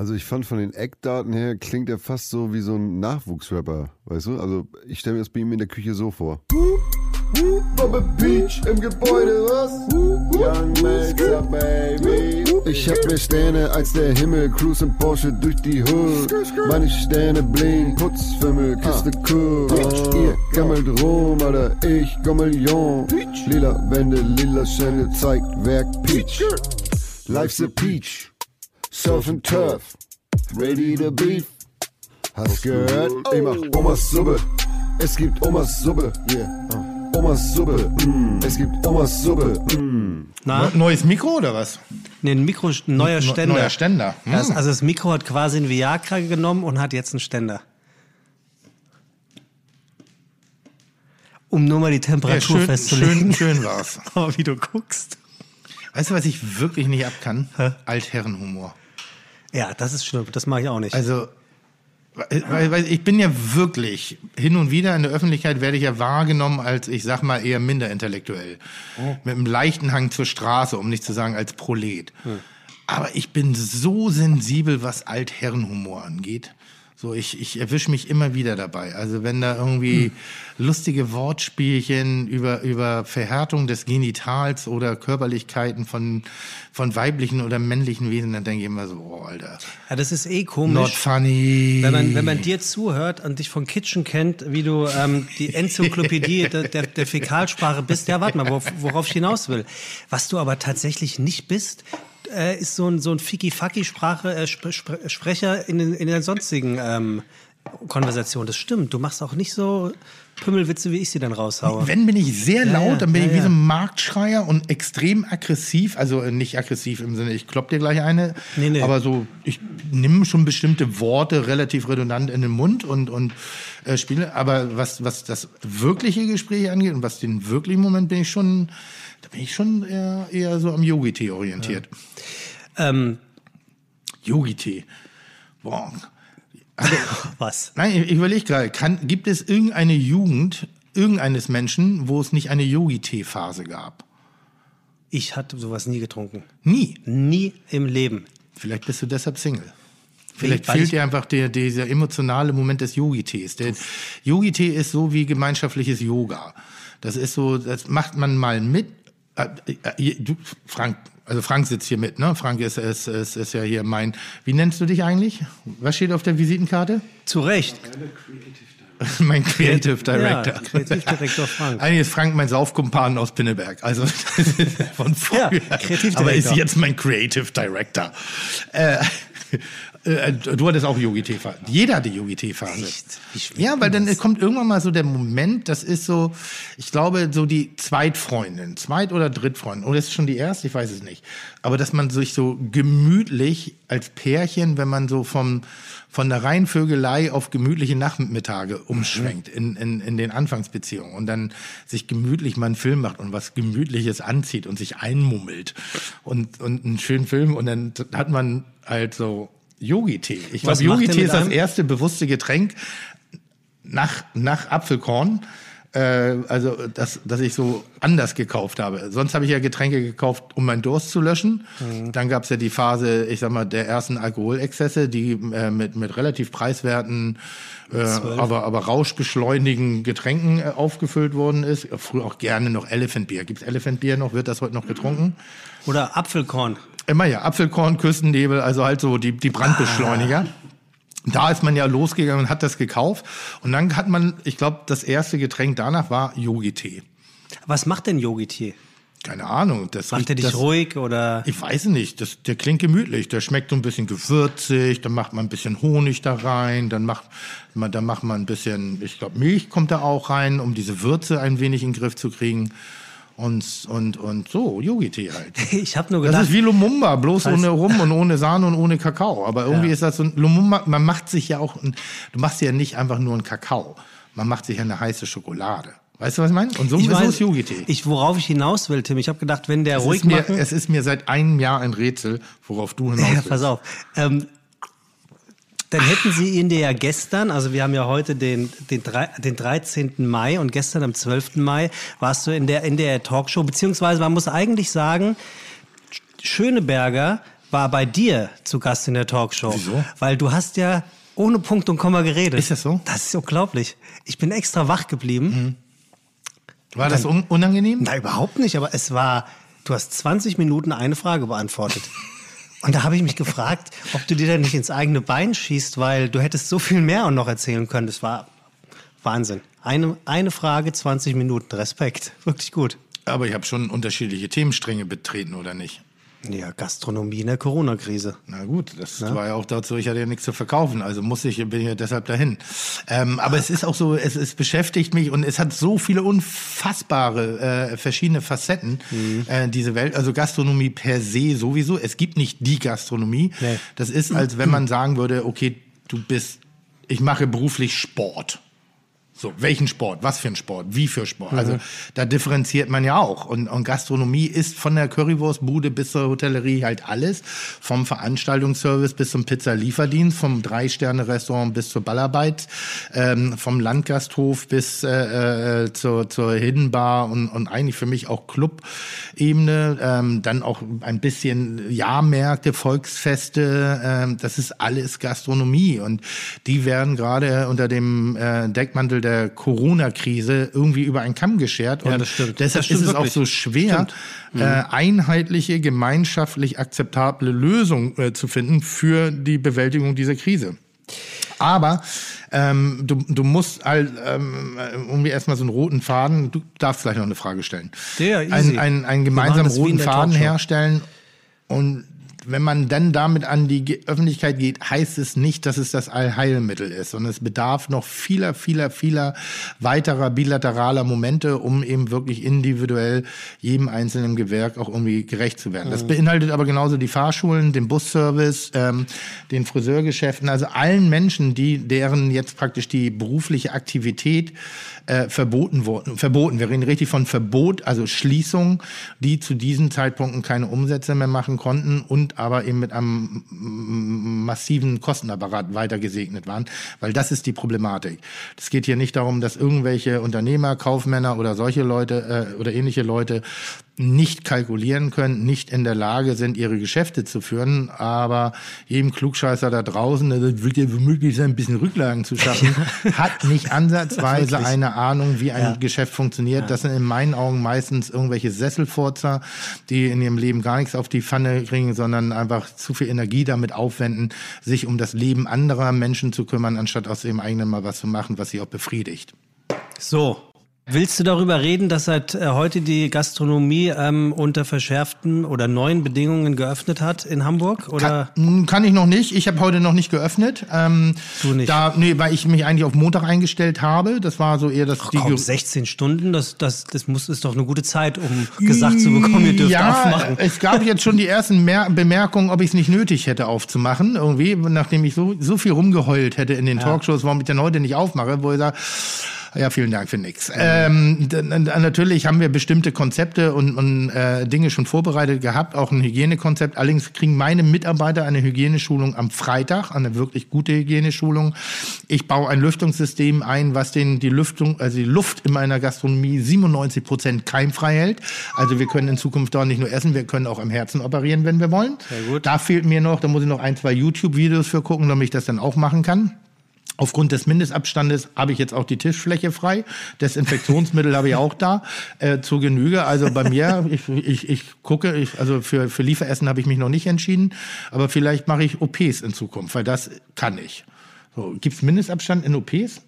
Also ich fand von den Eckdaten her klingt er fast so wie so ein Nachwuchsrapper, weißt du? Also ich stelle mir das bei ihm in der Küche so vor. Bobby Peach im Gebäude, was? Young Maker, Baby. Ich hab mehr Sterne als der Himmel, cruise im Porsche durch die Hood. Meine Sterne bling, Putzfimmel, Kiste cool. Ihr gammelt rum, Alter, ich Gommelion. Lila Wände, lila Schände, zeigt Werk Peach. Life's a Peach, Surf and Turf, ready to beef. Hast gehört? Ich mach Omas Suppe. Es gibt Omas Suppe, yeah. Omas Suppe, mm. es gibt Omas Suppe. Mm. Na? Neues Mikro oder was? Nee, ein Mikro, ein neuer Ständer. Neuer Ständer. Hm. Das, also das Mikro hat quasi ein Viagra genommen und hat jetzt einen Ständer. Um nur mal die Temperatur Ja, schön, festzulegen. schön, schön war's. Aber wie du guckst. Weißt du, was ich wirklich nicht ab kann? Altherrenhumor. Ja, das ist schlimm. Das mache ich auch nicht. Also, weil, weil ich bin ja wirklich, hin und wieder in der Öffentlichkeit werde ich ja wahrgenommen als, ich sag mal, eher minder intellektuell. Mit einem leichten Hang zur Straße, um nicht zu sagen als Prolet. Aber ich bin so sensibel, was Altherrenhumor angeht. So, ich, ich erwische mich immer wieder dabei. Also wenn da irgendwie lustige Wortspielchen über, über Verhärtung des Genitals oder Körperlichkeiten von, von weiblichen oder männlichen Wesen, dann denke ich immer so, oh, Alter. ja, das ist eh komisch. Not funny. Wenn man, wenn man dir zuhört und dich von Kitchen kennt, wie du ähm, die Enzyklopädie der, der, der Fäkalsprache bist, ja, warte mal, worauf, worauf ich hinaus will. Was du aber tatsächlich nicht bist, äh, ist so ein, so ein Fiki-Faki-Sprache, äh, Sp Sp Sprecher in, in der sonstigen ähm, Konversation. Das stimmt. Du machst auch nicht so Pümmelwitze, wie ich sie dann raushaue. Wenn bin ich sehr Ja, laut, ja, dann bin ja, ich wie ja. so ein Marktschreier und extrem aggressiv. Also äh, nicht aggressiv im Sinne, ich klopp dir gleich eine. Nee, nee. Aber so, ich nehme schon bestimmte Worte relativ redundant in den Mund und, und äh, spiele. Aber was, was das wirkliche Gespräch angeht und was den wirklichen Moment bin ich schon, da bin ich schon eher, eher so am Yogi-Tee orientiert. Ähm, Yogi-Tee. Boah. was? Nein, ich, überlege gerade, gibt es irgendeine Jugend irgendeines Menschen, wo es nicht eine Yogi-Tee-Phase gab? Ich hatte sowas nie getrunken. Nie. Nie im Leben. Vielleicht bist du deshalb Single. Vielleicht fehlt ich- dir einfach der, dieser emotionale Moment des Yogi-Tees. Der Yogi-Tee ist so wie gemeinschaftliches Yoga. Das ist so, das macht man mal mit. Äh, äh, Du, Frank, also Frank sitzt hier mit, ne? Frank ist, ist, ist, ist ja hier mein. Wie nennst du dich eigentlich? Was steht auf der Visitenkarte? Zu Recht. mein Creative Director. Ja, Creative Director Frank. Eigentlich ist Frank mein Saufkumpan aus Pinneberg. Also von früher. Ja, Aber ist jetzt mein Creative Director. Äh, äh, du hattest auch Yogi-Tee-Phase. Jeder hatte Yogi-Tee-Phase. Ja, weil dann kommt irgendwann mal so der Moment, das ist so, ich glaube, so die Zweitfreundin, Zweit- oder Drittfreundin, oder ist es schon die erste, ich weiß es nicht. Aber dass man sich so gemütlich als Pärchen, wenn man so vom, von der Reinvögelei auf gemütliche Nachmittage umschwenkt in, in, in den Anfangsbeziehungen und dann sich gemütlich mal einen Film macht und was Gemütliches anzieht und sich einmummelt und, und einen schönen Film und dann hat man halt so Yogi-Tee. Ich glaube, Yogi-Tee ist das erste bewusste Getränk nach, nach Apfelkorn. Äh, also, das, dass ich so anders gekauft habe. Sonst habe ich ja Getränke gekauft, um meinen Durst zu löschen. Mhm. Dann gab es ja die Phase, ich sag mal, der ersten Alkoholexzesse, die äh, mit, mit relativ preiswerten, äh, aber, aber rauschbeschleunigen Getränken äh, aufgefüllt worden ist. Früher auch gerne noch Elephant Beer. Gibt's Elephant Beer noch? Wird das heute noch getrunken? Oder Apfelkorn. Immer ja, Apfelkorn, Küstennebel, also halt so die, die Brandbeschleuniger. Da ist man ja losgegangen und hat das gekauft. Und dann hat man, ich glaube, das erste Getränk danach war Yogi-Tee. Was macht denn Yogi-Tee? Keine Ahnung. Das Macht er dich das, ruhig oder? Ich weiß nicht. Das, der klingt gemütlich. Der schmeckt so ein bisschen gewürzig. Dann macht man ein bisschen Honig da rein. Dann macht man, dann macht man ein bisschen, ich glaube, Milch kommt da auch rein, um diese Würze ein wenig in den Griff zu kriegen. Und, und, und so, Yogi-Tee halt. Ich habe nur Das gedacht, ist wie Lumumba, bloß ohne Rum und ohne Sahne und ohne Kakao. Aber irgendwie Ja. ist das so ein Lumumba, man macht sich ja auch, ein, du machst ja nicht einfach nur einen Kakao. Man macht sich ja eine heiße Schokolade. Weißt du, was ich meine? Und so, ich weiß, ist Yogi-Tee. ich, worauf ich hinaus will, Tim, ich habe gedacht, wenn der Es ruhig ist, mir, es ist mir seit einem Jahr ein Rätsel, worauf du hinaus ja, willst. pass auf, ähm, dann hätten sie ihn dir ja gestern, also wir haben ja heute den, den, den 13. Mai und gestern am 12. Mai warst du in der, in der Talkshow, beziehungsweise man muss eigentlich sagen, Schöneberger war bei dir zu Gast in der Talkshow. Wieso? Weil du hast ja ohne Punkt und Komma geredet. Ist das so? Das ist unglaublich. Ich bin extra wach geblieben. War das un unangenehm? Na, überhaupt nicht, aber es war, du hast 20 Minuten eine Frage beantwortet. Und da habe ich mich gefragt, ob du dir da nicht ins eigene Bein schießt, weil du hättest so viel mehr auch noch erzählen können. Das war Wahnsinn. Eine, eine Frage, 20 Minuten. Respekt. Wirklich gut. Aber ich habe schon unterschiedliche Themenstränge betreten, oder nicht? Ja, Gastronomie in der Corona-Krise. Na gut, das war ja auch dazu, ich hatte ja nichts zu verkaufen, also muss ich, bin ich ja deshalb dahin. Ähm, aber es ist auch so, es, es beschäftigt mich und es hat so viele unfassbare äh, verschiedene Facetten, äh, diese Welt. Also Gastronomie per se sowieso. Es gibt nicht die Gastronomie. Nee. Das ist, als wenn man sagen würde, okay, du bist, ich mache beruflich Sport. So, welchen Sport? Was für ein Sport? Wie für Sport? Also da differenziert man ja auch. Und, und Gastronomie ist von der Currywurstbude bis zur Hotellerie halt alles. Vom Veranstaltungsservice bis zum Pizzalieferdienst, vom Drei-Sterne-Restaurant bis zur Ballarbeit, ähm, vom Landgasthof bis äh, äh, zur, zur Hidden Bar und, und eigentlich für mich auch Club-Ebene. Ähm, dann auch ein bisschen Jahrmärkte, Volksfeste. Ähm, das ist alles Gastronomie. Und die werden gerade unter dem äh, Deckmantel der Corona-Krise irgendwie über einen Kamm geschert. Ja, und das stimmt. deshalb Das stimmt ist es auch wirklich. so schwer, äh, einheitliche, gemeinschaftlich akzeptable Lösungen äh, zu finden für die Bewältigung dieser Krise. Aber ähm, du, du musst halt ähm, irgendwie erstmal so einen roten Faden, du darfst gleich noch eine Frage stellen. Ja, easy. Ein, ein, einen gemeinsamen roten der Faden herstellen und wenn man dann damit an die Öffentlichkeit geht, heißt es nicht, dass es das Allheilmittel ist. Und es bedarf noch vieler, vieler, vieler weiterer bilateraler Momente, um eben wirklich individuell jedem einzelnen Gewerk auch irgendwie gerecht zu werden. Das beinhaltet aber genauso die Fahrschulen, den Busservice, ähm, den Friseurgeschäften, also allen Menschen, die deren jetzt praktisch die berufliche Aktivität äh, verboten wurden. Verboten. Wir reden richtig von Verbot, also Schließung, die zu diesen Zeitpunkten keine Umsätze mehr machen konnten und aber eben mit einem massiven Kostenapparat weiter gesegnet waren, weil das ist die Problematik. Es geht hier nicht darum, dass irgendwelche Unternehmer, Kaufmänner oder solche Leute äh, oder ähnliche Leute nicht kalkulieren können, nicht in der Lage sind, ihre Geschäfte zu führen, aber jedem Klugscheißer da draußen, der wird ja womöglich sein, ein bisschen Rücklagen zu schaffen, hat nicht ansatzweise eine Ahnung, wie ein Geschäft funktioniert. Das sind in meinen Augen meistens irgendwelche Sesselfurzer, die in ihrem Leben gar nichts auf die Pfanne kriegen, sondern einfach zu viel Energie damit aufwenden, sich um das Leben anderer Menschen zu kümmern, anstatt aus ihrem eigenen mal was zu machen, was sie auch befriedigt. So. Willst du darüber reden, dass seit äh, heute die Gastronomie ähm, unter verschärften oder neuen Bedingungen geöffnet hat in Hamburg? Oder? Kann, kann ich noch nicht. Ich habe heute noch nicht geöffnet. Ähm, Du nicht? Da, nee, weil ich mich eigentlich auf Montag eingestellt habe. Das war so eher das Komm, 16 Stunden, das, das, das muss, ist doch eine gute Zeit, um gesagt zu bekommen, ihr dürft ja, aufmachen. es gab jetzt schon die ersten Mer Bemerkungen, ob ich es nicht nötig hätte aufzumachen. Irgendwie, nachdem ich so, so viel rumgeheult hätte in den Talkshows, warum ich denn heute nicht aufmache, wo ich sage, ja, vielen Dank für nix. Ähm, d- natürlich haben wir bestimmte Konzepte und, und äh, Dinge schon vorbereitet gehabt, auch ein Hygienekonzept. Allerdings kriegen meine Mitarbeiter eine Hygieneschulung am Freitag, eine wirklich gute Hygieneschulung. Ich baue ein Lüftungssystem ein, was den die Lüftung, also die Luft in meiner Gastronomie 97 Prozent keimfrei hält. Also wir können in Zukunft dort nicht nur essen, wir können auch am Herzen operieren, wenn wir wollen. Sehr gut. Da fehlt mir noch, da muss ich noch ein, zwei YouTube-Videos für gucken, damit ich das dann auch machen kann. Aufgrund des Mindestabstandes habe ich jetzt auch die Tischfläche frei. Desinfektionsmittel habe ich auch da äh, zur Genüge. Also bei mir, ich, ich, ich gucke, ich, also für, für Lieferessen habe ich mich noch nicht entschieden, aber vielleicht mache ich OPs in Zukunft, weil das kann ich. So, Gibt es Mindestabstand in OPs?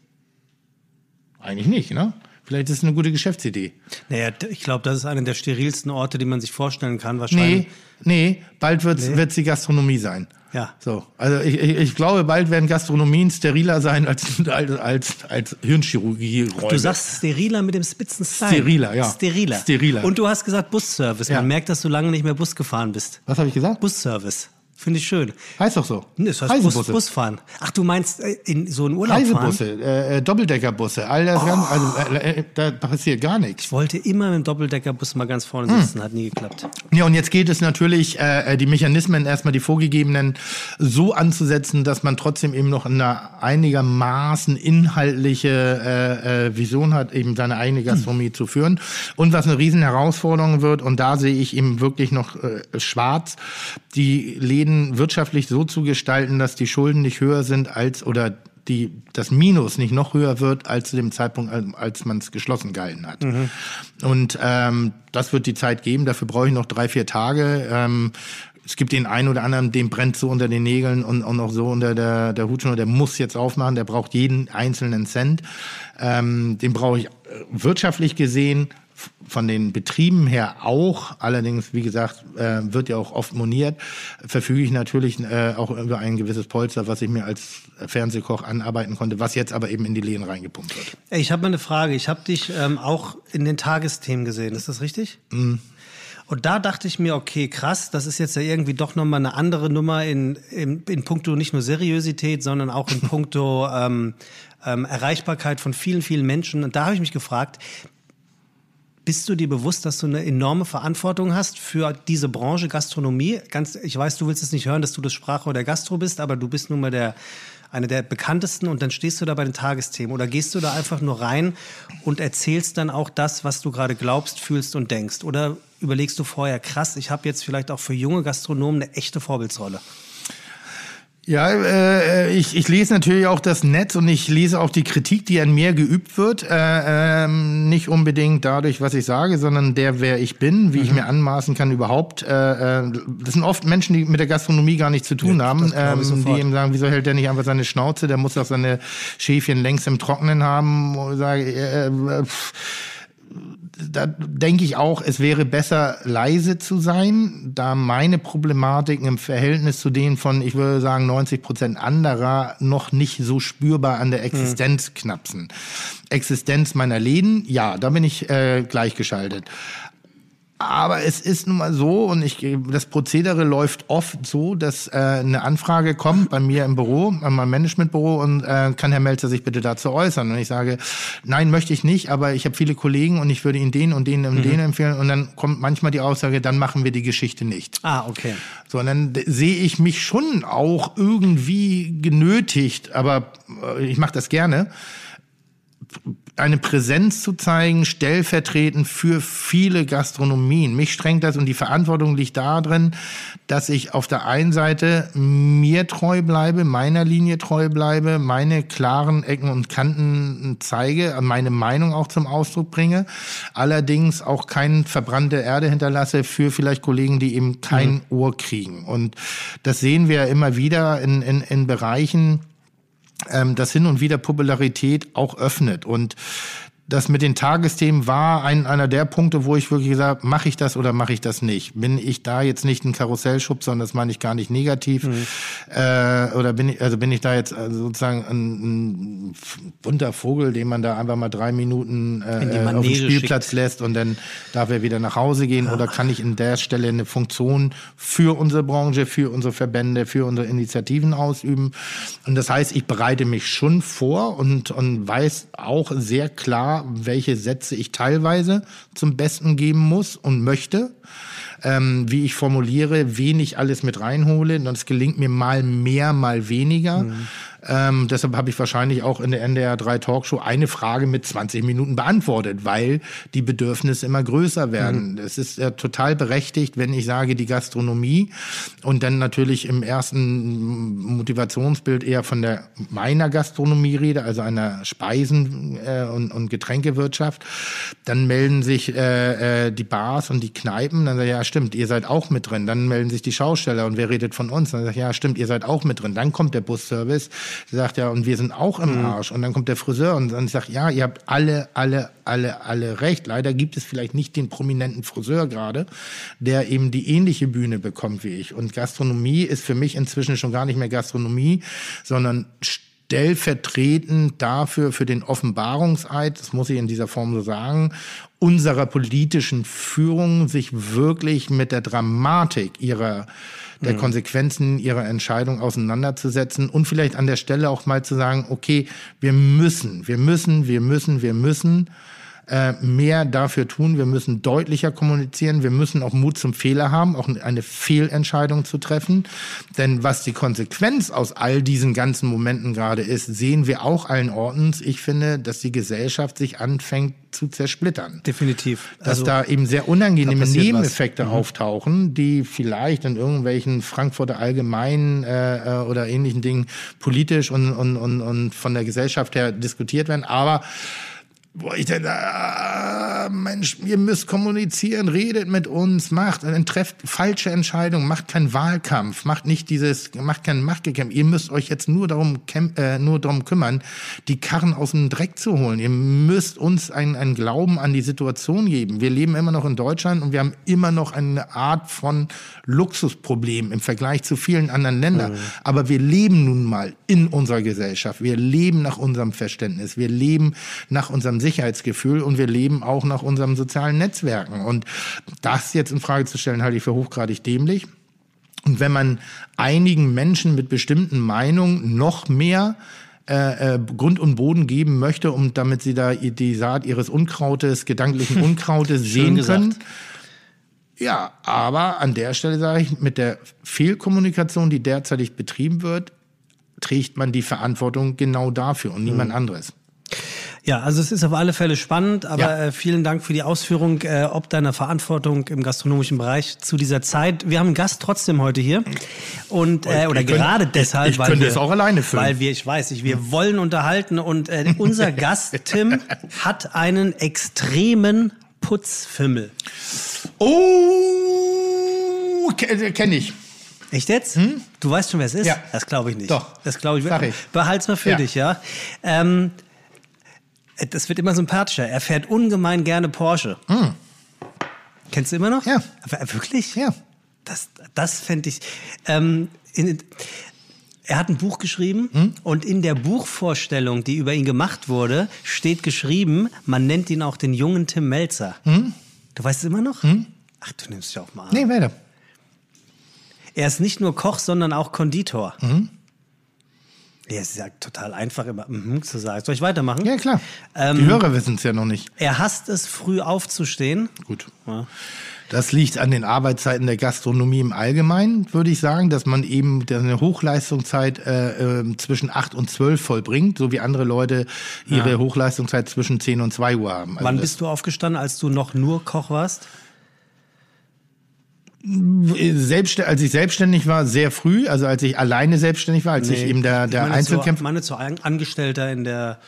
Eigentlich nicht, ne? Vielleicht ist es eine gute Geschäftsidee. Naja, ich glaube, das ist einer der sterilsten Orte, die man sich vorstellen kann, Nee, wahrscheinlich. nee, bald wird's, Nee. wird's die Gastronomie sein. Ja. So, also ich, ich, ich glaube, bald werden Gastronomien steriler sein als, als, als, als Hirnchirurgie. Du sagst steriler mit dem spitzen Style. Steriler, ja. Steriler. Steriler. Und du hast gesagt Busservice. Ja. Man merkt, dass du lange nicht mehr Bus gefahren bist. Was habe ich gesagt? Busservice. Finde ich schön. Heißt doch so. Nee, Das heißt Bus, Busfahren. Ach, du meinst äh, in so einen Urlaub? Reisebusse, äh, äh, Doppeldeckerbusse, all das Ganze, also äh, äh, da passiert gar nichts. Ich wollte immer mit dem Doppeldeckerbus mal ganz vorne sitzen, hat nie geklappt. Ja, und jetzt geht es natürlich, äh, die Mechanismen erstmal die vorgegebenen so anzusetzen, dass man trotzdem eben noch eine einigermaßen inhaltliche Vision hat, eben seine eigene Gastronomie zu führen. Und was eine riesen Herausforderung wird, und da sehe ich eben wirklich noch schwarz, die Läden wirtschaftlich so zu gestalten, dass die Schulden nicht höher sind als oder die, das Minus nicht noch höher wird als zu dem Zeitpunkt, als- man es geschlossen gehalten hat. Und ähm, das wird die Zeit geben. Dafür brauche ich noch drei, vier Tage. Ähm, es gibt den einen oder anderen, dem brennt so unter den Nägeln und, und auch so unter der, der Hutschnur, der muss jetzt aufmachen, der braucht jeden einzelnen Cent. Ähm, den brauche ich äh, wirtschaftlich gesehen von den Betrieben her auch, allerdings, wie gesagt, äh, wird ja auch oft moniert, verfüge ich natürlich äh, auch über ein gewisses Polster, was ich mir als Fernsehkoch anarbeiten konnte, was jetzt aber eben in die Läden reingepumpt wird. Ich habe mal eine Frage. Ich habe dich ähm, auch in den Tagesthemen gesehen. Ist das richtig? Und da dachte ich mir, okay, krass, das ist jetzt ja irgendwie doch nochmal eine andere Nummer in, in, in puncto nicht nur Seriosität, sondern auch in puncto ähm, ähm, Erreichbarkeit von vielen, vielen Menschen. Und da habe ich mich gefragt, bist du dir bewusst, dass du eine enorme Verantwortung hast für diese Branche Gastronomie? Ganz, ich weiß, du willst es nicht hören, dass du das Sprachrohr der Gastro bist, aber du bist nun mal der, einer der bekanntesten und dann stehst du da bei den Tagesthemen oder gehst du da einfach nur rein und erzählst dann auch das, was du gerade glaubst, fühlst und denkst? Oder überlegst du vorher, krass, ich habe jetzt vielleicht auch für junge Gastronomen eine echte Vorbildsrolle? Ja, äh, ich, ich lese natürlich auch das Netz und ich lese auch die Kritik, die an mir geübt wird. Äh, ähm, nicht unbedingt dadurch, was ich sage, sondern der, wer ich bin, wie ich mir anmaßen kann überhaupt. Äh, äh, das sind oft Menschen, die mit der Gastronomie gar nichts zu tun haben, glaub ich ähm, die eben sagen, wieso hält der nicht einfach seine Schnauze, der muss doch seine Schäfchen längst im Trocknen haben. Sage, äh, äh, pff, da denke ich auch, es wäre besser, leise zu sein, da meine Problematiken im Verhältnis zu denen von, ich würde sagen, 90 Prozent anderer noch nicht so spürbar an der Existenz knapsen. Existenz meiner Läden, ja, da bin ich äh, gleichgeschaltet. Aber es ist nun mal so, und ich, das Prozedere läuft oft so, dass äh, eine Anfrage kommt bei mir im Büro, an meinem Managementbüro, und äh, kann Herr Melzer sich bitte dazu äußern? Und ich sage, nein, möchte ich nicht, aber ich habe viele Kollegen und ich würde Ihnen den und den und den empfehlen. Und dann kommt manchmal die Aussage, dann machen wir die Geschichte nicht. Ah, okay. So, und dann sehe ich mich schon auch irgendwie genötigt, aber äh, ich mache das gerne, eine Präsenz zu zeigen, stellvertretend für viele Gastronomien. Mich strengt das und die Verantwortung liegt darin, dass ich auf der einen Seite mir treu bleibe, meiner Linie treu bleibe, meine klaren Ecken und Kanten zeige, meine Meinung auch zum Ausdruck bringe, allerdings auch keine verbrannte Erde hinterlasse für vielleicht Kollegen, die eben kein Ohr kriegen. Und das sehen wir ja immer wieder in, in, in Bereichen, ähm, das hin und wieder Popularität auch öffnet. Und das mit den Tagesthemen war ein, einer der Punkte, wo ich wirklich gesagt habe, mache ich das oder mache ich das nicht? Bin ich da jetzt nicht ein Karussellschub, sondern das meine ich gar nicht negativ. Äh, oder bin ich, also bin ich da jetzt äh, sozusagen ein, ein bunter Vogel, den man da einfach mal drei Minuten In die äh, auf den Spielplatz schickt. lässt und dann darf er wieder nach Hause gehen? Oder kann ich in der Stelle eine Funktion für unsere Branche, für unsere Verbände, für unsere Initiativen ausüben? Und das heißt, ich bereite mich schon vor und, und weiß auch sehr klar, welche Sätze ich teilweise zum Besten geben muss und möchte. Ähm, wie ich formuliere, wen ich alles mit reinhole. Und das gelingt mir mal mehr, mal weniger. Ähm, deshalb habe ich wahrscheinlich auch in der NDR 3 Talkshow eine Frage mit 20 Minuten beantwortet, weil die Bedürfnisse immer größer werden. Es ist ja total berechtigt, wenn ich sage, die Gastronomie und dann natürlich im ersten Motivationsbild eher von der meiner Gastronomie rede, also einer Speisen- äh, und, und Getränkewirtschaft, dann melden sich äh, äh, die Bars und die Kneipen, dann sage ich, ja stimmt, ihr seid auch mit drin. Dann melden sich die Schausteller und wer redet von uns? Dann sage ich, ja stimmt, ihr seid auch mit drin. Dann kommt der Busservice, der sagt ja, und wir sind auch im Arsch. Und dann kommt der Friseur und dann sagt, ja, ihr habt alle, alle, alle, alle recht. Leider gibt es vielleicht nicht den prominenten Friseur gerade, der eben die ähnliche Bühne bekommt wie ich. Und Gastronomie ist für mich inzwischen schon gar nicht mehr Gastronomie, sondern stellvertretend dafür, für den Offenbarungseid, das muss ich in dieser Form so sagen, unserer politischen Führung sich wirklich mit der Dramatik ihrer der Konsequenzen ihrer Entscheidung auseinanderzusetzen und vielleicht an der Stelle auch mal zu sagen, okay, wir müssen, wir müssen, wir müssen, wir müssen äh, mehr dafür tun. Wir müssen deutlicher kommunizieren. Wir müssen auch Mut zum Fehler haben, auch eine Fehlentscheidung zu treffen. Denn was die Konsequenz aus all diesen ganzen Momenten gerade ist, sehen wir auch allen Ortens. Ich finde, dass die Gesellschaft sich anfängt zu zersplittern. Definitiv. Dass Also, da eben sehr unangenehme da passiert Nebeneffekte auftauchen, die vielleicht in irgendwelchen Frankfurter Allgemeinen äh, äh, oder ähnlichen Dingen politisch und, und, und, und von der Gesellschaft her diskutiert werden. Aber wo ich dann, ah, Mensch, ihr müsst kommunizieren, redet mit uns, macht, dann trefft falsche Entscheidungen, macht keinen Wahlkampf, macht nicht dieses, macht keinen Machtgekämpf. Ihr müsst euch jetzt nur darum, äh, nur darum kümmern, die Karren aus dem Dreck zu holen. Ihr müsst uns einen, einen Glauben an die Situation geben. Wir leben immer noch in Deutschland und wir haben immer noch eine Art von Luxusproblem im Vergleich zu vielen anderen Ländern. Aber wir leben nun mal in unserer Gesellschaft. Wir leben nach unserem Verständnis. Wir leben nach unserem Sicherheitsgefühl und wir leben auch nach unseren sozialen Netzwerken. Und das jetzt in Frage zu stellen, halte ich für hochgradig dämlich. Und wenn man einigen Menschen mit bestimmten Meinungen noch mehr äh, äh, Grund und Boden geben möchte, um damit sie da die Saat ihres Unkrautes, gedanklichen Unkrautes sehen gesagt. können. Ja, aber an der Stelle sage ich, mit der Fehlkommunikation, die derzeitig betrieben wird, trägt man die Verantwortung genau dafür und niemand anderes. Ja, also es ist auf alle Fälle spannend, aber Ja. äh, vielen Dank für die Ausführung äh, ob deiner Verantwortung im gastronomischen Bereich zu dieser Zeit. Wir haben einen Gast trotzdem heute hier und äh, oder Ich könnte- gerade deshalb, ich weil könnte wir, es auch alleine füllen. weil wir, ich weiß, ich, wir wollen unterhalten und äh, unser Gast Tim hat einen extremen Putzfimmel. Oh, kenne ich. Echt jetzt? Du weißt schon, wer es ist? Hm? Ja. Das glaube ich nicht. Doch. Das glaube ich. Sag ich. Behalt's mal für Ja. dich, ja. Ähm, das wird immer sympathischer. Er fährt ungemein gerne Porsche. Kennst du immer noch? Hm. Ja. Aber Wirklich? Ja. Das, das fände ich. Ähm, in, er hat ein Buch geschrieben Hm? und in der Buchvorstellung, die über ihn gemacht wurde, steht geschrieben, man nennt ihn auch den jungen Tim Melzer. Du weißt es immer noch? Ach, du nimmst dich auch mal an. Hm? Nee, weiter. Er ist nicht nur Koch, sondern auch Konditor. Mhm. Ja, es ist ja total einfach immer mhm zu sagen. Soll ich weitermachen? Ja, klar. Ähm, die Hörer wissen es ja noch nicht. Er hasst es, früh aufzustehen. Gut. Ja. Das liegt an den Arbeitszeiten der Gastronomie im Allgemeinen, würde ich sagen, dass man eben eine Hochleistungszeit äh, äh, zwischen 8 und 12 vollbringt, so wie andere Leute ihre Hochleistungszeit zwischen 10 und 2 Uhr haben. Also Wann bist du aufgestanden, als du noch nur Koch warst? Selbst, als ich selbstständig war, sehr früh, also als ich alleine selbstständig war, als ich eben der, der ich meine Einzelkämpfer. So, meine An- Angestellter in der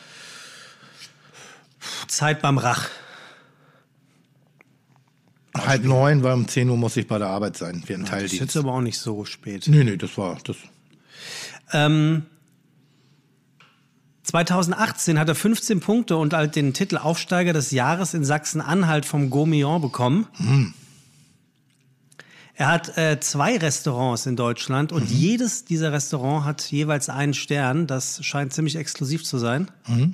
Zeit beim Rach. halb neun, weil um 10 Uhr muss ich bei der Arbeit sein, für einen Das ist jetzt aber auch nicht so spät. Nee, nee, das war das. Ähm, 2018 hat er 15 Punkte und halt den Titel Aufsteiger des Jahres in Sachsen-Anhalt vom Gourmillon bekommen. Hm. Er hat äh, zwei Restaurants in Deutschland und Mhm. jedes dieser Restaurants hat jeweils einen Stern. Das scheint ziemlich exklusiv zu sein. Mhm.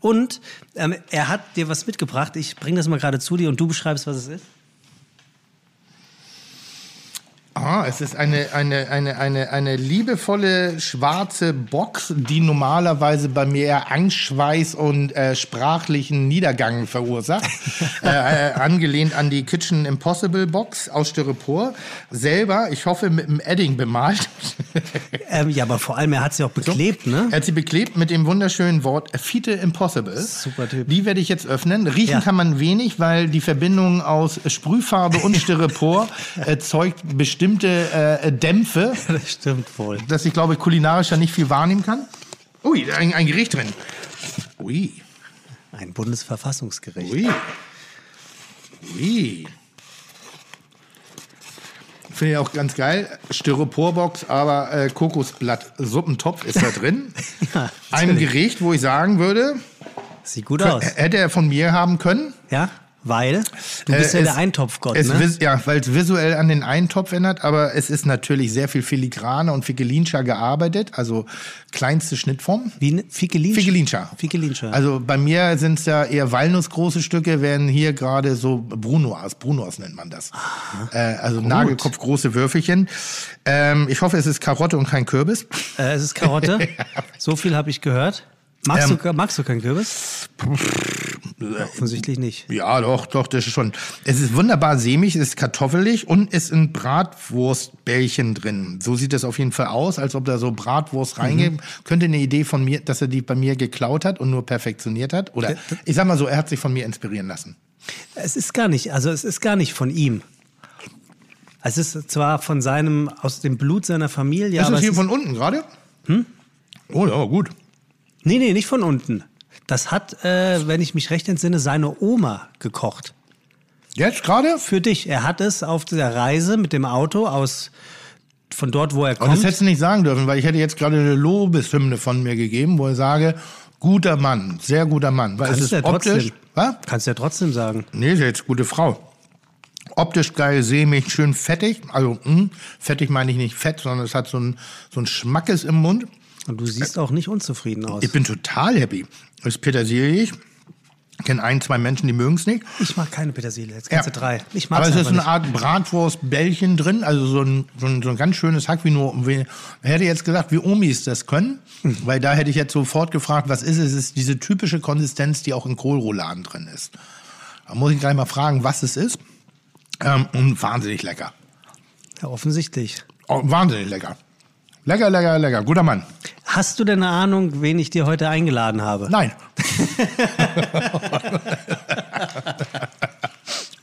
Und ähm, er hat dir was mitgebracht. Ich bringe das mal gerade zu dir und du beschreibst, was es ist. Ah, es ist eine, eine, eine, eine, eine liebevolle schwarze Box, die normalerweise bei mir eher Angstschweiß und äh, sprachlichen Niedergang verursacht. äh, äh, angelehnt an die Kitchen Impossible Box aus Styropor. Selber, ich hoffe, mit einem Edding bemalt. Ähm, ja, aber vor allem, er hat sie auch beklebt, ne? Er hat sie beklebt mit dem wunderschönen Wort Fiete Impossible. Super Typ. Die werde ich jetzt öffnen. Riechen Ja. kann man wenig, weil die Verbindung aus Sprühfarbe und Styropor erzeugt bestimmte äh, Dämpfe, Das stimmt wohl. dass ich glaube kulinarisch da nicht viel wahrnehmen kann. Ui, ein, ein Gericht drin. Ui, Ein Bundesverfassungsgericht. ui, ui. Finde ich auch ganz geil. Styroporbox, aber äh, Kokosblatt-Suppentopf ist da drin. Ja, Ein. Gericht, wo ich sagen würde, Sieht gut aus. hätte er von mir haben können. Ja? Weil du bist Äh, ja es- der Eintopfgott, Es ne? Ja, weil es visuell an den Eintopf erinnert, aber es ist natürlich sehr viel filigraner und figelinscher gearbeitet, also kleinste Schnittform. Wie ne? Figelinsch? Figelinscher. Figelinscher. Also bei mir sind es ja eher walnussgroße Stücke, während hier gerade so Brunoas, Brunoas nennt man das. Äh, also nagelkopfgroße Würfelchen. Ähm, ich hoffe, es ist Karotte und kein Kürbis. äh, es ist Karotte. so viel habe ich gehört. Magst, Ähm, du, magst du keinen Kürbis? Offensichtlich nicht. Ja, doch, doch, das ist schon. Es ist wunderbar sämig, es ist kartoffelig und ist ein Bratwurstbällchen drin. So sieht es auf jeden Fall aus, als ob da so Bratwurst reingeht. Könnte eine Idee von mir, dass er die bei mir geklaut hat und nur perfektioniert hat. Oder ich sag mal so, er hat sich von mir inspirieren lassen. Es ist gar nicht, also es ist gar nicht von ihm. Es ist zwar von seinem, aus dem Blut seiner Familie, ist das hier ist, von unten gerade? Hm? Oh ja, gut. Nee, nee, nicht von unten. Das hat, äh, wenn ich mich recht entsinne, seine Oma gekocht. Jetzt gerade? Für dich. Er hat es auf der Reise mit dem Auto aus, von dort, wo er Aber das kommt. hättest du nicht sagen dürfen, weil ich hätte jetzt gerade eine Lobeshymne von mir gegeben, wo ich sage, guter Mann, sehr guter Mann. Weil Kannst es du ist ja optisch. trotzdem. Was? Kannst du ja trotzdem sagen. Nee, ist jetzt gute Frau. Optisch geil, sämig, schön fettig. Also, mh, fettig meine ich nicht fett, sondern es hat so ein, so ein Schmackes im Mund. Und du siehst auch nicht unzufrieden aus. Ich bin total happy. Es ist petersilig. Ich kenne ein, zwei Menschen, die mögen es nicht. Ich mag keine Petersilie. Jetzt kennst du drei. Ich mag Aber es ist eine nicht. Art Bratwurstbällchen drin, also so ein, so ein, so ein ganz schönes Hack, wie nur, wie, ich hätte jetzt gesagt, wie Omis das können, Hm. weil da hätte ich jetzt sofort gefragt, was ist es? Es ist diese typische Konsistenz, die auch in Kohlrouladen drin ist. Da muss ich gleich mal fragen, was es ist. Ähm, und wahnsinnig lecker. Ja, offensichtlich. Oh, wahnsinnig lecker. Lecker, lecker, lecker. Guter Mann. Hast du denn eine Ahnung, wen ich dir heute eingeladen habe? Nein.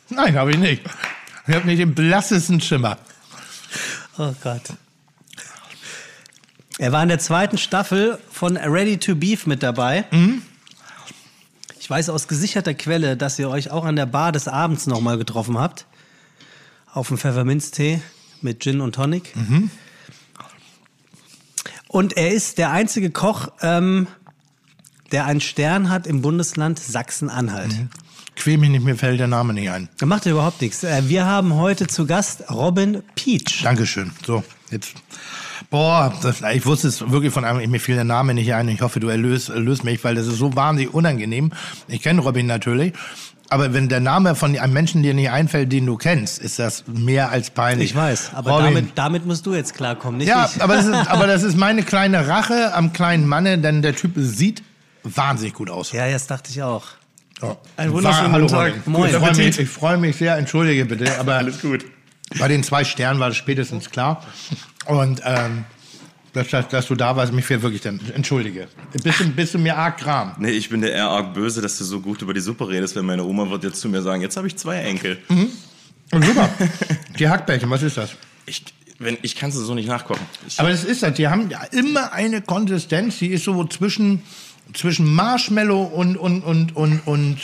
Nein, habe ich nicht. Ich habe nicht den blassesten Schimmer. Oh Gott. Er war in der zweiten Staffel von Ready to Beef mit dabei. Mhm. Ich weiß aus gesicherter Quelle, dass ihr euch auch an der Bar des Abends nochmal getroffen habt. Auf dem Pfefferminztee mit Gin und Tonic. Mhm. Und er ist der einzige Koch, ähm, der einen Stern hat im Bundesland Sachsen-Anhalt. Quäl mich nicht, mir fällt der Name nicht ein. Da macht er überhaupt nichts. Äh, Wir haben heute zu Gast Robin Peach. Dankeschön. So, jetzt. Boah, das, ich wusste es wirklich von einem, mir fiel der Name nicht ein. Ich hoffe, du erlöst, erlöst mich, weil das ist so wahnsinnig unangenehm. Ich kenne Robin natürlich. Aber wenn der Name von einem Menschen dir nicht einfällt, den du kennst, ist das mehr als peinlich. Ich weiß, aber damit, damit musst du jetzt klarkommen, nicht Ja, ich. aber das, ist, aber das ist meine kleine Rache am kleinen Manne, denn der Typ sieht wahnsinnig gut aus. Ja, das dachte ich auch. Ja. Einen wunderschönen Hallo, guten Tag. Moin. Ich freue mich, freu mich sehr, entschuldige bitte, aber Alles gut. bei den zwei Sternen war das spätestens klar. Und ähm, dass, dass, dass du da warst, mich fehlt wirklich dann. Entschuldige. Bist du, bist du mir arg gram? Nee, ich bin der eher arg böse, dass du so gut über die Suppe redest, wenn meine Oma wird jetzt zu mir sagen, jetzt habe ich zwei Enkel. Und super. Die Hackbällchen, was ist das? Ich, wenn, ich kann sie so nicht nachkochen. Ich, Aber das ist das. Die haben ja immer eine Konsistenz, die ist so zwischen, zwischen Marshmallow und, und, und, und, und,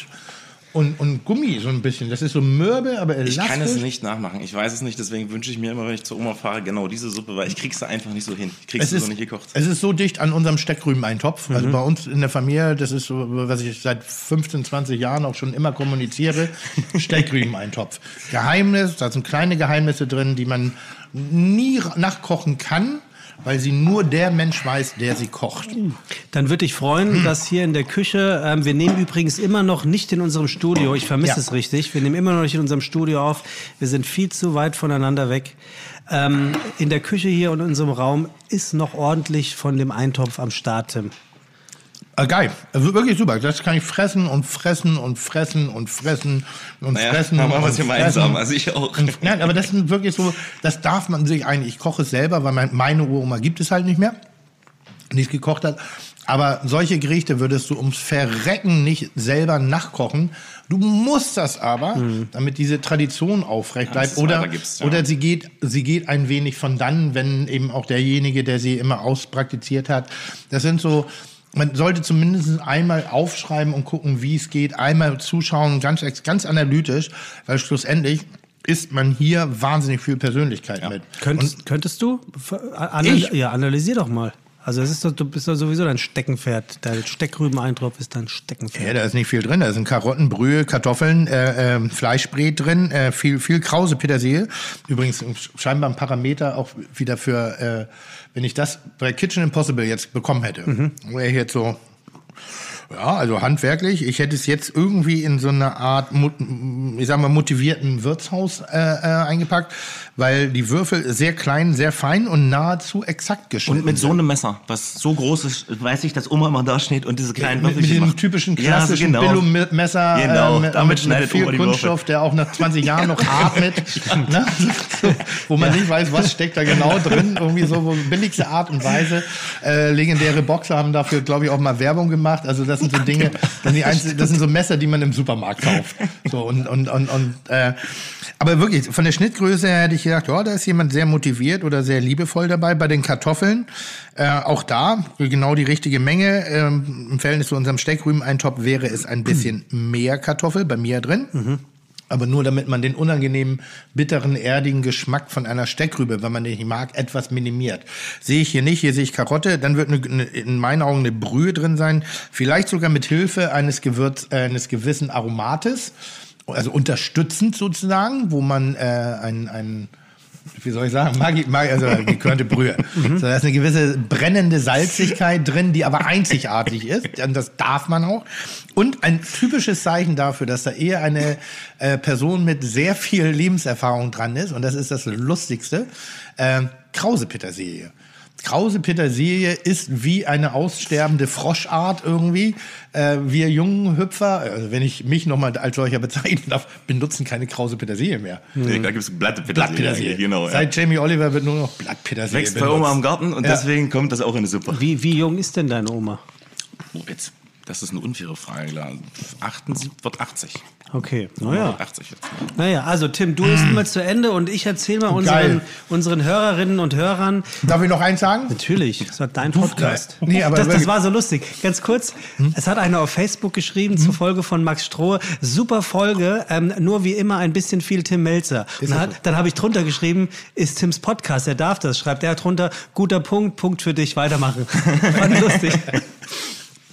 und, und Gummi so ein bisschen. Das ist so mürbe, aber ich elastisch. kann es nicht nachmachen. Ich weiß es nicht, deswegen wünsche ich mir immer, wenn ich zur Oma fahre, genau diese Suppe, weil ich krieg sie einfach nicht so hin. Ich krieg Es ist, so nicht gekocht. es ist so dicht an unserem Steckrübeneintopf. Also Mhm. bei uns in der Familie, das ist so, was ich seit 15, 20 Jahren auch schon immer kommuniziere, Steckrübeneintopf. Geheimnis, da sind kleine Geheimnisse drin, die man nie nachkochen kann, weil sie nur der Mensch weiß, der sie kocht. Dann würde ich freuen, dass hier in der Küche, ähm, wir nehmen übrigens immer noch nicht in unserem Studio, ich vermisse Ja. es richtig, wir nehmen immer noch nicht in unserem Studio auf, wir sind viel zu weit voneinander weg. Ähm, in der Küche hier und in unserem Raum ist noch ordentlich von dem Eintopf am Start, Tim. Ah, geil. Also wirklich super. Das kann ich fressen und fressen und fressen und fressen und Naja, fressen. haben wir was gemeinsam, also ich auch. Und, nein, aber das sind wirklich so, das darf man sich eigentlich, ich koche es selber, weil mein, meine Uroma gibt es halt nicht mehr, die es gekocht hat. Aber solche Gerichte würdest du ums Verrecken nicht selber nachkochen. Du musst das aber, damit diese Tradition aufrecht bleibt. es Oder, ja. oder sie geht, sie geht ein wenig von dann, wenn eben auch derjenige, der sie immer auspraktiziert hat. Das sind so, man sollte zumindest einmal aufschreiben und gucken, wie es geht, einmal zuschauen, ganz, ganz analytisch, weil schlussendlich isst man hier wahnsinnig viel Persönlichkeit mit. Könntest, könntest du? Ver- Anal Ich? Ja, analysier doch mal. Also es ist doch, du bist doch sowieso dein Steckenpferd. Dein Steckrübeneintopf ist dein Ja, Steckenpferd. da ist nicht viel drin. Da sind Karotten, Brühe, Kartoffeln, äh, äh, Fleischbrät drin, äh, viel, viel Krause Petersilie. Übrigens scheinbar ein Parameter auch wieder für, äh, wenn ich das bei Kitchen Impossible jetzt bekommen hätte, wäre ich jetzt so, ja, also handwerklich. Ich hätte es jetzt irgendwie in so eine Art, ich sag mal, motivierten Wirtshaus äh, äh, eingepackt, weil die Würfel sehr klein, sehr fein und nahezu exakt geschnitten Und mit so sind. einem Messer, was so groß ist, weiß ich, dass Oma immer da steht und diese kleinen mit, mit Würfelchen diesem macht. typischen Ja, so klassischen genau. Billo-Messer Genau, äh, mit, damit mit, mit schneidet viel Oma die Kunststoff, der auch nach 20 Jahren noch atmet, ne? so, wo man nicht weiß, was steckt da genau drin, irgendwie so wo billigste Art und Weise. Äh, legendäre Boxer haben dafür, glaube ich, auch mal Werbung gemacht. Also das sind so Dinge, das sind, das sind so Messer, die man im Supermarkt kauft. So und und und, und äh, aber wirklich von der Schnittgröße her hätte ich gedacht, ja, da ist jemand sehr motiviert oder sehr liebevoll dabei. Bei den Kartoffeln äh, auch da genau die richtige Menge. Ähm, Im Verhältnis zu unserem Steckrübeneintopf wäre es ein bisschen mehr Kartoffel bei mir drin. Aber nur damit man den unangenehmen, bitteren, erdigen Geschmack von einer Steckrübe, wenn man den nicht mag, etwas minimiert. Sehe ich hier nicht, hier sehe ich Karotte, dann wird in meinen Augen eine Brühe drin sein, vielleicht sogar mit Hilfe eines Gewürz, äh, eines gewissen Aromates, also unterstützend sozusagen, wo man äh, ein, ein wie soll ich sagen, Magi, Magi, also gekörnte Brühe. So, da ist eine gewisse brennende Salzigkeit drin, die aber einzigartig ist. Und das darf man auch. Und ein typisches Zeichen dafür, dass da eher eine äh, Person mit sehr viel Lebenserfahrung dran ist. Und das ist das Lustigste. Äh, Krause Petersilie. Krause Petersilie ist wie eine aussterbende Froschart irgendwie. Äh, wir jungen Hüpfer, also wenn ich mich nochmal als solcher bezeichnen darf, benutzen keine Krause Petersilie mehr. Nee, da gibt es Blattpetersilie. Blattpetersilie. Genau, ja. Seit Jamie Oliver wird nur noch Blattpetersilie Wächst bei benutzt. Oma am Garten und Ja. deswegen kommt das auch in eine Suppe. Wie, wie jung ist denn deine Oma? Oh, jetzt, das ist eine unfaire Frage. klar. 78 wird 80. Okay, naja. Wird 80 jetzt. Naja, also Tim, du isst mal zu Ende und ich erzähle mal unseren, Geil. unseren Hörerinnen und Hörern. Darf ich noch eins sagen? Natürlich, das war dein Podcast. Nee, aber das, das war so lustig. Ganz kurz, es hat einer auf Facebook geschrieben zur Folge von Max Strohe. Super Folge, ähm, nur wie immer ein bisschen viel Tim Melzer. Und dann, hat, dann habe ich drunter geschrieben, ist Tims Podcast, er darf das. Schreibt er drunter, guter Punkt, Punkt für dich, weitermachen. Fand ich lustig.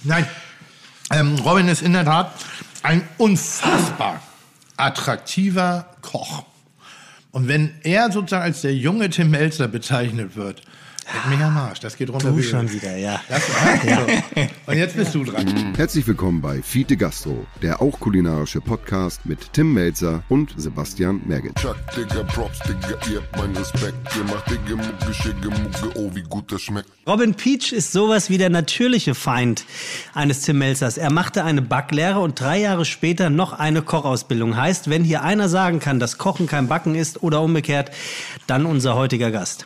Nein. Ähm, Robin ist in der Tat ein unfassbar attraktiver Koch. Und wenn er sozusagen als der junge Tim Melzer bezeichnet wird, leck mich am Arsch, das geht runter Du wie schon wieder, ja. Das, ja. So. Und jetzt bist du dran. Herzlich willkommen bei Fiete Gastro, der auch kulinarische Podcast mit Tim Melzer und Sebastian Merget. Chuck, Digga, Props, Digga, ihr habt meinen Respekt. Ihr macht Digga, Mucke, Schicke, Mucke, oh, wie gut das schmeckt. Robin Peach ist sowas wie der natürliche Feind eines Tim Melzers. Er machte eine Backlehre und drei Jahre später noch eine Kochausbildung. Heißt, wenn hier einer sagen kann, dass Kochen kein Backen ist oder umgekehrt, dann unser heutiger Gast.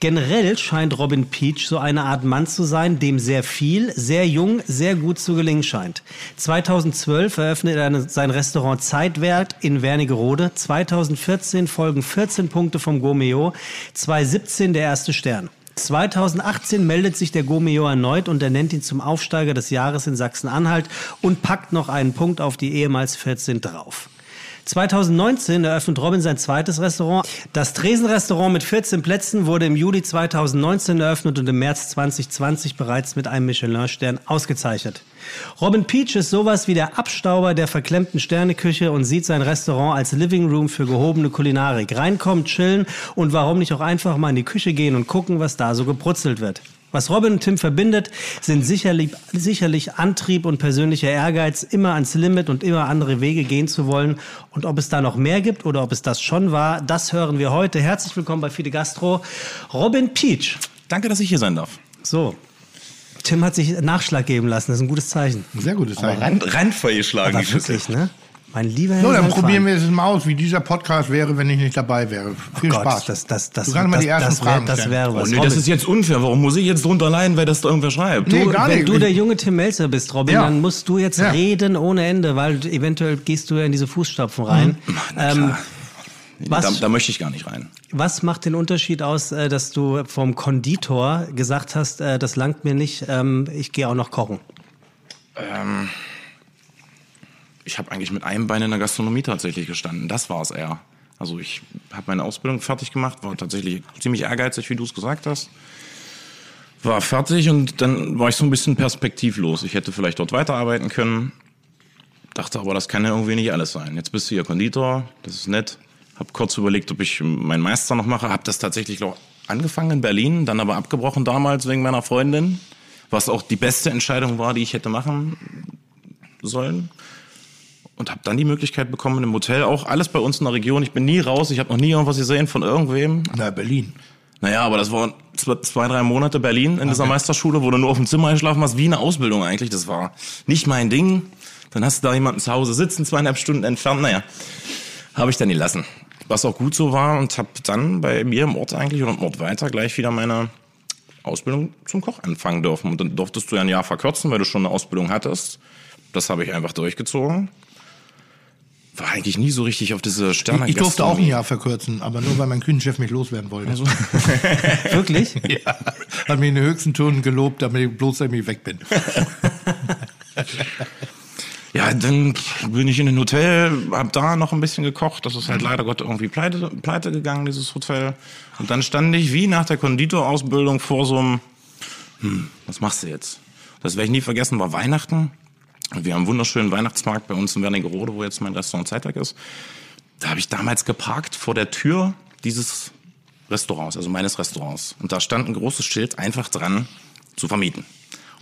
Generell scheint Robin Peach so eine Art Mann zu sein, dem sehr viel, sehr jung, sehr gut zu gelingen scheint. 2012 eröffnet er sein Restaurant Zeitwert in Wernigerode. 2014 folgen 14 Punkte vom Gourmet. 2017 der erste Stern. 2018 meldet sich der Gomeo erneut und er nennt ihn zum Aufsteiger des Jahres in Sachsen-Anhalt und packt noch einen Punkt auf die ehemals 14 drauf. 2019 eröffnet Robin sein zweites Restaurant. Das Tresenrestaurant mit 14 Plätzen wurde im Juli 2019 eröffnet und im März 2020 bereits mit einem Michelin-Stern ausgezeichnet. Robin Peach ist sowas wie der Abstauber der verklemmten Sterneküche und sieht sein Restaurant als Living Room für gehobene Kulinarik. Reinkommen, chillen und warum nicht auch einfach mal in die Küche gehen und gucken, was da so gebrutzelt wird. Was Robin und Tim verbindet, sind sicherlich, sicherlich Antrieb und persönlicher Ehrgeiz, immer ans Limit und immer andere Wege gehen zu wollen. Und ob es da noch mehr gibt oder ob es das schon war, das hören wir heute. Herzlich willkommen bei Fide Gastro. Robin Peach. Danke, dass ich hier sein darf. So. Tim hat sich Nachschlag geben lassen. Das ist ein gutes Zeichen. Sehr gutes Zeichen. Rand, geschlagen, Aber die Schüssel. wirklich, ne? Mein lieber Herr So, dann probieren wir jetzt mal aus, wie dieser Podcast wäre, wenn ich nicht dabei wäre. Viel Gott, Spaß. Das, das, das, du kannst mal das, die ersten das, wär, Fragen das stellen. wäre Oh, was. nee, Robin, das ist jetzt unfair. Warum muss ich jetzt drunter leiden, weil das da irgendwer schreibt? Nee, Du, gar wenn nicht. du der junge Tim Melzer bist, Robin, Ja. dann musst du jetzt Ja. reden ohne Ende, weil eventuell gehst du ja in diese Fußstapfen rein. Ähm, was, Da, da möchte ich gar nicht rein. was macht den Unterschied aus, äh, dass du vom Konditor gesagt hast, äh, das langt mir nicht, ähm, ich gehe auch noch kochen? Ich habe eigentlich mit einem Bein in der Gastronomie tatsächlich gestanden. Das war es eher. Also ich habe meine Ausbildung fertig gemacht, war tatsächlich ziemlich ehrgeizig, wie du es gesagt hast. war fertig und dann war ich so ein bisschen perspektivlos. Ich hätte vielleicht dort weiterarbeiten können. Dachte aber, das kann ja irgendwie nicht alles sein. Jetzt bist du hier Konditor, das ist nett. Hab kurz überlegt, ob ich meinen Meister noch mache. Hab das tatsächlich glaub, angefangen in Berlin, dann aber abgebrochen damals wegen meiner Freundin. Was auch die beste Entscheidung war, die ich hätte machen sollen. Und habe dann die Möglichkeit bekommen, im Hotel auch alles bei uns in der Region. Ich bin nie raus, ich habe noch nie irgendwas gesehen von irgendwem. Na, Berlin. Naja, aber das waren zwei, drei Monate Berlin in dieser Meisterschule, wo du nur auf dem Zimmer geschlafen hast, wie eine Ausbildung eigentlich. Das war nicht mein Ding. Dann hast du da jemanden zu Hause sitzen, zweieinhalb Stunden entfernt. Naja, habe ich dann gelassen. Was auch gut so war und habe dann bei mir im Ort eigentlich oder im Ort weiter gleich wieder meine Ausbildung zum Koch anfangen dürfen. Und dann durftest du ja ein Jahr verkürzen, weil du schon eine Ausbildung hattest. Das habe ich einfach durchgezogen. War eigentlich nie so richtig auf diese Sterne. Ich durfte auch ein Jahr verkürzen, aber nur weil mein Küchenchef mich loswerden wollte. Also. Wirklich? Ja, hat mir in den höchsten Tönen gelobt, damit ich bloß ich weg bin. Ja, dann bin ich in ein Hotel, hab da noch ein bisschen gekocht. Das ist halt leider Gott irgendwie pleite, pleite gegangen, dieses Hotel. Und dann stand ich wie nach der Konditorausbildung vor so einem, hm, was machst du jetzt? Das werde ich nie vergessen, war Weihnachten. Wir haben einen wunderschönen Weihnachtsmarkt bei uns in Wernigerode, wo jetzt mein Restaurant Zeitwerk ist. Da habe ich damals geparkt vor der Tür dieses Restaurants, also meines Restaurants. Und da stand ein großes Schild einfach dran, zu vermieten.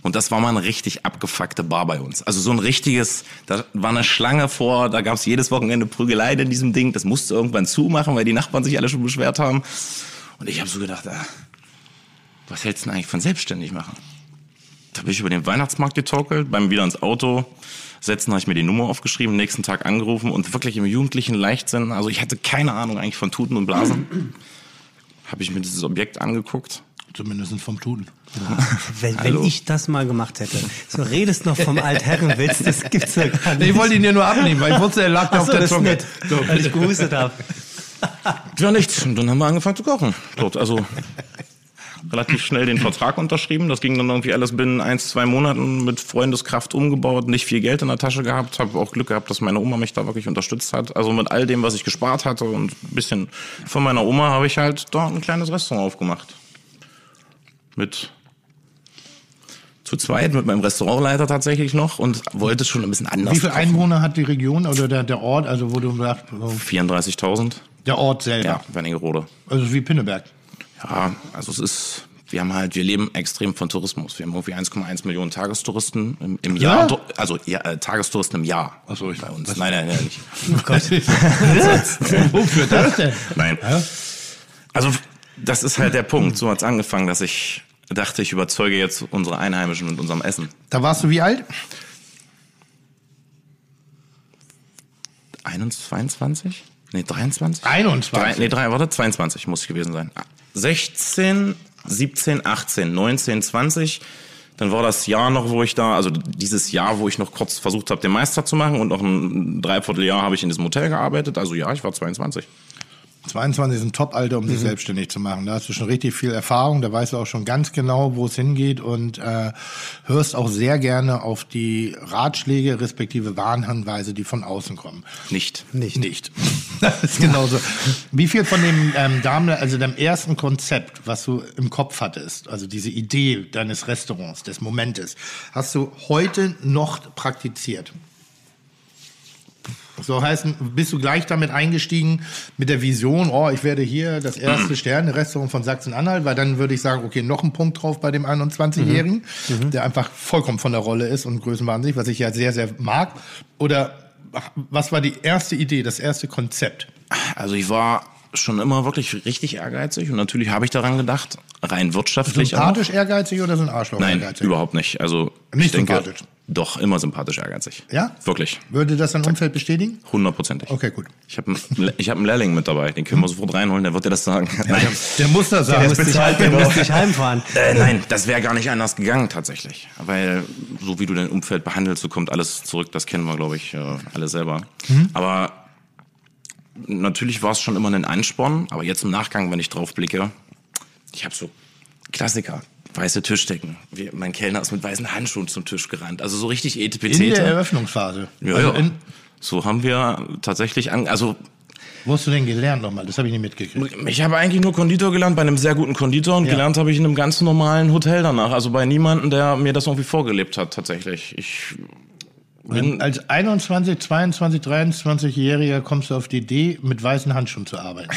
Und das war mal eine richtig abgefuckte Bar bei uns. Also so ein richtiges, da war eine Schlange vor, da gab es jedes Wochenende Prügelei in diesem Ding. Das musste irgendwann zumachen, weil die Nachbarn sich alle schon beschwert haben. Und ich habe so gedacht, ah, was hältst du denn eigentlich von selbstständig machen? Da bin ich über den Weihnachtsmarkt getorkelt, beim wieder ins Auto setzen, habe ich mir die Nummer aufgeschrieben, nächsten Tag angerufen und wirklich im jugendlichen Leichtsinn, also ich hatte keine Ahnung eigentlich von Tuten und Blasen, habe ich mir dieses Objekt angeguckt Zumindest vom Tun. Wenn, wenn ich das mal gemacht hätte. So redest noch vom Altherrenwitz, das gibt's ja gar nicht. Ich wollte ihn dir nur abnehmen, weil ich wusste, er lag da Ach auf so, der Zunge. nett, weil ich gehustet habe. Ja, nichts. Und dann haben wir angefangen zu kochen. Dort, also relativ schnell den Vertrag unterschrieben. Das ging dann irgendwie alles binnen ein, zwei Monaten mit Freundeskraft umgebaut, nicht viel Geld in der Tasche gehabt. Habe auch Glück gehabt, dass meine Oma mich da wirklich unterstützt hat. Also mit all dem, was ich gespart hatte und ein bisschen von meiner Oma habe ich halt da ein kleines Restaurant aufgemacht. Mit zu zweit mit meinem Restaurantleiter tatsächlich noch und wollte es schon ein bisschen anders Wie viele kochen. Einwohner hat die Region oder der, der Ort, also wo du sagst, so 34.000. der Ort selber? Ja, Wernigerode. Also wie Pinneberg. Ja, also es ist, wir haben halt, wir leben extrem von Tourismus. Wir haben irgendwie 1,1 Millionen Tagestouristen im, im Ja? Jahr. Also ja, äh, Tagestouristen im Jahr. Ach so, ich- bei uns. was- Nein, nein, nein, nicht. Wofür das denn? Nein. Also das ist halt der Punkt. So hat's angefangen, dass ich dachte, ich überzeuge jetzt unsere Einheimischen mit unserem Essen. Da warst du wie alt? 21, 22? Nee, 23? 21. Drei, nee, drei, warte, 22 muss ich gewesen sein. 16, 17, 18, 19, 20. Dann war das Jahr noch, wo ich da, also dieses Jahr, wo ich noch kurz versucht habe, den Meister zu machen und noch ein Dreivierteljahr habe ich in diesem Hotel gearbeitet. Also ja, ich war 22. 22 ist ein Top-Alter, um sich selbstständig zu machen. Da hast du schon richtig viel Erfahrung, da weißt du auch schon ganz genau, wo es hingeht und äh, hörst auch sehr gerne auf die Ratschläge respektive Warnhinweise, die von außen kommen. Nicht. Nicht. Nicht. Das ist genauso. Wie viel von dem ähm, Damen, also dem ersten Konzept, was du im Kopf hattest, also diese Idee deines Restaurants, des Momentes, hast du heute noch praktiziert? So heißt, bist du gleich damit eingestiegen mit der Vision, oh, ich werde hier das erste Sterne-Restaurant von Sachsen-Anhalt, weil dann würde ich sagen, okay, noch ein Punkt drauf bei dem 21-Jährigen, der einfach vollkommen von der Rolle ist und größenwahnsinnig, was ich ja sehr, sehr mag. Oder was war die erste Idee, das erste Konzept? Also ich war schon immer wirklich richtig ehrgeizig und natürlich habe ich daran gedacht, rein wirtschaftlich. auch. Sympathisch ehrgeizig oder so ein Arschloch Nein, ehrgeizig? überhaupt nicht. Also Nicht ich denke, sympathisch? Doch, immer sympathisch ehrgeizig. Ja? Wirklich. Würde das dein Umfeld bestätigen? Hundertprozentig. Okay, gut. Ich habe ich hab einen Lehrling mit dabei, den können wir sofort reinholen, der wird dir das sagen. Nein, Der muss das Der sagen. muss dich, der muss dich heimfahren. äh, nein das wäre gar nicht anders gegangen tatsächlich. Weil so wie du dein Umfeld behandelst, so kommt alles zurück, das kennen wir, glaube ich, äh, alle selber. Aber natürlich war es schon immer ein Ansporn, aber jetzt im Nachgang, wenn ich drauf blicke, ich habe so Klassiker. Weiße Tischdecken. Wir, mein Kellner ist mit weißen Handschuhen zum Tisch gerannt. Also so richtig In der Etepetete. Eröffnungsphase. Ja, also ja. so haben wir tatsächlich an, also Wo hast du denn gelernt nochmal? Das habe ich nicht mitgekriegt. Ich habe eigentlich nur Konditor gelernt bei einem sehr guten Konditor und Ja. gelernt habe ich in einem ganz normalen Hotel danach. Also bei niemandem, der mir das irgendwie vorgelebt hat, tatsächlich. Ich bin, Als 21, 22, 23-Jähriger kommst du auf die Idee, mit weißen Handschuhen zu arbeiten.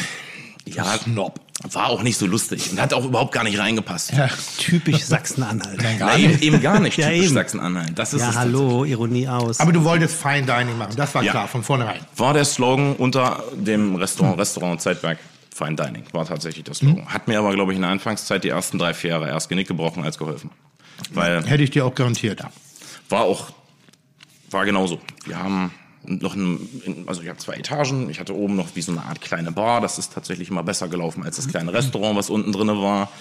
ja, Snob. War auch nicht so lustig und hat auch überhaupt gar nicht reingepasst. Ja. Typisch Sachsen-Anhalt. Na, eben, eben gar nicht Ja, typisch eben. Sachsen-Anhalt. Das ist Ja, es hallo, Ironie aus. Aber du wolltest Fine Dining machen, das war Ja. klar, von vornherein. war der Slogan unter dem Restaurant, Restaurant Zeitwerk Fine Dining. War tatsächlich der Slogan. Hat mir aber, glaube ich, in der Anfangszeit die ersten drei, vier Jahre erst Genick gebrochen als geholfen. Weil Hätte ich dir auch garantiert. war auch, war genauso. Wir haben noch ein, also ich habe zwei Etagen. Ich hatte oben noch wie so eine Art kleine Bar. Das ist tatsächlich immer besser gelaufen als das kleine Restaurant, was unten drinne war.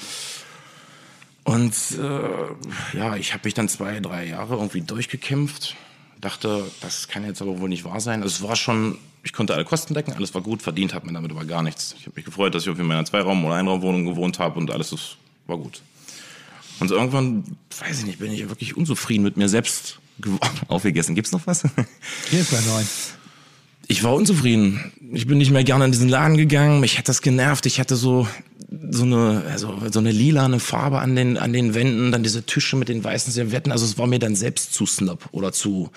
Und äh, ja, ich habe mich dann zwei, drei Jahre irgendwie durchgekämpft. Dachte, das kann jetzt aber wohl nicht wahr sein. Also es war schon, ich konnte alle Kosten decken, alles war gut, verdient hat man damit aber gar nichts. Ich habe mich gefreut, dass ich auf in meiner Zweiraum- oder Einraumwohnung gewohnt habe und alles ist, war gut. Und irgendwann, weiß ich nicht, bin ich wirklich unzufrieden mit mir selbst. Aufgegessen. Gibt's noch was? Hier ist mein neun. Ich war unzufrieden. Ich bin nicht mehr gerne in diesen Laden gegangen. Mich hat das genervt. Ich hatte so so eine also so eine lilane Farbe an den an den Wänden, dann diese Tische mit den weißen Servietten. Also es war mir dann selbst zu snob oder zu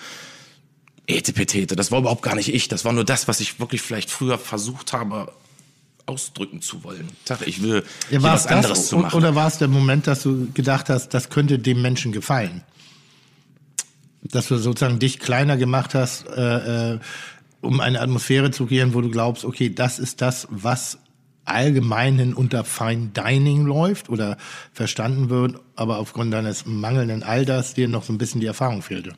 etepetete. Das war überhaupt gar nicht ich. Das war nur das, was ich wirklich vielleicht früher versucht habe ausdrücken zu wollen. Ich will Ja, was es anderes das, zu machen. Oder war es der Moment, dass du gedacht hast, das könnte dem Menschen gefallen? Dass du sozusagen dich kleiner gemacht hast, äh, äh, um eine Atmosphäre zu kreieren, wo du glaubst, okay, das ist das, was allgemein unter Fine Dining läuft oder verstanden wird, aber aufgrund deines mangelnden Alters dir noch so ein bisschen die Erfahrung fehlte.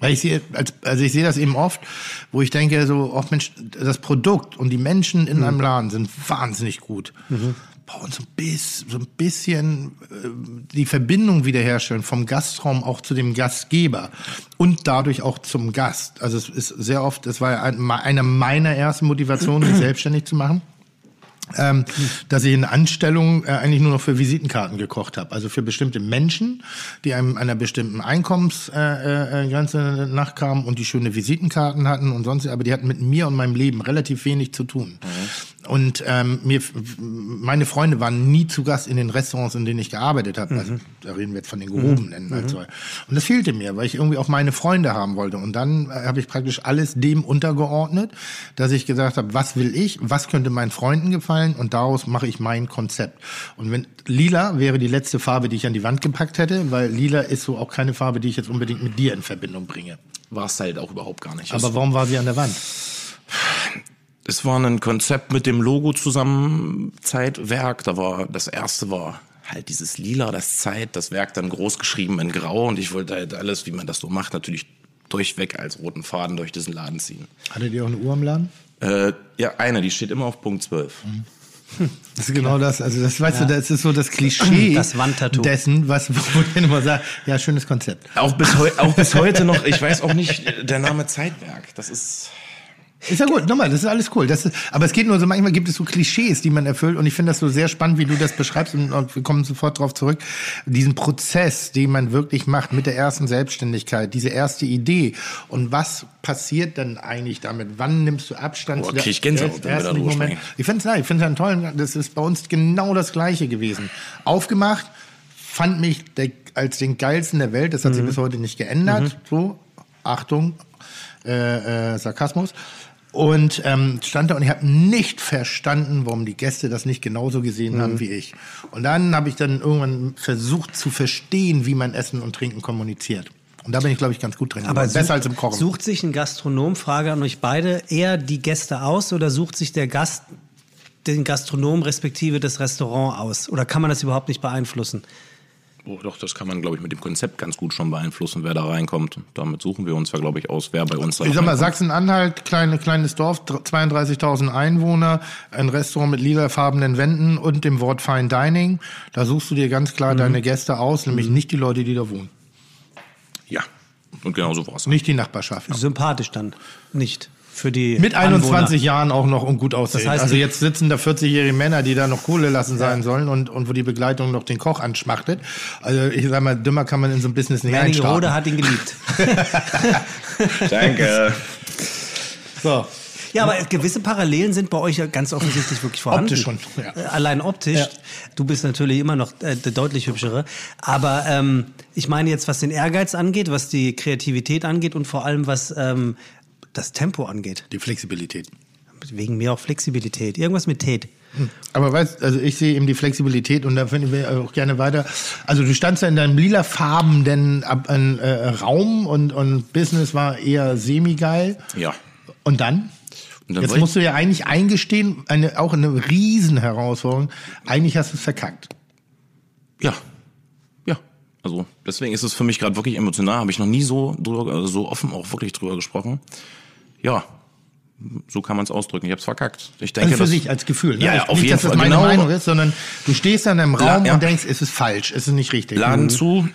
Weil ich sehe, als, also ich sehe das eben oft, wo ich denke, so, oh Mensch, das Produkt und die Menschen in einem Laden sind wahnsinnig gut. Boah, und so ein, bis, so ein bisschen äh, die Verbindung wiederherstellen vom Gastraum auch zu dem Gastgeber und dadurch auch zum Gast. Also es ist sehr oft, es war eine meiner ersten Motivationen, mich selbstständig zu machen ähm, dass ich in Anstellung äh, eigentlich nur noch für Visitenkarten gekocht habe. Also für bestimmte Menschen, die einem einer bestimmten Einkommensgrenze äh, äh, Grenze nachkamen und die schöne Visitenkarten hatten und sonst, aber die hatten mit mir und meinem Leben relativ wenig zu tun. Und ähm, mir, meine Freunde waren nie zu Gast in den Restaurants, in denen ich gearbeitet habe. Also, da reden wir jetzt von den gehobenen. Also. Und das fehlte mir, weil ich irgendwie auch meine Freunde haben wollte. Und dann äh, habe ich praktisch alles dem untergeordnet, dass ich gesagt habe, was will ich, was könnte meinen Freunden gefallen und daraus mache ich mein Konzept. Und wenn lila wäre die letzte Farbe, die ich an die Wand gepackt hätte, weil lila ist so auch keine Farbe, die ich jetzt unbedingt mit dir in Verbindung bringe. War es halt auch überhaupt gar nicht. Aber warum war sie an der Wand? Es war ein Konzept mit dem Logo zusammen, Zeitwerk. Da war, das erste war halt dieses Lila, das Zeit, das Werk dann groß geschrieben in Grau und ich wollte halt alles, wie man das so macht, natürlich durchweg als roten Faden durch diesen Laden ziehen. Hattet ihr auch eine Uhr im Laden? Äh, ja, eine, die steht immer auf Punkt 12. Das ist genau das. Also das weißt du, das ist so das Klischee Das Wandtattoo. dessen, was wo ich immer sage, ja, schönes Konzept. Auch bis, auch bis heute noch, ich weiß auch nicht, der Name Zeitwerk, das ist... Ist ja gut, nochmal, das ist alles cool. Das ist, aber es geht nur so, manchmal gibt es so Klischees, die man erfüllt und ich finde das so sehr spannend, wie du das beschreibst und, und wir kommen sofort drauf zurück. Diesen Prozess, den man wirklich macht mit der ersten Selbstständigkeit, diese erste Idee und was passiert dann eigentlich damit? Wann nimmst du Abstand Boah, zu der krieg ich Gänsehaut, erst- wenn wir Moment? Ich finde es nein, ich finde es einen tollen, das ist bei uns genau das Gleiche gewesen. Aufgemacht, fand mich der, als den geilsten der Welt, das hat sich bis heute nicht geändert, so, Achtung, äh, äh, Sarkasmus. Und ähm, stand da und ich habe nicht verstanden, warum die Gäste das nicht genauso gesehen haben wie ich. Und dann habe ich dann irgendwann versucht zu verstehen, wie man Essen und Trinken kommuniziert. Und da bin ich, glaube ich, ganz gut drin. Aber besser sucht- als im Kochen. Sucht sich ein Gastronom, Frage an euch beide, eher die Gäste aus oder sucht sich der Gast den Gastronom respektive das Restaurant aus? Oder kann man das überhaupt nicht beeinflussen? Oh, doch, das kann man, glaube ich, mit dem Konzept ganz gut schon beeinflussen, wer da reinkommt. Damit suchen wir uns ja, glaube ich, aus, wer bei uns da Ich sag mal. Sachsen-Anhalt, kleine, kleines Dorf, 32.000 Einwohner, ein Restaurant mit lilafarbenen Wänden und dem Wort Fine Dining. Da suchst du dir ganz Mhm. klar deine Gäste aus, nämlich nicht die Leute, die da wohnen. Ja, und genau so war es. Nicht die Nachbarschaft. Sympathisch dann nicht für die Mit 21 Anwohner. Jahren auch noch und gut aussehen. Das heißt, also die- jetzt sitzen da 40-jährige Männer, die da noch Kohle lassen sein sollen und, und wo die Begleitung noch den Koch anschmachtet. Also ich sag mal, dümmer kann man in so ein Business nicht Wernigerode einstarten. hat ihn geliebt. Danke. So. Ja, aber gewisse Parallelen sind bei euch ja ganz offensichtlich wirklich vorhanden. Optisch schon, ja. Äh, Allein optisch. Ja. Du bist natürlich immer noch äh, der deutlich hübschere. Aber ähm, ich meine jetzt, was den Ehrgeiz angeht, was die Kreativität angeht und vor allem was ähm, das Tempo angeht. Die Flexibilität. Wegen mir auch Flexibilität. Irgendwas mit Tät. Aber weißt, also ich sehe eben die Flexibilität und da finden wir auch gerne weiter. Also du standst ja in deinem lilafarbenen Ab- äh, Raum und, und Business war eher semi-geil. Ja. Und dann? Und dann Jetzt musst du ja eigentlich eingestehen, eine, auch eine Riesenherausforderung. Eigentlich hast du es verkackt. Ja. Ja. Also deswegen ist es für mich gerade wirklich emotional. Habe ich noch nie so drüber, also so offen auch wirklich drüber gesprochen. Ja. So kann man es ausdrücken. Ich habe es verkackt. Ich denke, Also für das- sich als Gefühl. Ne? Ja, ja, nicht, auf jeden dass das Fall. meine Genau. Meinung ist, sondern du stehst dann im Raum ja. und denkst, es ist falsch, es ist nicht richtig. Laden zu,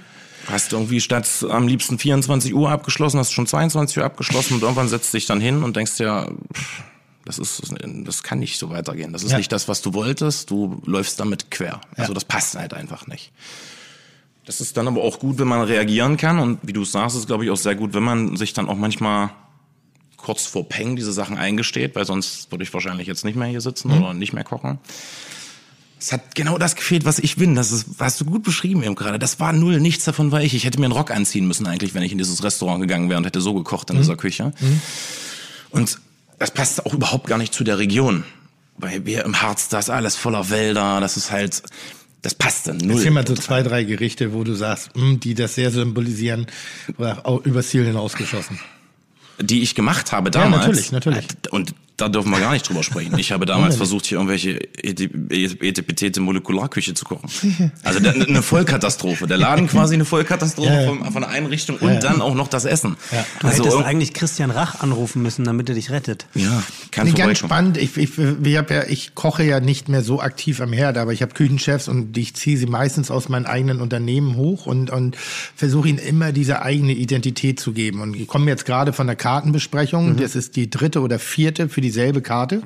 hast irgendwie statt am liebsten 24 Uhr abgeschlossen, hast schon 22 Uhr abgeschlossen und irgendwann setzt dich dann hin und denkst dir, pff, das ist, das kann nicht so weitergehen. Das ist Ja. nicht das, was du wolltest. Du läufst damit quer. Also Ja. das passt halt einfach nicht. Das ist dann aber auch gut, wenn man reagieren kann und wie du sagst, ist glaube ich auch sehr gut, wenn man sich dann auch manchmal kurz vor Peng diese Sachen eingesteht, weil sonst würde ich wahrscheinlich jetzt nicht mehr hier sitzen oder nicht mehr kochen. Es hat genau das gefehlt, was ich bin. Das ist, hast du gut beschrieben eben gerade. Das war null, nichts davon war ich. Ich hätte mir einen Rock anziehen müssen eigentlich, wenn ich in dieses Restaurant gegangen wäre und hätte so gekocht in dieser Küche. Und das passt auch überhaupt gar nicht zu der Region. Weil wir im Harz, da ist alles voller Wälder, das ist halt, das passt dann null. Erzähl mal so zwei, drei Gerichte, wo du sagst, mh, die das sehr symbolisieren, oder auch übers Ziel hinausgeschossen. Die ich gemacht habe damals. natürlich, natürlich. Und da dürfen wir gar nicht drüber sprechen. Ich habe damals versucht, hier irgendwelche etipetete Molekularküche zu kochen. Also eine Vollkatastrophe. Der Laden quasi eine Vollkatastrophe Ja, ja. Von, von der Einrichtung und dann auch noch das Essen. Ja. Du Also hättest eigentlich Christian Rach anrufen müssen, damit er dich rettet. ja, kann Nee, ganz spannend. Ich, ich, ich, ja, ich koche ja nicht mehr so aktiv am Herd, aber ich habe Küchenchefs und ich ziehe sie meistens aus meinen eigenen Unternehmen hoch und, und versuche ihnen immer diese eigene Identität zu geben. Und ich komme jetzt gerade von der Kartenbesprechung. Das ist die dritte oder vierte für dieselbe Karte.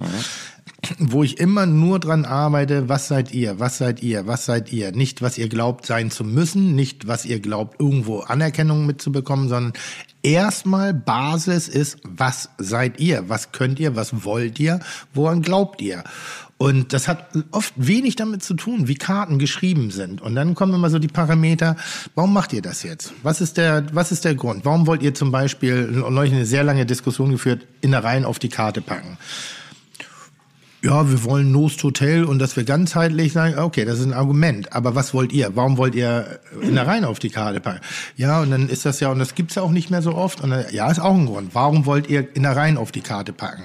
Wo ich immer nur dran arbeite, was seid ihr, was seid ihr, was seid ihr. Nicht, was ihr glaubt sein zu müssen, nicht, was ihr glaubt, irgendwo Anerkennung mitzubekommen, sondern erstmal Basis ist, was seid ihr, was könnt ihr, was wollt ihr, woran glaubt ihr. Und das hat oft wenig damit zu tun, wie Karten geschrieben sind. Und dann kommen immer so die Parameter, warum macht ihr das jetzt? Was ist der, was ist der Grund? Warum wollt ihr zum Beispiel, neulich eine sehr lange Diskussion geführt, Innereien auf die Karte packen? ja, wir wollen Nost Hotel und dass wir ganzheitlich sagen, okay, das ist ein Argument. Aber was wollt ihr? Warum wollt ihr Innereien auf die Karte packen? Ja, und dann ist das ja, und das gibt's ja auch nicht mehr so oft. Und dann, ja, ist auch ein Grund. Warum wollt ihr Innereien auf die Karte packen?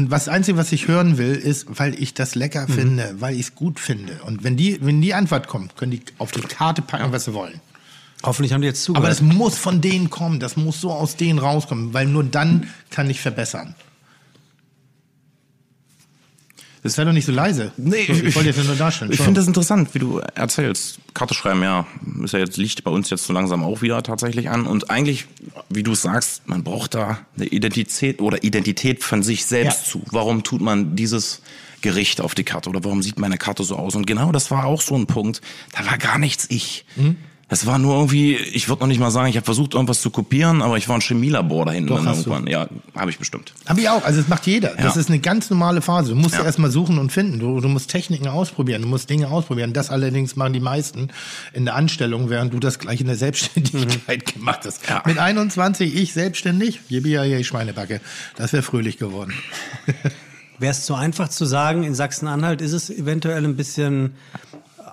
Und was Einzige, was ich hören will, ist, weil ich das lecker finde, weil ich es gut finde. Und wenn die, wenn die Antwort kommt, können die auf die Karte packen, was sie wollen. Hoffentlich haben die jetzt Aber zugehört. das muss von denen kommen, das muss so aus denen rauskommen, weil nur dann kann ich verbessern. Das sei doch nicht so leise. Nee, So, ich wollte jetzt nur darstellen. Ich finde das interessant, wie du erzählst. Karte schreiben, ja, ist ja jetzt, liegt bei uns jetzt so langsam auch wieder tatsächlich an. Und eigentlich, wie du es sagst, man braucht da eine Identität oder Identität von sich selbst Ja. zu. Warum tut man dieses Gericht auf die Karte oder warum sieht meine Karte so aus? Und genau das war auch so ein Punkt. Da war gar nichts ich. Mhm. Das war nur irgendwie, ich würde noch nicht mal sagen, ich habe versucht, irgendwas zu kopieren, aber ich war ein Chemielabor da hinten Doch, hast du. irgendwann. Ja, habe ich bestimmt. Habe ich auch. Also das macht jeder. Das Ja. ist eine ganz normale Phase. Du musst ja, erstmal suchen und finden. Du, du musst Techniken ausprobieren. Du musst Dinge ausprobieren. Das allerdings machen die meisten in der Anstellung, während du das gleich in der Selbstständigkeit gemacht hast. Ja. Mit 21 ich selbstständig. Jibi ja je Schweinebacke. Das wäre fröhlich geworden. Wäre es zu einfach zu sagen, in Sachsen-Anhalt ist es eventuell ein bisschen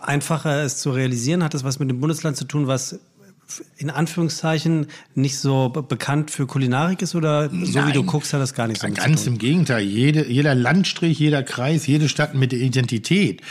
einfacher, es zu realisieren? Hat das was mit dem Bundesland zu tun, was in Anführungszeichen nicht so be- bekannt für Kulinarik ist? Oder so wie du Nein. guckst, hat das gar nichts Ganz zu tun? im Gegenteil. Jede, jeder Landstrich, jeder Kreis, jede Stadt mit der Identität.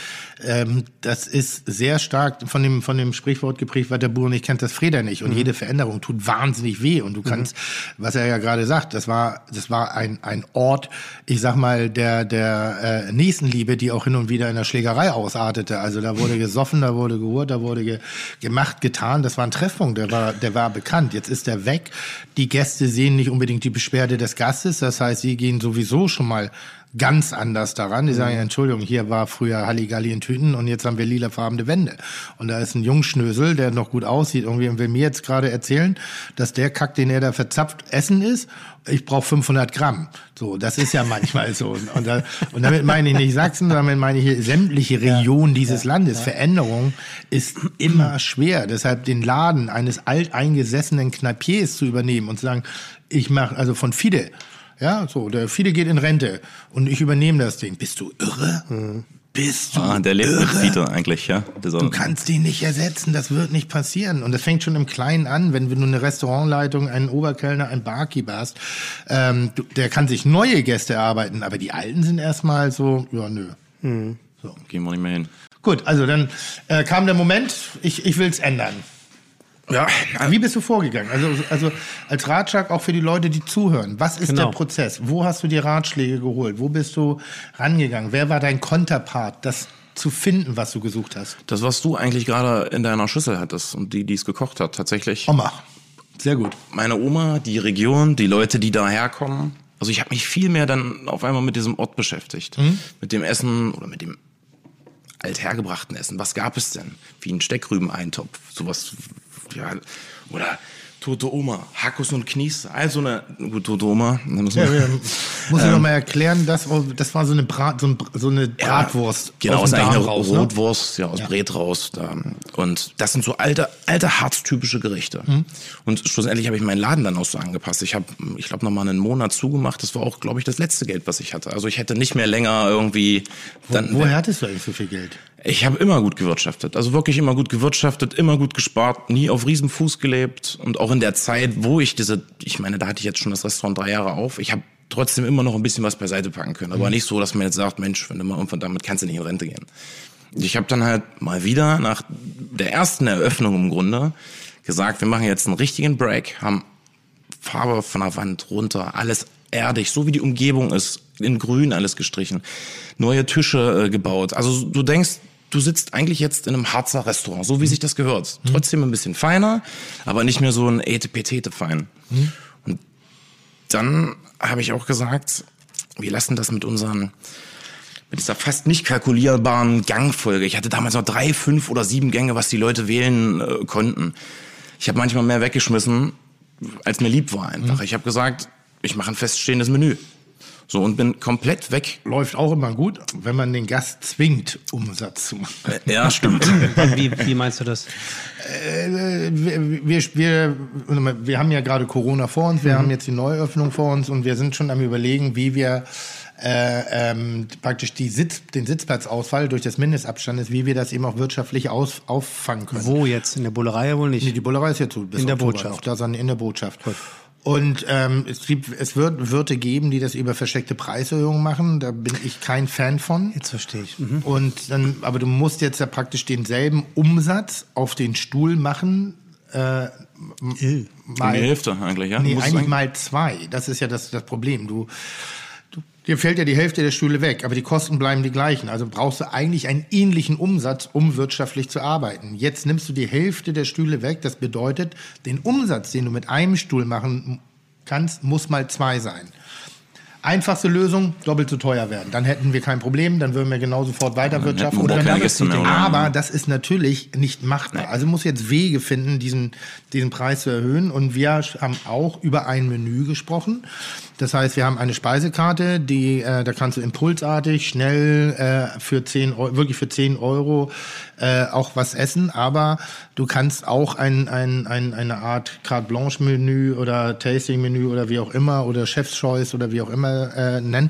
Ähm, das ist sehr stark von dem, von dem Sprichwort geprägt, was der Bauer nicht kennt, das Freder nicht. Und jede Veränderung tut wahnsinnig weh. Und du kannst, was er ja gerade sagt, das war, das war ein, ein Ort, ich sag mal, der, der äh, Nächstenliebe, die auch hin und wieder in der Schlägerei ausartete. Also da wurde gesoffen, da wurde gehurt, da wurde ge, gemacht, getan. Das war ein Treffpunkt, der war, der war bekannt. Jetzt ist er weg. Die Gäste sehen nicht unbedingt die Beschwerde des Gastes. Das heißt, sie gehen sowieso schon mal ganz anders daran. Die sagen, ja, Entschuldigung, hier war früher Halligalli in Tüten und jetzt haben wir lilafarbene Wände. Und da ist ein Jungschnösel, der noch gut aussieht irgendwie und will mir jetzt gerade erzählen, dass der Kack, den er da verzapft, Essen ist. Ich brauche 500 Gramm. So, das ist ja manchmal so. Und, da, und damit meine ich nicht Sachsen, damit meine ich hier sämtliche Regionen dieses Landes. Veränderung ist immer schwer. Deshalb den Laden eines alteingesessenen Kneipiers zu übernehmen und zu sagen, ich mache also von Fide ja, so, der Fide geht in Rente und ich übernehme das Ding. Bist du irre? Bist du Ah, der lebt mit irre? Fiete eigentlich, ja. Du kannst ihn nicht ersetzen, das wird nicht passieren. Und das fängt schon im Kleinen an, wenn du eine Restaurantleitung, einen Oberkellner, einen Barkeeper hast. Ähm, du, der kann sich neue Gäste erarbeiten, aber die Alten sind erstmal so, ja, nö. So. Gehen wir nicht mehr hin. Gut, also dann äh, kam der Moment, ich, ich will's ändern. Ja, Wie bist du vorgegangen? Also, also als Ratschlag auch für die Leute, die zuhören. Was ist Genau. der Prozess? Wo hast du die Ratschläge geholt? Wo bist du rangegangen? Wer war dein Konterpart, das zu finden, was du gesucht hast? das, was du eigentlich gerade in deiner Schüssel hattest und die, die es gekocht hat, tatsächlich. Oma. Sehr gut. Meine Oma, die Region, die Leute, die daherkommen. Also ich habe mich viel mehr dann auf einmal mit diesem Ort beschäftigt. Mit dem Essen oder mit dem althergebrachten Essen. Was gab es denn? Wie ein Steckrübeneintopf, sowas, ja, oder tote Oma, Hackus und Knies, also eine, gut, tote Oma. da muss man- Ja, ja. Muss ich noch mal erklären, das, das war so eine, Brat, so, ein, so eine Bratwurst. Genau, aus aus eigentlich Darm eine raus, ne? Rotwurst, ja, aus Bret raus. Da. Und das sind so alte, alte harztypische Gerichte. Mhm. Und schlussendlich habe ich meinen Laden dann auch so angepasst. Ich habe, ich glaube, noch mal einen Monat zugemacht. Das war auch, glaube ich, das letzte Geld, was ich hatte. Also ich hätte nicht mehr länger irgendwie. Dann, Woher hattest du eigentlich so viel Geld? ich habe immer gut gewirtschaftet. Also wirklich immer gut gewirtschaftet, immer gut gespart, nie auf Riesenfuß gelebt. Und auch in der Zeit, wo ich diese, ich meine, da hatte ich jetzt schon das Restaurant drei Jahre auf. Ich habe trotzdem immer noch ein bisschen was beiseite packen können. Aber nicht so, dass man jetzt sagt, Mensch, wenn du mal irgendwann damit kannst du nicht in Rente gehen. Ich habe dann halt mal wieder nach der ersten Eröffnung im Grunde gesagt, wir machen jetzt einen richtigen Break, haben Farbe von der Wand runter, alles erdig, so wie die Umgebung ist, in grün alles gestrichen, neue Tische äh, gebaut. Also du denkst, du sitzt eigentlich jetzt in einem Harzer Restaurant, so wie sich das gehört. Trotzdem ein bisschen feiner, aber nicht mehr so ein etepetete fein. Und dann habe ich auch gesagt, wir lassen das mit unseren mit dieser fast nicht kalkulierbaren Gangfolge. Ich hatte damals noch drei, fünf oder sieben Gänge, was die Leute wählen äh, konnten. Ich habe manchmal mehr weggeschmissen, als mir lieb war einfach. Ich habe gesagt, ich mache ein feststehendes Menü. So und bin komplett weg. Läuft auch immer gut, wenn man den Gast zwingt, Umsatz zu machen. Ja, stimmt. Wie, wie meinst du das? Äh, wir, wir, wir, wir haben ja gerade Corona vor uns, wir Mhm. haben jetzt die Neuöffnung vor uns und wir sind schon am überlegen, wie wir äh, ähm, praktisch die Sitz, den Sitzplatzausfall durch das Mindestabstandes, wie wir das eben auch wirtschaftlich aus, auffangen können. Wo jetzt? In der Bullerei wohl Nee, nicht. die Bullerei ist ja zu. Bis In der Oktober Botschaft. Noch, da sind in der Botschaft. Und ähm, es, gibt, es wird Wirte geben, die das über versteckte Preiserhöhungen machen. Da bin ich kein Fan von. Jetzt verstehe ich. Mhm. Und dann, aber du musst jetzt ja praktisch denselben Umsatz auf den Stuhl machen. Äh, Die Hälfte eigentlich, ja? Nee, eigentlich sagen. mal zwei. Das ist ja das, das Problem. Du, dir fällt ja die Hälfte der Stühle weg, aber die Kosten bleiben die gleichen. Also brauchst du eigentlich einen ähnlichen Umsatz, um wirtschaftlich zu arbeiten. Jetzt nimmst du die Hälfte der Stühle weg. Das bedeutet, den Umsatz, den du mit einem Stuhl machen kannst, muss mal zwei sein. Einfachste Lösung, doppelt so teuer werden. Dann hätten wir kein Problem, dann würden wir genau sofort weiterwirtschaften. Oder dann-? Aber das ist natürlich nicht machbar. Also muss jetzt Wege finden, diesen, diesen Preis zu erhöhen. Und wir haben auch über ein Menü gesprochen. Das heißt, wir haben eine Speisekarte, die, äh, da kannst du impulsartig, schnell äh, für 10 Euro, wirklich für 10 Euro äh, auch was essen. Aber du kannst auch ein, ein, ein, eine Art Carte Blanche Menü oder Tasting Menü oder wie auch immer oder Chef's Choice oder wie auch immer äh, nennen.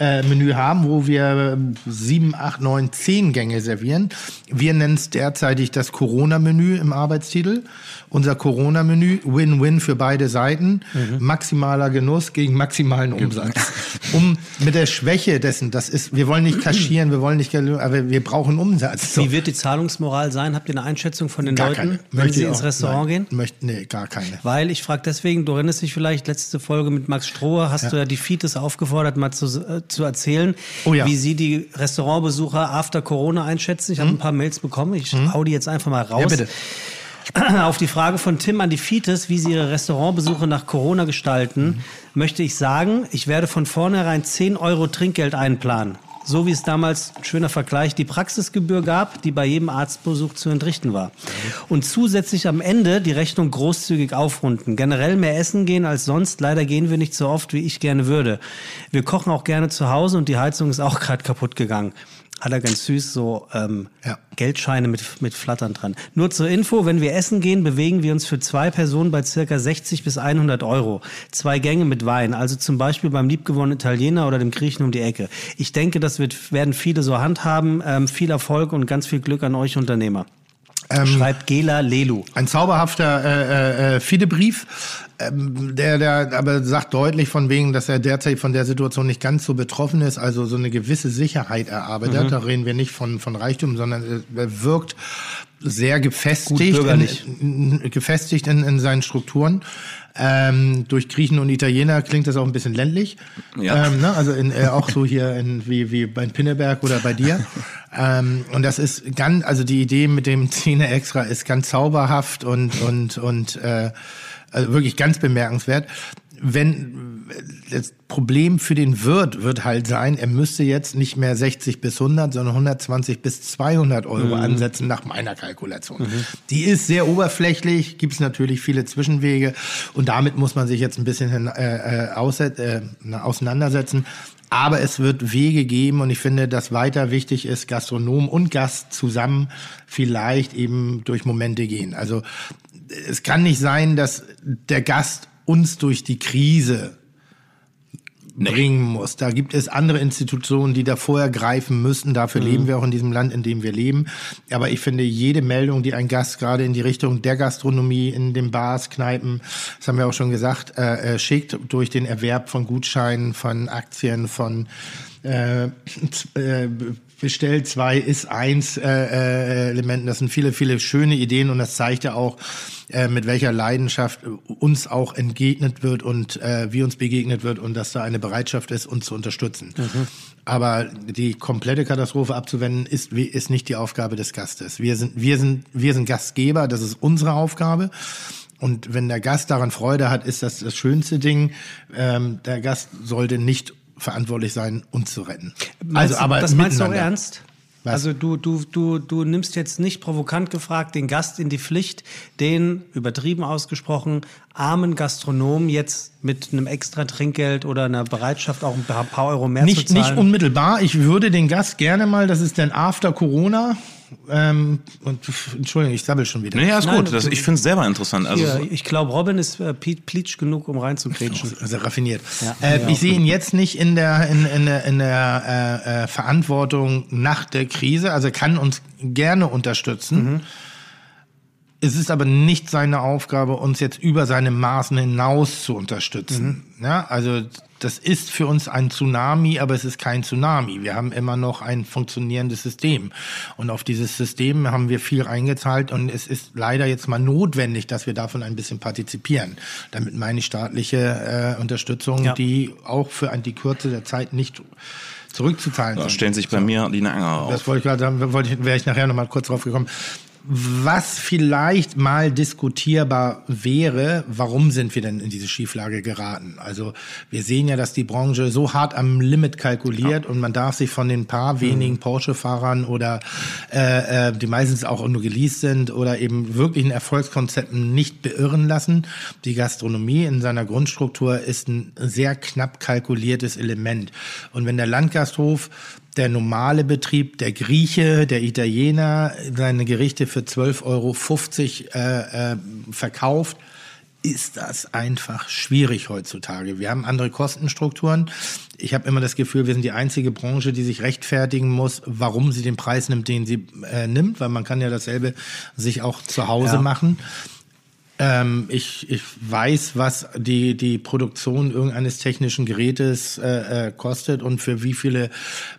Äh, Menü haben, wo wir sieben, acht, neun, zehn Gänge servieren. Wir nennen es derzeitig das Corona-Menü im Arbeitstitel. Unser Corona-Menü, Win-Win für beide Seiten, maximaler Genuss gegen maximalen Umsatz. Um mit der Schwäche dessen, das ist, wir wollen nicht kaschieren, wir wollen nicht, aber wir brauchen Umsatz. So. Wie wird die Zahlungsmoral sein? Habt ihr eine Einschätzung von den Gar Leuten, keine. wenn Möchte sie ins auch. Restaurant Nein, gehen? Möchte, nee, gar keine. Weil ich frage deswegen, du erinnerst dich vielleicht, letzte Folge mit Max Strohe hast du ja die Fites aufgefordert, mal zu, äh, zu erzählen, Oh ja. wie sie die Restaurantbesucher after Corona einschätzen. Ich habe ein paar Mails bekommen, ich hau die jetzt einfach mal raus. Ja, bitte. Auf die Frage von Tim an die Fites, wie sie ihre Restaurantbesuche nach Corona gestalten, möchte ich sagen, ich werde von vornherein 10 Euro Trinkgeld einplanen. So wie es damals, schöner Vergleich, die Praxisgebühr gab, die bei jedem Arztbesuch zu entrichten war. Und zusätzlich am Ende die Rechnung großzügig aufrunden. Generell mehr essen gehen als sonst. Leider gehen wir nicht so oft, wie ich gerne würde. Wir kochen auch gerne zu Hause und die Heizung ist auch gerade kaputt gegangen. Hat er ganz süß so ähm, Ja. Geldscheine mit, mit Flattern dran. Nur zur Info, wenn wir essen gehen, bewegen wir uns für zwei Personen bei circa 60 bis 100 Euro. Zwei Gänge mit Wein, also zum Beispiel beim liebgewonnenen Italiener oder dem Griechen um die Ecke. Ich denke, das wird, werden viele so handhaben. Ähm, viel Erfolg und ganz viel Glück an euch Unternehmer. Schreibt Gela Lelu. Ein zauberhafter äh, äh, Fidebrief, ähm, der, der aber sagt deutlich von wegen, dass er derzeit von der Situation nicht ganz so betroffen ist, also so eine gewisse Sicherheit erarbeitet. Da reden wir nicht von, von Reichtum, sondern er wirkt sehr gefestigt, in, in, gefestigt in, in seinen Strukturen. Ähm, durch Griechen und Italiener klingt das auch ein bisschen ländlich. Ja. Ähm, ne? Also in, äh, auch so hier in, wie, wie bei Pinneberg oder bei dir. ähm, und das ist ganz, also die Idee mit dem Zähne extra ist ganz zauberhaft und, und, und äh, also wirklich ganz bemerkenswert. Wenn das Problem für den Wirt wird halt sein, er müsste jetzt nicht mehr 60 bis 100, sondern 120 bis 200 Euro ansetzen nach meiner Kalkulation. Die ist sehr oberflächlich, gibt es natürlich viele Zwischenwege und damit muss man sich jetzt ein bisschen äh, äh, äh, na, auseinandersetzen. Aber es wird Wege geben und ich finde, dass weiter wichtig ist, Gastronom und Gast zusammen vielleicht eben durch Momente gehen. Also es kann nicht sein, dass der Gast uns durch die Krise bringen muss. Da gibt es andere Institutionen, die da vorher greifen müssen. Dafür leben wir auch in diesem Land, in dem wir leben. Aber ich finde, jede Meldung, die ein Gast gerade in die Richtung der Gastronomie, in den Bars, Kneipen, das haben wir auch schon gesagt, äh, äh, schickt durch den Erwerb von Gutscheinen, von Aktien, von äh, äh, bestellt zwei ist eins äh, äh, Elementen. Das sind viele, viele schöne Ideen und das zeigt ja auch, äh, mit welcher Leidenschaft uns auch entgegnet wird und äh, wie uns begegnet wird und dass da eine Bereitschaft ist, uns zu unterstützen. Aber die komplette Katastrophe abzuwenden ist, ist nicht die Aufgabe des Gastes. Wir sind, wir sind, wir sind Gastgeber. Das ist unsere Aufgabe. Und wenn der Gast daran Freude hat, ist das das schönste Ding. Ähm, der Gast sollte nicht verantwortlich sein, uns zu retten. Meinst du- das meinst du auch ernst? Was? Also du, du, du, du nimmst jetzt nicht provokant gefragt den Gast in die Pflicht, den, übertrieben ausgesprochen, armen Gastronomen jetzt mit einem extra Trinkgeld oder einer Bereitschaft auch ein paar Euro mehr zu Nicht, zahlen. nicht unmittelbar. Ich würde den Gast gerne mal, das ist dann After Corona. Ähm, und Entschuldigung, ich sabbel schon wieder. Nee, ja, ist Nein, gut. Das, ich finde es selber interessant. Also, Hier, ich glaube, Robin ist äh, Pleatsch genug, um reinzugrätschen. Also raffiniert. Ja, äh, ja, ich sehe ihn jetzt nicht in der in, in in der äh, äh, Verantwortung nach der Krise. Also er kann uns gerne unterstützen. Es ist aber nicht seine Aufgabe, uns jetzt über seine Maßen hinaus zu unterstützen. Ja, also das ist für uns ein Tsunami, aber es ist kein Tsunami. Wir haben immer noch ein funktionierendes System. Und auf dieses System haben wir viel reingezahlt und es ist leider jetzt mal notwendig, dass wir davon ein bisschen partizipieren. Damit meine ich staatliche äh, Unterstützung, Ja. die auch für die Kürze der Zeit nicht zurückzuzahlen da sind. stellen sich bei mir die Nanger auf. Das wollte ich gerade sagen, wollte ich, wäre ich nachher noch mal kurz drauf gekommen. Was vielleicht mal diskutierbar wäre, warum sind wir denn in diese Schieflage geraten? Also wir sehen ja, dass die Branche so hart am Limit kalkuliert und man darf sich von den paar wenigen Porsche-Fahrern oder äh, äh, die meistens auch nur geleast sind oder eben wirklichen Erfolgskonzepten nicht beirren lassen. Die Gastronomie in seiner Grundstruktur ist ein sehr knapp kalkuliertes Element. Und wenn der Landgasthof der normale Betrieb, der Grieche, der Italiener seine Gerichte für 12,50 Euro äh, äh, verkauft, ist das einfach schwierig heutzutage. Wir haben andere Kostenstrukturen. Ich habe immer das Gefühl, wir sind die einzige Branche, die sich rechtfertigen muss, warum sie den Preis nimmt, den sie äh, nimmt, weil man kann ja dasselbe sich auch zu Hause Ja. machen. Ähm, ich, ich weiß, was die, die Produktion irgendeines technischen Gerätes äh, äh, kostet und für wie viele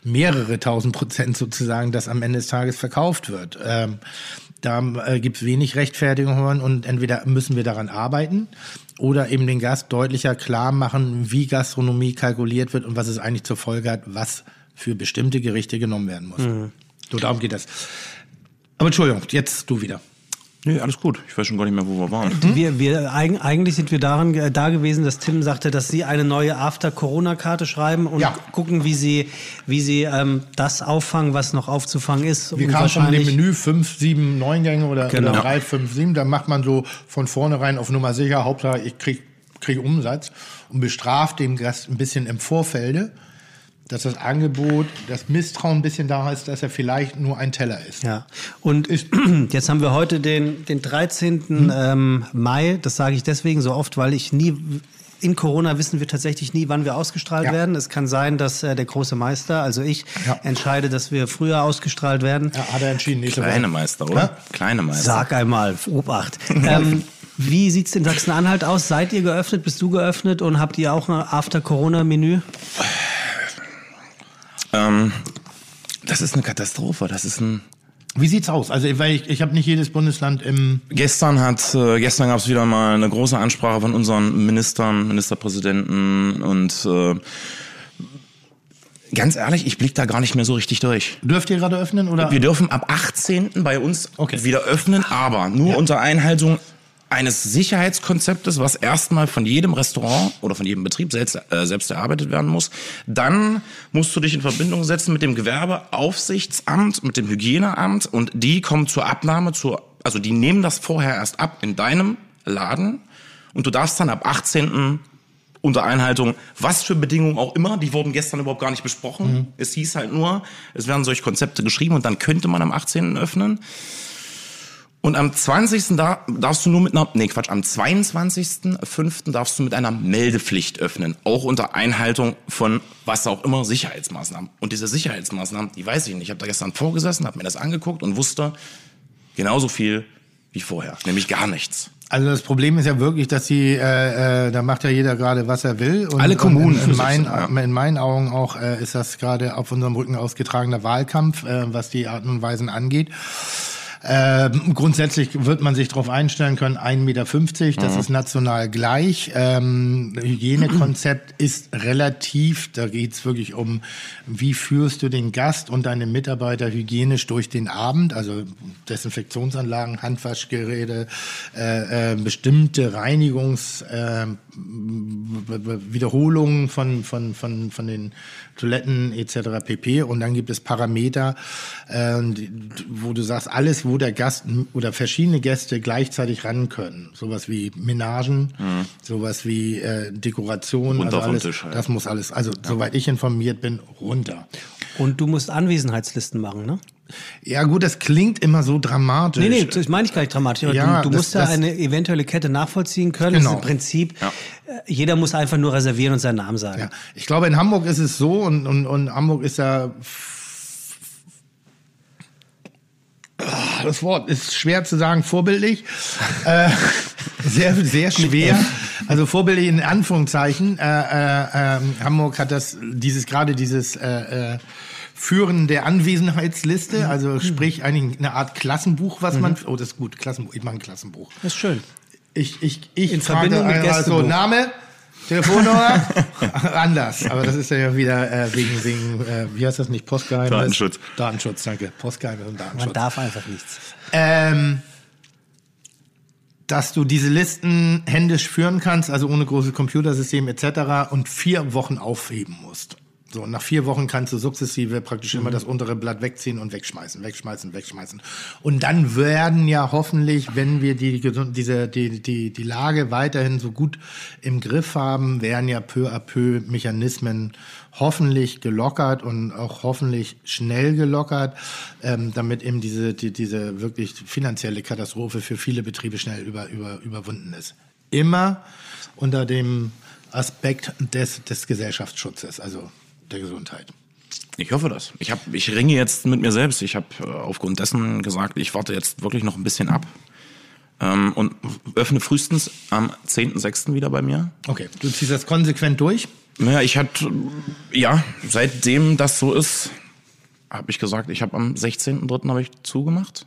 mehrere tausend Prozent sozusagen das am Ende des Tages verkauft wird. Ähm, da äh, gibt es wenig Rechtfertigungen und entweder müssen wir daran arbeiten oder eben den Gast deutlicher klar machen, wie Gastronomie kalkuliert wird und was es eigentlich zur Folge hat, was für bestimmte Gerichte genommen werden muss. So, darum geht das. Aber Entschuldigung, jetzt du wieder. Nee, alles gut. Ich weiß schon gar nicht mehr, wo wir waren. Wir, wir, eig- eigentlich sind wir daran äh, da gewesen, dass Tim sagte, dass Sie eine neue After-Corona-Karte schreiben und Ja. gucken, wie Sie, wie Sie ähm, das auffangen, was noch aufzufangen ist. Wir Und kamen schon mit dem Menü 5, 7, 9 Gänge oder, Genau. oder 3, 5, 7. Da macht man so von vornherein auf Nummer sicher, Hauptsache ich krieg, krieg Umsatz und bestraft den Gast ein bisschen im Vorfelde, dass das Angebot, das Misstrauen ein bisschen da ist, dass er vielleicht nur ein Teller ist. Ja, und jetzt haben wir heute den, den 13. Ähm, Mai. Das sage ich deswegen so oft, weil ich nie, in Corona wissen wir tatsächlich nie, wann wir ausgestrahlt Ja. werden. Es kann sein, dass äh, der große Meister, also ich, Ja. entscheide, dass wir früher ausgestrahlt werden. Ja, hat er entschieden, nächste Kleine Woche. Meister, oder? Ja? Kleine Meister. Sag einmal, Obacht. ähm, wie sieht's in Sachsen-Anhalt aus? Seid ihr geöffnet? Bist du geöffnet? Und habt ihr auch ein After-Corona-Menü? Ähm, das ist eine Katastrophe. Das ist ein. Wie sieht's aus? Also, weil ich, ich habe nicht jedes Bundesland im. Gestern hat, äh, gestern gab es wieder mal eine große Ansprache von unseren Ministern, Ministerpräsidenten und äh, ganz ehrlich, ich blick da gar nicht mehr so richtig durch. Dürft ihr gerade öffnen oder? Wir dürfen ab 18. bei uns Okay. wieder öffnen, aber nur unter Einhaltung eines Sicherheitskonzeptes, was erstmal von jedem Restaurant oder von jedem Betrieb selbst, äh, selbst erarbeitet werden muss. Dann musst du dich in Verbindung setzen mit dem Gewerbeaufsichtsamt, mit dem Hygieneamt und die kommen zur Abnahme, zur, also die nehmen das vorher erst ab in deinem Laden und du darfst dann ab 18 unter Einhaltung, was für Bedingungen auch immer, die wurden gestern überhaupt gar nicht besprochen. Es hieß halt nur, es werden solche Konzepte geschrieben und dann könnte man am 18. öffnen. Und am 20. Da, darfst du nur mit einer, nee Quatsch, am 22.05. darfst du mit einer Meldepflicht öffnen. Auch unter Einhaltung von was auch immer Sicherheitsmaßnahmen. Und diese Sicherheitsmaßnahmen, die weiß ich nicht. Ich habe da gestern vorgesessen, habe mir das angeguckt und wusste genauso viel wie vorher. Nämlich gar nichts. Also das Problem ist ja wirklich, dass sie, äh, äh, da macht ja jeder gerade, was er will. Und, Alle Kommunen Und in, in, meinen, ja. in meinen Augen auch äh, ist das gerade auf unserem Rücken ausgetragener Wahlkampf, äh, was die Arten und Weisen angeht. Ähm, grundsätzlich wird man sich darauf einstellen können, 1,50 Meter, das Mhm. ist national gleich. Ähm, Hygienekonzept ist relativ, da geht's wirklich um, wie führst du den Gast und deine Mitarbeiter hygienisch durch den Abend, also Desinfektionsanlagen, Handwaschgeräte, äh, äh, bestimmte Reinigungs, äh, Wiederholungen von, von, von, von den Toiletten etc. pp. Und dann gibt es Parameter, äh, wo du sagst, alles, wo der Gast oder verschiedene Gäste gleichzeitig ran können. Sowas wie Menagen, sowas wie äh, Dekoration, Runter also vom alles, Tisch halt. das muss alles, also soweit ich informiert bin, runter. Und du musst Anwesenheitslisten machen, ne? Ja gut, das klingt immer so dramatisch. Nee, nee, das meine ich gar nicht dramatisch. Ja, du, du das- musst ja das- eine eventuelle Kette nachvollziehen können. Genau. Das ist im Prinzip, äh, jeder muss einfach nur reservieren und seinen Namen sagen. Ja, ich glaube, in Hamburg ist es so und, und, und Hamburg ist ja. Ah, Das Wort ist schwer zu sagen, vorbildlich. äh, sehr, sehr schwer. Also vorbildlich in Anführungszeichen. Äh, äh, ähm, Hamburg hat das, dieses, gerade dieses äh, äh, Führen der Anwesenheitsliste, also sprich eigentlich eine Art Klassenbuch, was man. Oh, das ist gut, Klassenbuch. Ich mache ein Klassenbuch. Das ist schön. Ich, ich, ich In Verbindung mit einmal so, Gästebuch. Name, Telefonnummer, anders. Aber das ist ja wieder äh, wegen, wegen äh, wie heißt das nicht, Postgeheimnis? Datenschutz. Datenschutz, danke. Postgeheimnis und Man Datenschutz. darf einfach nichts. Ähm, dass du diese Listen händisch führen kannst, also ohne großes Computersystem etc. und vier Wochen aufheben musst. So, und nach vier Wochen kannst du sukzessive praktisch immer das untere Blatt wegziehen und wegschmeißen, wegschmeißen, wegschmeißen. Und dann werden ja hoffentlich, wenn wir die, diese, die, die, die Lage weiterhin so gut im Griff haben, werden ja peu à peu Mechanismen hoffentlich gelockert und auch hoffentlich schnell gelockert, ähm, damit eben diese, die, diese wirklich finanzielle Katastrophe für viele Betriebe schnell über, über, überwunden ist. Immer unter dem Aspekt des, des Gesellschaftsschutzes, also der Gesundheit. Ich hoffe das. Ich, hab, ich ringe jetzt mit mir selbst. Ich habe äh, aufgrund dessen gesagt, ich warte jetzt wirklich noch ein bisschen ab ähm, und öffne frühestens am 10.06. wieder bei mir. Okay, du ziehst das konsequent durch. Naja, ich hatte, ja, seitdem das so ist, habe ich gesagt, ich habe am 16.03. habe ich zugemacht.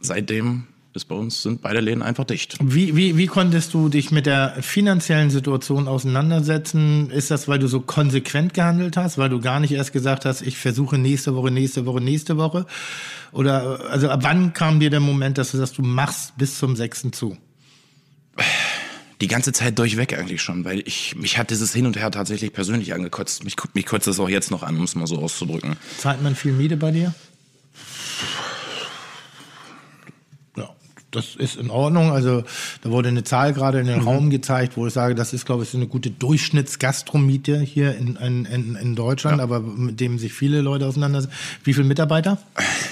Seitdem ist bei uns, sind beide Läden einfach dicht. Wie, wie, wie konntest du dich mit der finanziellen Situation auseinandersetzen? Ist das, weil du so konsequent gehandelt hast, weil du gar nicht erst gesagt hast, ich versuche nächste Woche, nächste Woche, nächste Woche? Oder also ab wann kam dir der Moment, dass du sagst, du machst bis zum 6. zu? Die ganze Zeit durchweg eigentlich schon, weil ich, mich hat dieses Hin und Her tatsächlich persönlich angekotzt. Mich, mich kotzt das auch jetzt noch an, um es mal so auszudrücken. Zahlt man viel Miete bei dir? Ja, das ist in Ordnung. Also da wurde eine Zahl gerade in den Raum gezeigt, wo ich sage, das ist, glaube ich, so eine gute Durchschnittsgastromiete hier in, in, in, Deutschland, aber mit dem sich viele Leute auseinandersetzen. Wie viele Mitarbeiter?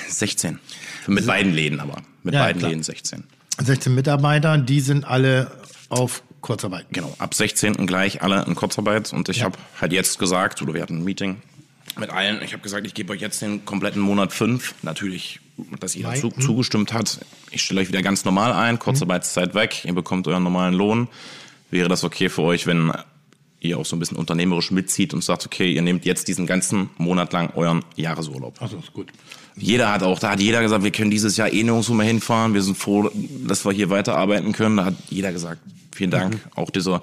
16. Mit beiden Läden aber. Mit Ja, beiden klar. Läden 16. 16 Mitarbeiter, die sind alle auf Kurzarbeit. Genau, ab 16. gleich alle in Kurzarbeit. Und ich Ja. habe halt jetzt gesagt, oder wir hatten ein Meeting mit allen, ich habe gesagt, ich gebe euch jetzt den kompletten Monat fünf. Natürlich, dass jeder Mai, zu, hm. zugestimmt hat. Ich stelle euch wieder ganz normal ein, Kurzarbeitszeit weg, ihr bekommt euren normalen Lohn. Wäre das okay für euch, wenn ihr auch so ein bisschen unternehmerisch mitzieht und sagt, okay, ihr nehmt jetzt diesen ganzen Monat lang euren Jahresurlaub. Also ist gut. Jeder hat auch, da hat jeder gesagt, wir können dieses Jahr eh nirgendwo mehr hinfahren. Wir sind froh, dass wir hier weiterarbeiten können. Da hat jeder gesagt, vielen Dank. Auch dieser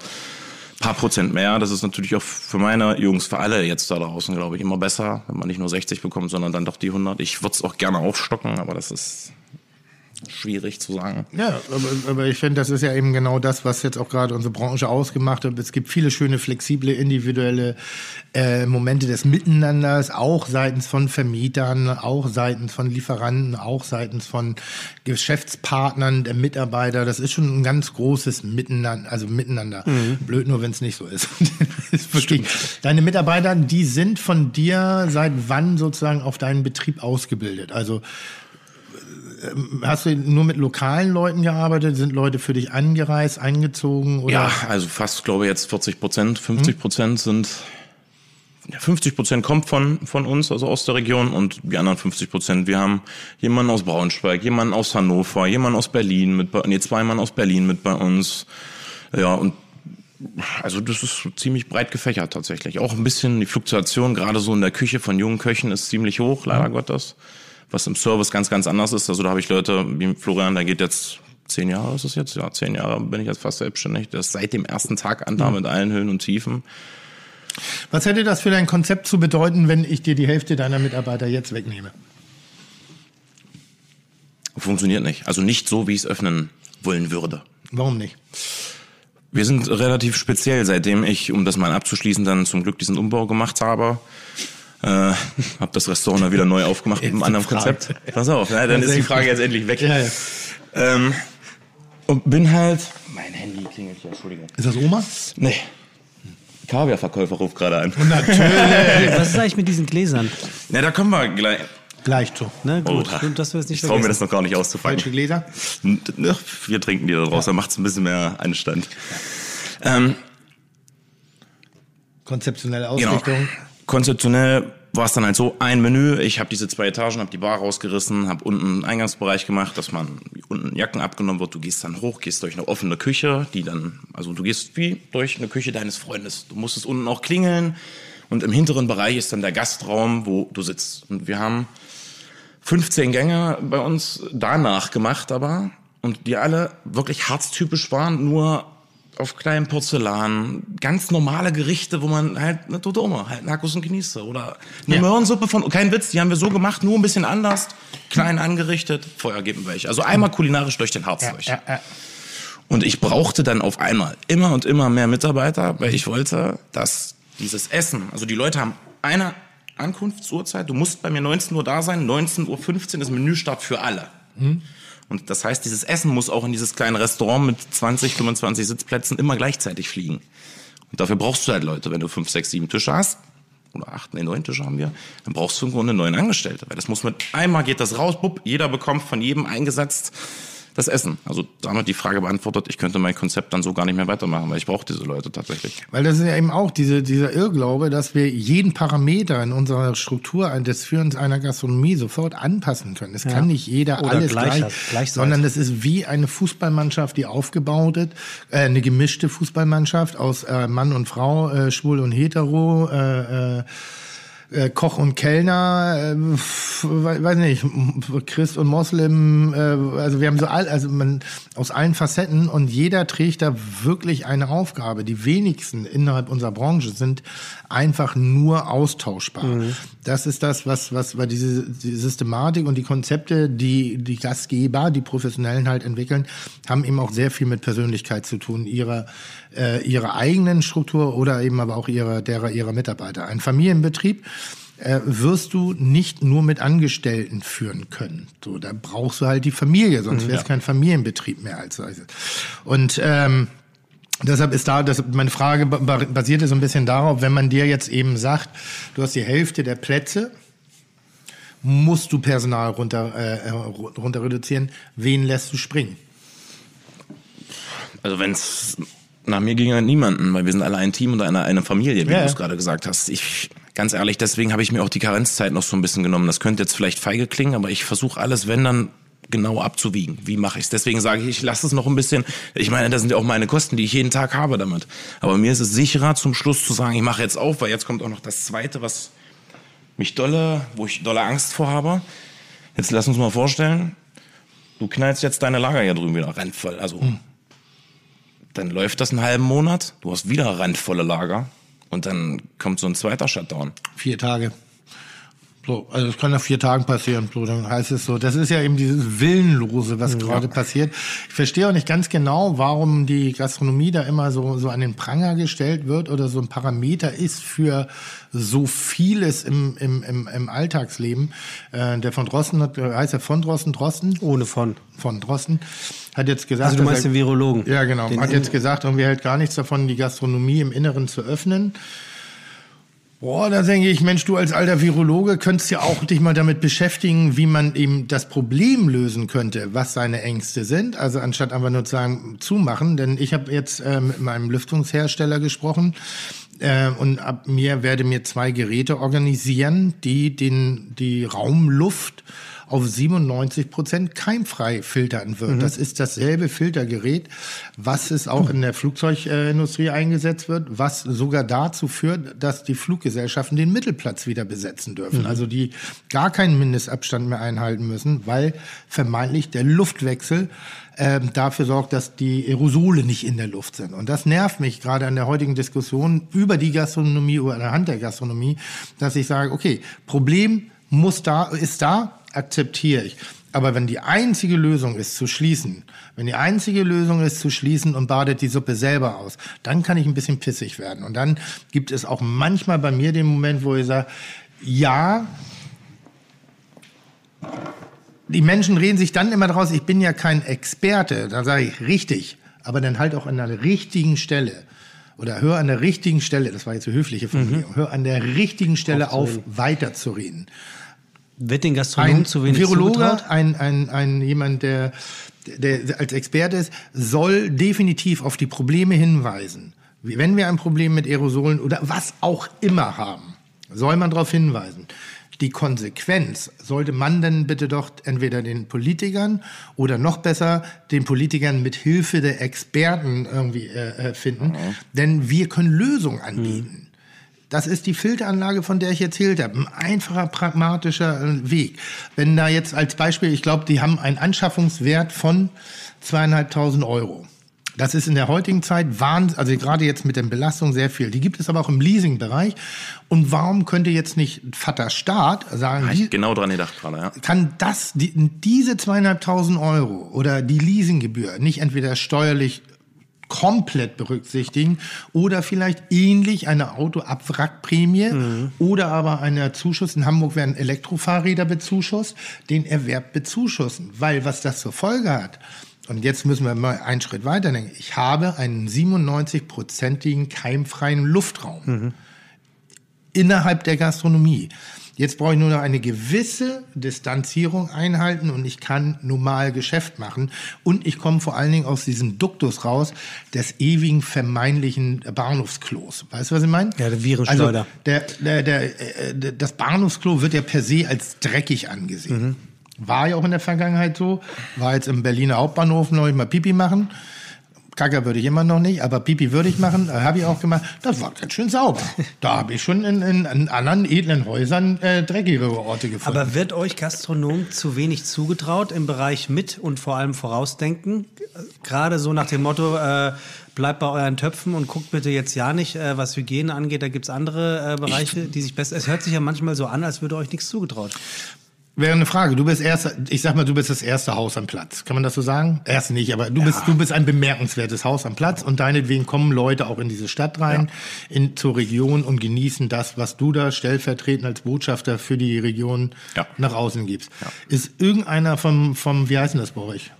paar Prozent mehr, das ist natürlich auch für meine Jungs, für alle jetzt da draußen, glaube ich, immer besser, wenn man nicht nur 60 bekommt, sondern dann doch die 100. Ich würde es auch gerne aufstocken, aber das ist schwierig zu sagen. Ja, aber, aber ich finde, das ist ja eben genau das, was jetzt auch gerade unsere Branche ausgemacht hat. Es gibt viele schöne, flexible, individuelle äh, Momente des Miteinanders, auch seitens von Vermietern, auch seitens von Lieferanten, auch seitens von Geschäftspartnern, der Mitarbeiter. Das ist schon ein ganz großes Miteinander, also Miteinander. Blöd nur, wenn es nicht so ist. Ist wirklich, deine Mitarbeiter, die sind von dir seit wann sozusagen auf deinen Betrieb ausgebildet? Also Hast du nur mit lokalen Leuten gearbeitet? Sind Leute für dich angereist, eingezogen? Oder? Ja, also fast, glaube ich, jetzt 40 Prozent, 50 Prozent sind, ja, 50 Prozent kommt von, von uns, also aus der Region und die anderen 50 Prozent, wir haben jemanden aus Braunschweig, jemanden aus Hannover, jemanden aus Berlin mit bei, nee, zwei Mann aus Berlin mit bei uns. Ja, und also das ist ziemlich breit gefächert tatsächlich. Auch ein bisschen die Fluktuation, gerade so in der Küche von jungen Köchen, ist ziemlich hoch, leider Gottes. Was im Service ganz, ganz anders ist. Also da habe ich Leute wie Florian, der geht jetzt zehn Jahre, ist es jetzt? Ja, zehn Jahre bin ich jetzt fast selbstständig. Der ist seit dem ersten Tag an da mit allen Höhen und Tiefen. Was hätte das für dein Konzept zu bedeuten, wenn ich dir die Hälfte deiner Mitarbeiter jetzt wegnehme? Funktioniert nicht. Also nicht so, wie ich es öffnen wollen würde. Warum nicht? Wir sind relativ speziell, seitdem ich, um das mal abzuschließen, dann zum Glück diesen Umbau gemacht habe. Äh, habe das Restaurant dann wieder neu aufgemacht mit einem anderen. Konzept. Pass auf, ne, dann ist die Frage jetzt endlich weg. Ja, ja. Ähm, und bin halt. Mein Handy klingelt hier, Entschuldigung. Ist das Oma? Nee. Kaviarverkäufer ruft gerade an. Was ist eigentlich mit diesen Gläsern? Na, da kommen wir gleich. Gleich zu. Ne, gut, gut, dass wir es nicht ich traue mir das noch gar nicht auszufangen. Falsche Gläser? Wir trinken die da draus, da macht's ein bisschen mehr Anstand. Ähm, Konzeptionelle genau. Konzeptionell war es dann halt so, ein Menü, ich habe diese zwei Etagen, habe die Bar rausgerissen, habe unten einen Eingangsbereich gemacht, dass man unten Jacken abgenommen wird, du gehst dann hoch, gehst durch eine offene Küche, die dann, also du gehst wie durch eine Küche deines Freundes. Du musst es unten auch klingeln und im hinteren Bereich ist dann der Gastraum, wo du sitzt. Und wir haben 15 Gänge bei uns danach gemacht aber und die alle wirklich harztypisch waren, nur auf kleinem Porzellan, ganz normale Gerichte, wo man halt eine Todoma, halt Narcos und Genieße oder eine Ja. Möhrensuppe von, kein Witz, die haben wir so gemacht, nur ein bisschen anders, klein angerichtet, Feuer geben welche. Also einmal kulinarisch durch den Harz durch. Ja, ja. Und ich brauchte dann auf einmal immer und immer mehr Mitarbeiter, weil ich wollte, dass dieses Essen, also die Leute haben eine Ankunftsuhrzeit, du musst bei mir 19 Uhr da sein, 19.15 Uhr ist Menüstart für alle. Und das heißt, dieses Essen muss auch in dieses kleine Restaurant mit 20, 25 Sitzplätzen immer gleichzeitig fliegen. Und dafür brauchst du halt Leute, wenn du fünf, sechs, sieben Tische hast, oder acht, nee, neun Tische haben wir, dann brauchst du im Grunde neun Angestellte. Weil das muss mit, einmal geht das raus, bupp, jeder bekommt von jedem eingesetzt das Essen. Also damit die Frage beantwortet, ich könnte mein Konzept dann so gar nicht mehr weitermachen, weil ich brauche diese Leute tatsächlich. Weil das ist ja eben auch diese, dieser Irrglaube, dass wir jeden Parameter in unserer Struktur des Führens einer Gastronomie sofort anpassen können. Es kann nicht jeder Oder alles gleich- gleich, sondern es ist wie eine Fußballmannschaft, die aufgebaut ist, äh, eine gemischte Fußballmannschaft aus äh, Mann und Frau, äh, schwul und hetero, äh, äh, äh, Koch und Kellner, äh, weiß nicht, Christ und Moslem, äh, also wir haben so all, also man aus allen Facetten und jeder trägt da wirklich eine Aufgabe. Die wenigsten innerhalb unserer Branche sind einfach nur austauschbar. Das ist das, was, was, weil diese die Systematik und die Konzepte, die die Gastgeber, die Professionellen halt entwickeln, haben eben auch sehr viel mit Persönlichkeit zu tun, ihrer, äh, ihrer eigenen Struktur oder eben aber auch ihrer, derer ihrer Mitarbeiter. Ein Familienbetrieb äh, wirst du nicht nur mit Angestellten führen können. So, da brauchst du halt die Familie, sonst wäre es kein Familienbetrieb mehr als solches. Und ähm, Deshalb ist da, das, meine Frage ba- ba- basierte so ein bisschen darauf, wenn man dir jetzt eben sagt, du hast die Hälfte der Plätze, musst du Personal runter, äh, runter reduzieren, wen lässt du springen? Also wenn es nach mir ginge niemanden, weil wir sind alle ein Team und eine, eine Familie, wie Ja, du es ja. gerade gesagt hast. Ich ganz ehrlich, deswegen habe ich mir auch die Karenzzeit noch so ein bisschen genommen. Das könnte jetzt vielleicht feige klingen, aber ich versuche alles, wenn dann genau abzuwiegen. Wie mache ich es? Deswegen sage ich, ich lasse es noch ein bisschen. Ich meine, das sind ja auch meine Kosten, die ich jeden Tag habe damit. Aber mir ist es sicherer, zum Schluss zu sagen, ich mache jetzt auf, weil jetzt kommt auch noch das Zweite, was mich dolle, wo ich dolle Angst vor habe. Jetzt lass uns mal vorstellen, du knallst jetzt deine Lager hier drüben wieder randvoll. Also dann läuft das einen halben Monat, du hast wieder randvolle Lager und dann kommt so ein zweiter Shutdown. Vier Tage. So, also es kann nach vier Tagen passieren. So, dann heißt es so. Das ist ja eben dieses Willenlose, was gerade passiert. Ich verstehe auch nicht ganz genau, warum die Gastronomie da immer so, so an den Pranger gestellt wird oder so ein Parameter ist für so vieles im, im, im, im Alltagsleben. Äh, der von Drosten hat, äh, heißt er von Drosten, Drosten? Ohne von. Von Drosten hat jetzt gesagt, Also du meinst er- den Virologen? ja, genau. Den Hat jetzt gesagt, irgendwie hält gar nichts davon, die Gastronomie im Inneren zu öffnen. Boah, da denke ich, Mensch, du als alter Virologe könntest ja auch dich mal damit beschäftigen, wie man eben das Problem lösen könnte, was seine Ängste sind. Also anstatt einfach nur zu sagen, zumachen. Denn ich habe jetzt äh, mit meinem Lüftungshersteller gesprochen äh, und ab mir werde mir zwei Geräte organisieren, die den, die Raumluft auf 97 Prozent keimfrei filtern wird. Das ist dasselbe Filtergerät, was es auch in der Flugzeugindustrie eingesetzt wird, was sogar dazu führt, dass die Fluggesellschaften den Mittelplatz wieder besetzen dürfen. Also die gar keinen Mindestabstand mehr einhalten müssen, weil vermeintlich der Luftwechsel ähm, dafür sorgt, dass die Aerosole nicht in der Luft sind. Und das nervt mich gerade an der heutigen Diskussion über die Gastronomie oder anhand der Gastronomie, dass ich sage, okay, Problem muss da, ist da, akzeptiere ich. Aber wenn die einzige Lösung ist zu schließen, wenn die einzige Lösung ist zu schließen und badet die Suppe selber aus, dann kann ich ein bisschen pissig werden. Und dann gibt es auch manchmal bei mir den Moment, wo ich sage, ja, die Menschen reden sich dann immer draus, ich bin ja kein Experte. Dann sage ich, richtig, aber dann halt auch an der richtigen Stelle. Oder hör an der richtigen Stelle, das war jetzt eine höfliche Formulierung, hör an der richtigen Stelle auf, weiterzureden. Wird den Gastronomen Ein zu wenig Virologe, zugetraut? ein, ein, ein jemand, der, der als Experte ist, soll definitiv auf die Probleme hinweisen. Wenn wir ein Problem mit Aerosolen oder was auch immer haben, soll man darauf hinweisen. Die Konsequenz sollte man dann bitte doch entweder den Politikern oder noch besser den Politikern mit Hilfe der Experten irgendwie äh, äh, finden, denn wir können Lösungen anbieten. Das ist die Filteranlage, von der ich erzählt habe. Ein einfacher, pragmatischer äh, Weg. Wenn da jetzt als Beispiel, ich glaube, die haben einen Anschaffungswert von zweieinhalbtausend Euro. Das ist in der heutigen Zeit Wahnsinn, also gerade jetzt mit den Belastungen sehr viel. Die gibt es aber auch im Leasingbereich. Und warum könnte jetzt nicht Vater Staat sagen, die, genau dran gedacht gerade, ja. kann das, die, diese zweieinhalbtausend Euro oder die Leasinggebühr nicht entweder steuerlich komplett berücksichtigen oder vielleicht ähnlich eine Autoabwrackprämie oder aber eine Zuschuss. In Hamburg werden Elektrofahrräder bezuschusst, den Erwerb bezuschussen, weil was das zur Folge hat. Und jetzt müssen wir mal einen Schritt weiter denken. Ich habe einen 97-prozentigen keimfreien Luftraum innerhalb der Gastronomie. Jetzt brauche ich nur noch eine gewisse Distanzierung einhalten und ich kann normal Geschäft machen. Und ich komme vor allen Dingen aus diesem Duktus raus des ewigen vermeintlichen Bahnhofsklos. Weißt du, was ich meine? Ja, der Virenschleuder. Also der, der, der, äh, der, das Bahnhofsklo wird ja per se als dreckig angesehen. War ja auch in der Vergangenheit so. War jetzt im Berliner Hauptbahnhof neulich mal Pipi machen Kacker würde ich immer noch nicht, aber Pipi würde ich machen, äh, habe ich auch gemacht. Das war ganz schön sauber. Da habe ich schon in, in, in anderen edlen Häusern äh, dreckigere Orte gefunden. Aber wird euch Gastronomen zu wenig zugetraut im Bereich mit und vor allem vorausdenken? Gerade so nach dem Motto, äh, bleibt bei euren Töpfen und guckt bitte jetzt ja nicht, äh, was Hygiene angeht. Da gibt's andere äh, Bereiche, die sich besser. Es hört sich ja manchmal so an, als würde euch nichts zugetraut. Wäre eine Frage. Du bist erster, ich sag mal, du bist das erste Haus am Platz. Kann man das so sagen? Erst nicht, aber du bist, du bist ein bemerkenswertes Haus am Platz und deinetwegen kommen Leute auch in diese Stadt rein, in, zur Region und genießen das, was du da stellvertretend als Botschafter für die Region Ja. nach außen gibst. Ist irgendeiner vom, vom, wie heißt denn das bei euch?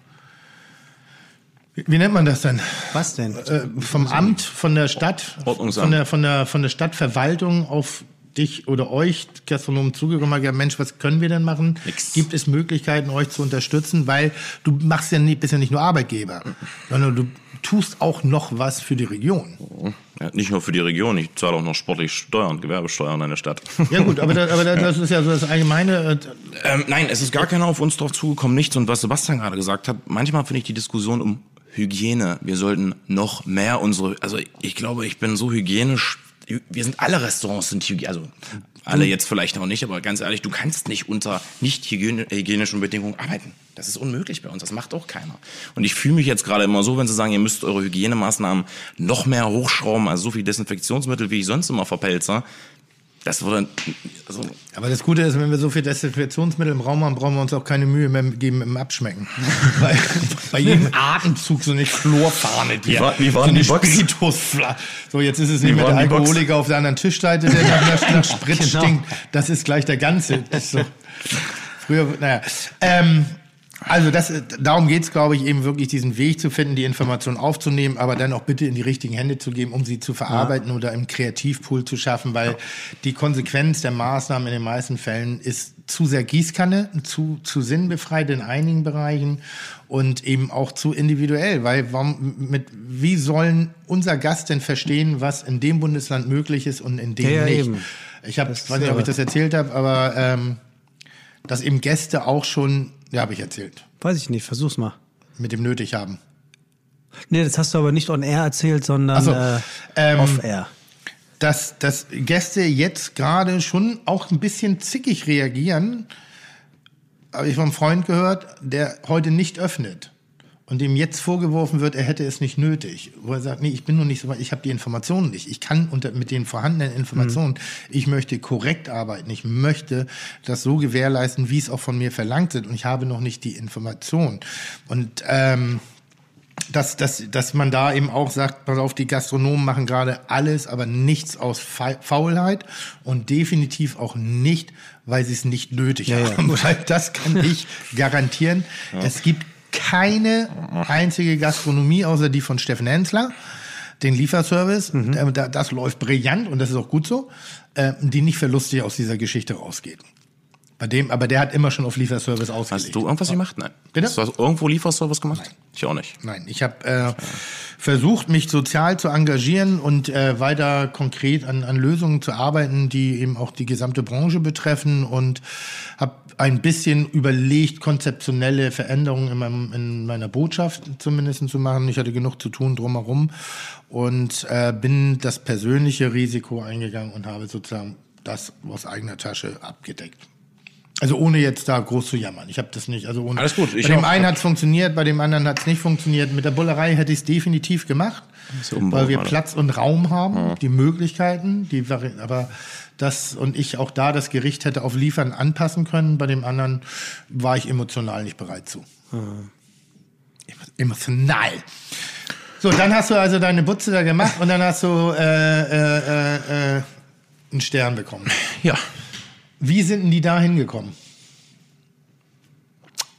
Wie, wie nennt man das denn? Was denn? Äh, vom Amt, von der Stadt, Ordnungsamt. von der, von der, von der Stadtverwaltung auf dich oder euch Gastronomen zugekommen, hat gesagt, Mensch, was können wir denn machen? Nix. Gibt es Möglichkeiten, euch zu unterstützen? Weil du machst ja nicht, bist ja nicht nur Arbeitgeber, sondern du tust auch noch was für die Region. Ja, nicht nur für die Region, ich zahle auch noch sportlich Steuern, Gewerbesteuern in der Stadt. Ja gut, aber, da, aber da, das ist ja so das Allgemeine. äh, Ähm, nein, es ist gar keiner auf uns drauf zugekommen, nichts. Und was Sebastian gerade gesagt hat, manchmal finde ich die Diskussion um Hygiene, wir sollten noch mehr unsere, also ich glaube, ich bin so hygienisch, wir sind alle Restaurants sind hygienisch, also alle jetzt vielleicht auch nicht, aber ganz ehrlich, du kannst nicht unter nicht hygienischen Bedingungen arbeiten. Das ist unmöglich bei uns, das macht auch keiner. Und ich fühle mich jetzt gerade immer so, wenn sie sagen, ihr müsst eure Hygienemaßnahmen noch mehr hochschrauben, also so viel Desinfektionsmittel, wie ich sonst immer verpelze. Das würde, also, Aber das Gute ist, wenn wir so viel Desinfektionsmittel im Raum haben, brauchen wir uns auch keine Mühe mehr geben im Abschmecken. Weil bei jedem Atemzug so eine Chlorfahne. Die, war- wie war so denn eine die Box? Spiritusfla- So, jetzt ist es nicht mehr der? Alkoholiker auf der anderen Tischseite, der nach, nach, nach Sprit Genau. stinkt. Das ist gleich der ganze. Das ist so. Früher, naja. Ähm, also das, darum geht's, glaube ich, eben wirklich diesen Weg zu finden, die Information aufzunehmen, aber dann auch bitte in die richtigen Hände zu geben, um sie zu verarbeiten oder im Kreativpool zu schaffen, weil die Konsequenz der Maßnahmen in den meisten Fällen ist zu sehr Gießkanne, zu, zu sinnbefreit in einigen Bereichen und eben auch zu individuell, weil warum, mit, wie sollen unser Gast denn verstehen, was in dem Bundesland möglich ist und in dem Ja, ja, nicht? eben. Ich habe, ist weiß nicht, ob ich das erzählt habe, aber ähm, dass eben Gäste auch schon, ja, habe ich erzählt, Weiß ich nicht, versuch's mal. mit dem nötig haben. Nee, das hast du aber nicht on air erzählt, sondern so, äh, ähm, off air. Dass, dass Gäste jetzt gerade schon auch ein bisschen zickig reagieren, habe ich vom Freund gehört, der heute nicht öffnet und dem jetzt vorgeworfen wird, er hätte es nicht nötig. Wo er sagt, nee, ich bin noch nicht so weit, ich habe die Informationen nicht. Ich kann unter, mit den vorhandenen Informationen, ich möchte korrekt arbeiten. Ich möchte das so gewährleisten, wie es auch von mir verlangt wird. Und ich habe noch nicht die Information. Und ähm, dass, dass, dass man da eben auch sagt, pass auf, die Gastronomen machen gerade alles, aber nichts aus Fa Faulheit und definitiv auch nicht, weil sie es nicht nötig haben. Weil das kann ich garantieren. Es gibt keine einzige Gastronomie, außer die von Steffen Hensler, den Lieferservice, der- das läuft brillant und das ist auch gut so, äh, die nicht verlustig aus dieser Geschichte rausgeht. Bei dem, aber der hat immer schon auf Lieferservice ausgelegt. hast du irgendwas gemacht? Nein. Bitte? Hast du irgendwo Lieferservice gemacht? Ich auch nicht. Nein, ich habe äh, versucht, mich sozial zu engagieren und äh, weiter konkret an, an Lösungen zu arbeiten, die eben auch die gesamte Branche betreffen und habe ein bisschen überlegt, konzeptionelle Veränderungen in, meinem, in meiner Botschaft zumindest zu machen. Ich hatte genug zu tun drumherum und äh, bin das persönliche Risiko eingegangen und habe sozusagen das aus eigener Tasche abgedeckt. Also ohne jetzt da groß zu jammern. Ich habe das nicht. Also ohne, Alles gut, ich bei dem auch. einen hat es funktioniert, bei dem anderen hat es nicht funktioniert. Mit der Bullerei hätte ich es definitiv gemacht, ja weil wir. Platz und Raum haben, die Möglichkeiten, die Vari aber das und ich auch da das Gericht hätte auf Liefern anpassen können. Bei dem anderen war ich emotional nicht bereit zu. Emotional. So, dann hast du also deine Butze da gemacht und dann hast du äh, äh, äh, äh, einen Stern bekommen. Ja. Wie sind denn die da hingekommen?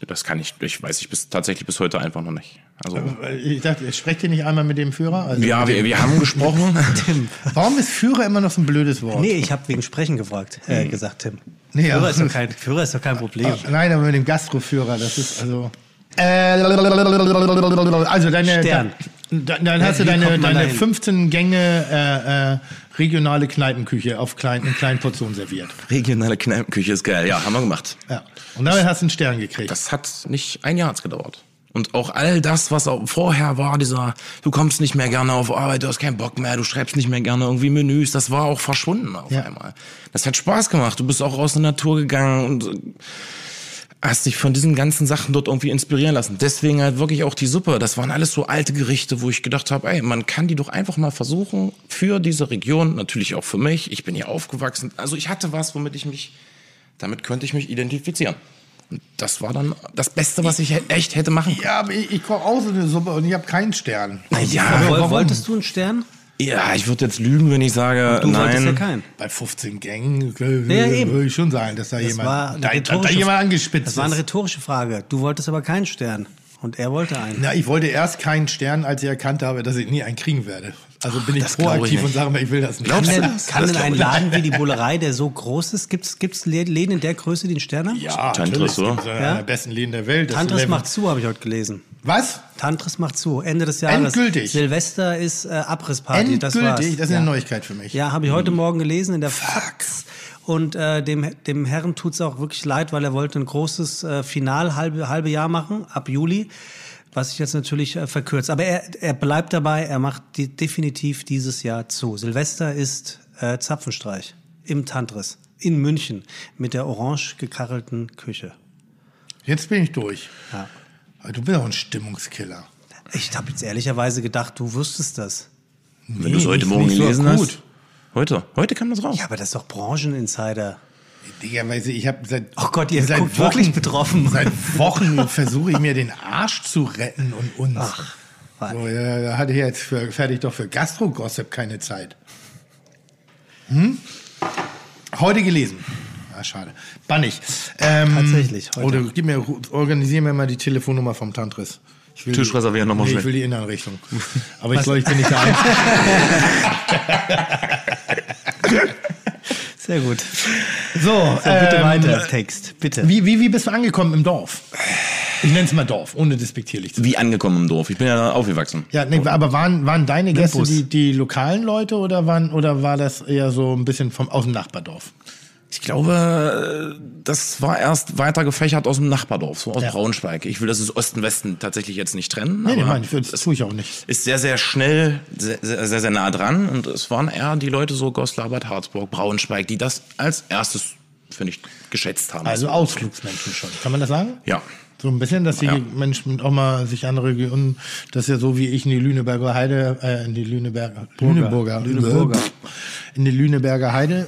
Das kann ich, ich weiß ich bis, tatsächlich bis heute einfach noch nicht. Also, Ich dachte, sprecht ihr nicht einmal mit dem Führer? Also, ja, wir, wir haben gesprochen. Warum ist Führer immer noch so ein blödes Wort? Nee, ich habe wegen Sprechen gefragt, äh, gesagt, Tim. Nee, Führer, ist doch kein, Führer ist doch kein Problem. Nein, aber mit dem Gastroführer, das ist also. Äh, also deine. Stern. Da, dann hast du deine, deine dahin? 15 Gänge äh, äh, regionale Kneipenküche auf klein, in kleinen Portionen serviert. Regionale Kneipenküche ist geil. Ja, haben wir gemacht. Ja. Und damit hast du einen Stern gekriegt. Das hat nicht ein Jahr gedauert. Und auch all das, was auch vorher war, dieser, du kommst nicht mehr gerne auf Arbeit, du hast keinen Bock mehr, du schreibst nicht mehr gerne irgendwie Menüs, das war auch verschwunden auf Ja. einmal. Das hat Spaß gemacht. Du bist auch aus der Natur gegangen und hast dich von diesen ganzen Sachen dort irgendwie inspirieren lassen. Deswegen halt wirklich auch die Suppe. Das waren alles so alte Gerichte, wo ich gedacht habe, ey, man kann die doch einfach mal versuchen für diese Region, natürlich auch für mich. Ich bin hier aufgewachsen. Also ich hatte was, womit ich mich, damit könnte ich mich identifizieren. Und das war dann das Beste, was ich echt hätte machen können. Ja, aber ich, ich koche auch so eine Suppe und ich habe keinen Stern. Ja, Woll- warum? Wolltest du einen Stern? Ja, ich würde jetzt lügen, wenn ich sage, Du wolltest ja nein. keinen. Bei 15 Gängen äh, Ja, würde ich schon sagen, dass da Das jemand, da, da, da jemand angespitzt Das war eine rhetorische Frage. Du wolltest aber keinen Stern. Und er wollte einen. Na, ich wollte erst keinen Stern, als ich erkannt habe, dass ich nie einen kriegen werde. Also bin ich glaub ich proaktiv nicht. und sage mir, ich will das nicht. Kann Glaubst du denn, das? kann Das denn ein ich Laden wie die Bullerei, der so groß ist, gibt's gibt's Läden in der Größe, die einen Stern haben? Ja, Tantris, natürlich. so. Das ist einer der besten Läden der Welt. Tantris macht zu, habe ich heute gelesen. Was? Tantris macht zu. Ende des Jahres. Endgültig? Silvester ist äh, Abrissparty. Das war's. Endgültig? Das ist ja. eine Neuigkeit für mich. Ja, habe ich heute Morgen gelesen in der Fax. Und äh, dem, dem Herrn tut's auch wirklich leid, weil er wollte ein großes äh, Final halbe, halbe Jahr machen, ab Juli, was sich jetzt natürlich äh, verkürzt. Aber er, er bleibt dabei, er macht die, definitiv dieses Jahr zu. Silvester ist äh, Zapfenstreich im Tantris in München mit der orange gekachelten Küche. Jetzt bin ich durch. Ja. Aber Du bist auch ein Stimmungskiller. Ich habe jetzt ehrlicherweise gedacht, du wüsstest das. Wenn du es heute Morgen gelesen hast. Heute, heute kam das raus. Ja, aber das ist doch Brancheninsider. Digga, weiß ich, ich habe seit. Oh Gott, ihr seit guckt wirklich betroffen. Seit Wochen versuche ich mir den Arsch zu retten und uns. Ach, So, ja, da hatte ich jetzt für, fertig doch für Gastro-Gossip keine Zeit. Hm? Heute gelesen. Ah, schade. Bannig. Ähm, Tatsächlich, heute. Oder gib mir, organisier mir mal die Telefonnummer vom Tantris. Ich will Tisch die- reservieren, nochmal nee, schnell. Ich will die Innenrichtung. Aber ich glaube, ich bin nicht der Einzige. Sehr gut. So, So, bitte ähm, weiter, Text. Bitte. Wie, wie, wie bist du angekommen im Dorf? Ich nenne es mal Dorf, ohne despektierlich zu sein. Wie angekommen im Dorf. Ich bin ja da aufgewachsen. Ja, nee, aber waren, waren deine Gäste die, die lokalen Leute oder, waren, oder war das eher so ein bisschen vom, aus dem Nachbardorf? Ich glaube, äh, das war erst weiter gefächert aus dem Nachbardorf, so aus Ja. Braunschweig. Ich will das ist Osten-Westen tatsächlich jetzt nicht trennen. Nee, nee, ich, das tue ich auch nicht. ist sehr, sehr schnell, sehr, sehr, sehr, sehr nah dran. Und es waren eher die Leute so Goslar, Bad Harzburg, Braunschweig, die das als erstes, finde ich, geschätzt haben. Also Ausflugsmenschen schon. Kann man das sagen? ja. So ein bisschen, dass die Ja. Menschen auch mal sich andere Regionen, das ist ja so wie ich in die Lüneberger Heide, äh, in die Lüneberger, Lüneburger, Lüneburger. in die Lüneberger Heide,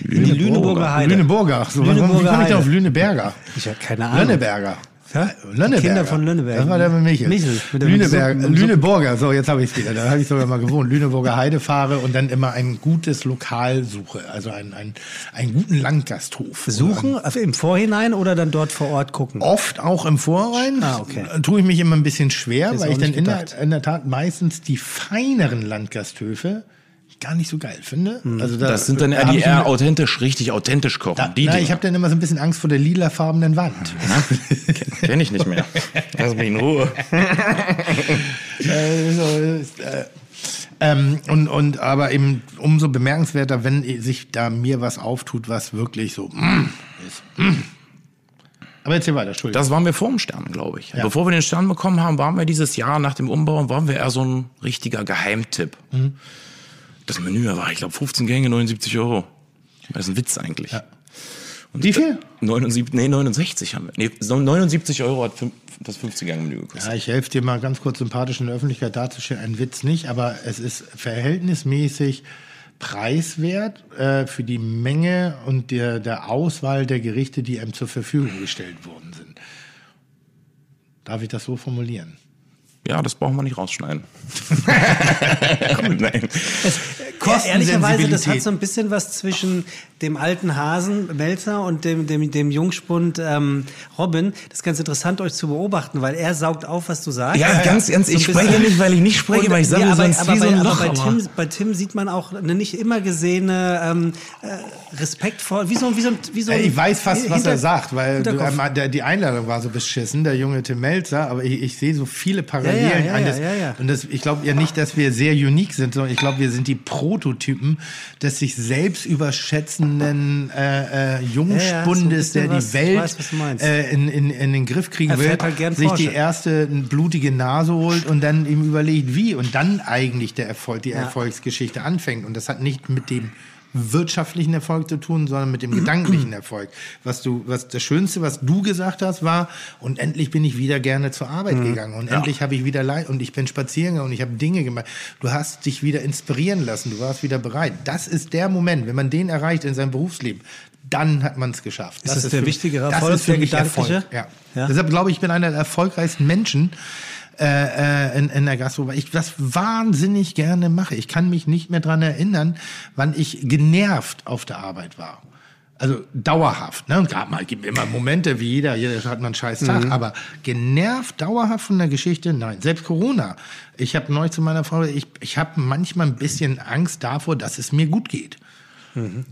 Die Lüneburger Heide. Lüneburger, so, warum, wie Lüneburger komme ich da auf. Lüneberger? Ich habe keine Ahnung. Lönneberger. Ja? Lönneberger. Kinder von Lönneberg. Das war der mit Michel. Michel, mit dem Lüneberg, Suppen- Lüneburger, so jetzt habe ich es wieder. Da habe ich sogar mal gewohnt. Lüneburger Heide fahre und dann immer ein gutes Lokal suche. Also einen, einen, einen guten Landgasthof. Suchen also im Vorhinein oder dann dort vor Ort gucken? Oft auch im Vorrein. Ah, okay. Tue ich mich immer ein bisschen schwer, weil ich dann in der, in der Tat meistens die feineren Landgasthöfe gar nicht so geil finde. Also da, Das sind dann da eher hab die eher immer- authentisch, richtig authentisch kochen. da, die na, ich habe dann immer so ein bisschen Angst vor der lilafarbenen Wand. Kenn ich nicht mehr. Lass mich in Ruhe. Äh, so, ist, äh, ähm, und, und aber eben umso bemerkenswerter, wenn sich da mir was auftut, was wirklich so mm, ist. Mm. Aber jetzt hier weiter, Entschuldigung. Das waren wir vor dem Stern, glaube ich. Bevor wir den Stern bekommen haben, waren wir dieses Jahr nach dem Umbau, waren wir eher so ein richtiger Geheimtipp. Mhm. Das Menü war, ich glaube, 15 Gänge, 79 Euro. Das ist ein Witz eigentlich. Wie viel? 79, nee, 69 haben wir. Nee, so 79 Euro hat das 50-Gang-Menü gekostet. Ja, ich helfe dir mal ganz kurz sympathisch in der Öffentlichkeit darzustellen. Ein Witz nicht, aber es ist verhältnismäßig preiswert äh, für die Menge und der, der Auswahl der Gerichte, die einem zur Verfügung gestellt worden sind. Darf ich das so formulieren? Ja, das brauchen wir nicht rausschneiden. Nein. Ja, ehrlicherweise, das hat so ein bisschen was zwischen dem alten Hasen Melzer und dem, dem, dem Jungspund ähm, Robin. Das ist ganz interessant, euch zu beobachten, weil er saugt auf, was du sagst. Ja, ganz, ganz, ich So ein spreche nicht, weil ich nicht spreche, Und- weil ich sage ja, aber, sonst aber wie so bei, ein aber Loch. bei, Tim, bei Tim sieht man auch eine nicht immer gesehene ähm, äh, respektvoll, wie so, wie so, ein- wie so ein- Ich weiß fast, was er sagt, weil du, ähm, der, die Einladung war so beschissen, der junge Tim Melzer, aber ich, ich sehe so viele Parallelen ja, ja, ja. Und das, ich glaube ja nicht, dass wir sehr unique sind, sondern ich glaube, wir sind die Prototypen des sich selbst überschätzenden äh, äh, Jungspundes, Ja, ja, der die was- ich Welt weiß, äh, in, in, in den Griff kriegen Er will, halt sich Porsche. die erste blutige Nase holt und dann ihm überlegt, wie und dann eigentlich der Erfolg, die Erfolgsgeschichte anfängt. Und das hat nicht mit dem wirtschaftlichen Erfolg zu tun, sondern mit dem gedanklichen Erfolg. Was du, was das Schönste, was du gesagt hast, war, und endlich bin ich wieder gerne zur Arbeit gegangen und endlich habe ich wieder leid und ich bin spazieren gegangen und ich habe Dinge gemacht. Du hast dich wieder inspirieren lassen, du warst wieder bereit. Das ist der Moment, wenn man den erreicht in seinem Berufsleben, dann hat man es geschafft. Ist das der für- wichtigere das Erfolg, ist für der gedankliche? Erfolg. Ja. Ja. Deshalb glaube ich, ich bin einer der erfolgreichsten Menschen äh, äh, in, in der Gastro, weil ich das wahnsinnig gerne mache. Ich kann mich nicht mehr dran erinnern, wann ich genervt auf der Arbeit war. Also dauerhaft. Ne? Und gab mal, gibt immer Momente wie jeder, jeder hat mal einen scheiß Tag, aber genervt dauerhaft von der Geschichte, nein. Selbst Corona. Ich habe neulich zu meiner Frau, ich, ich habe manchmal ein bisschen Angst davor, dass es mir gut geht.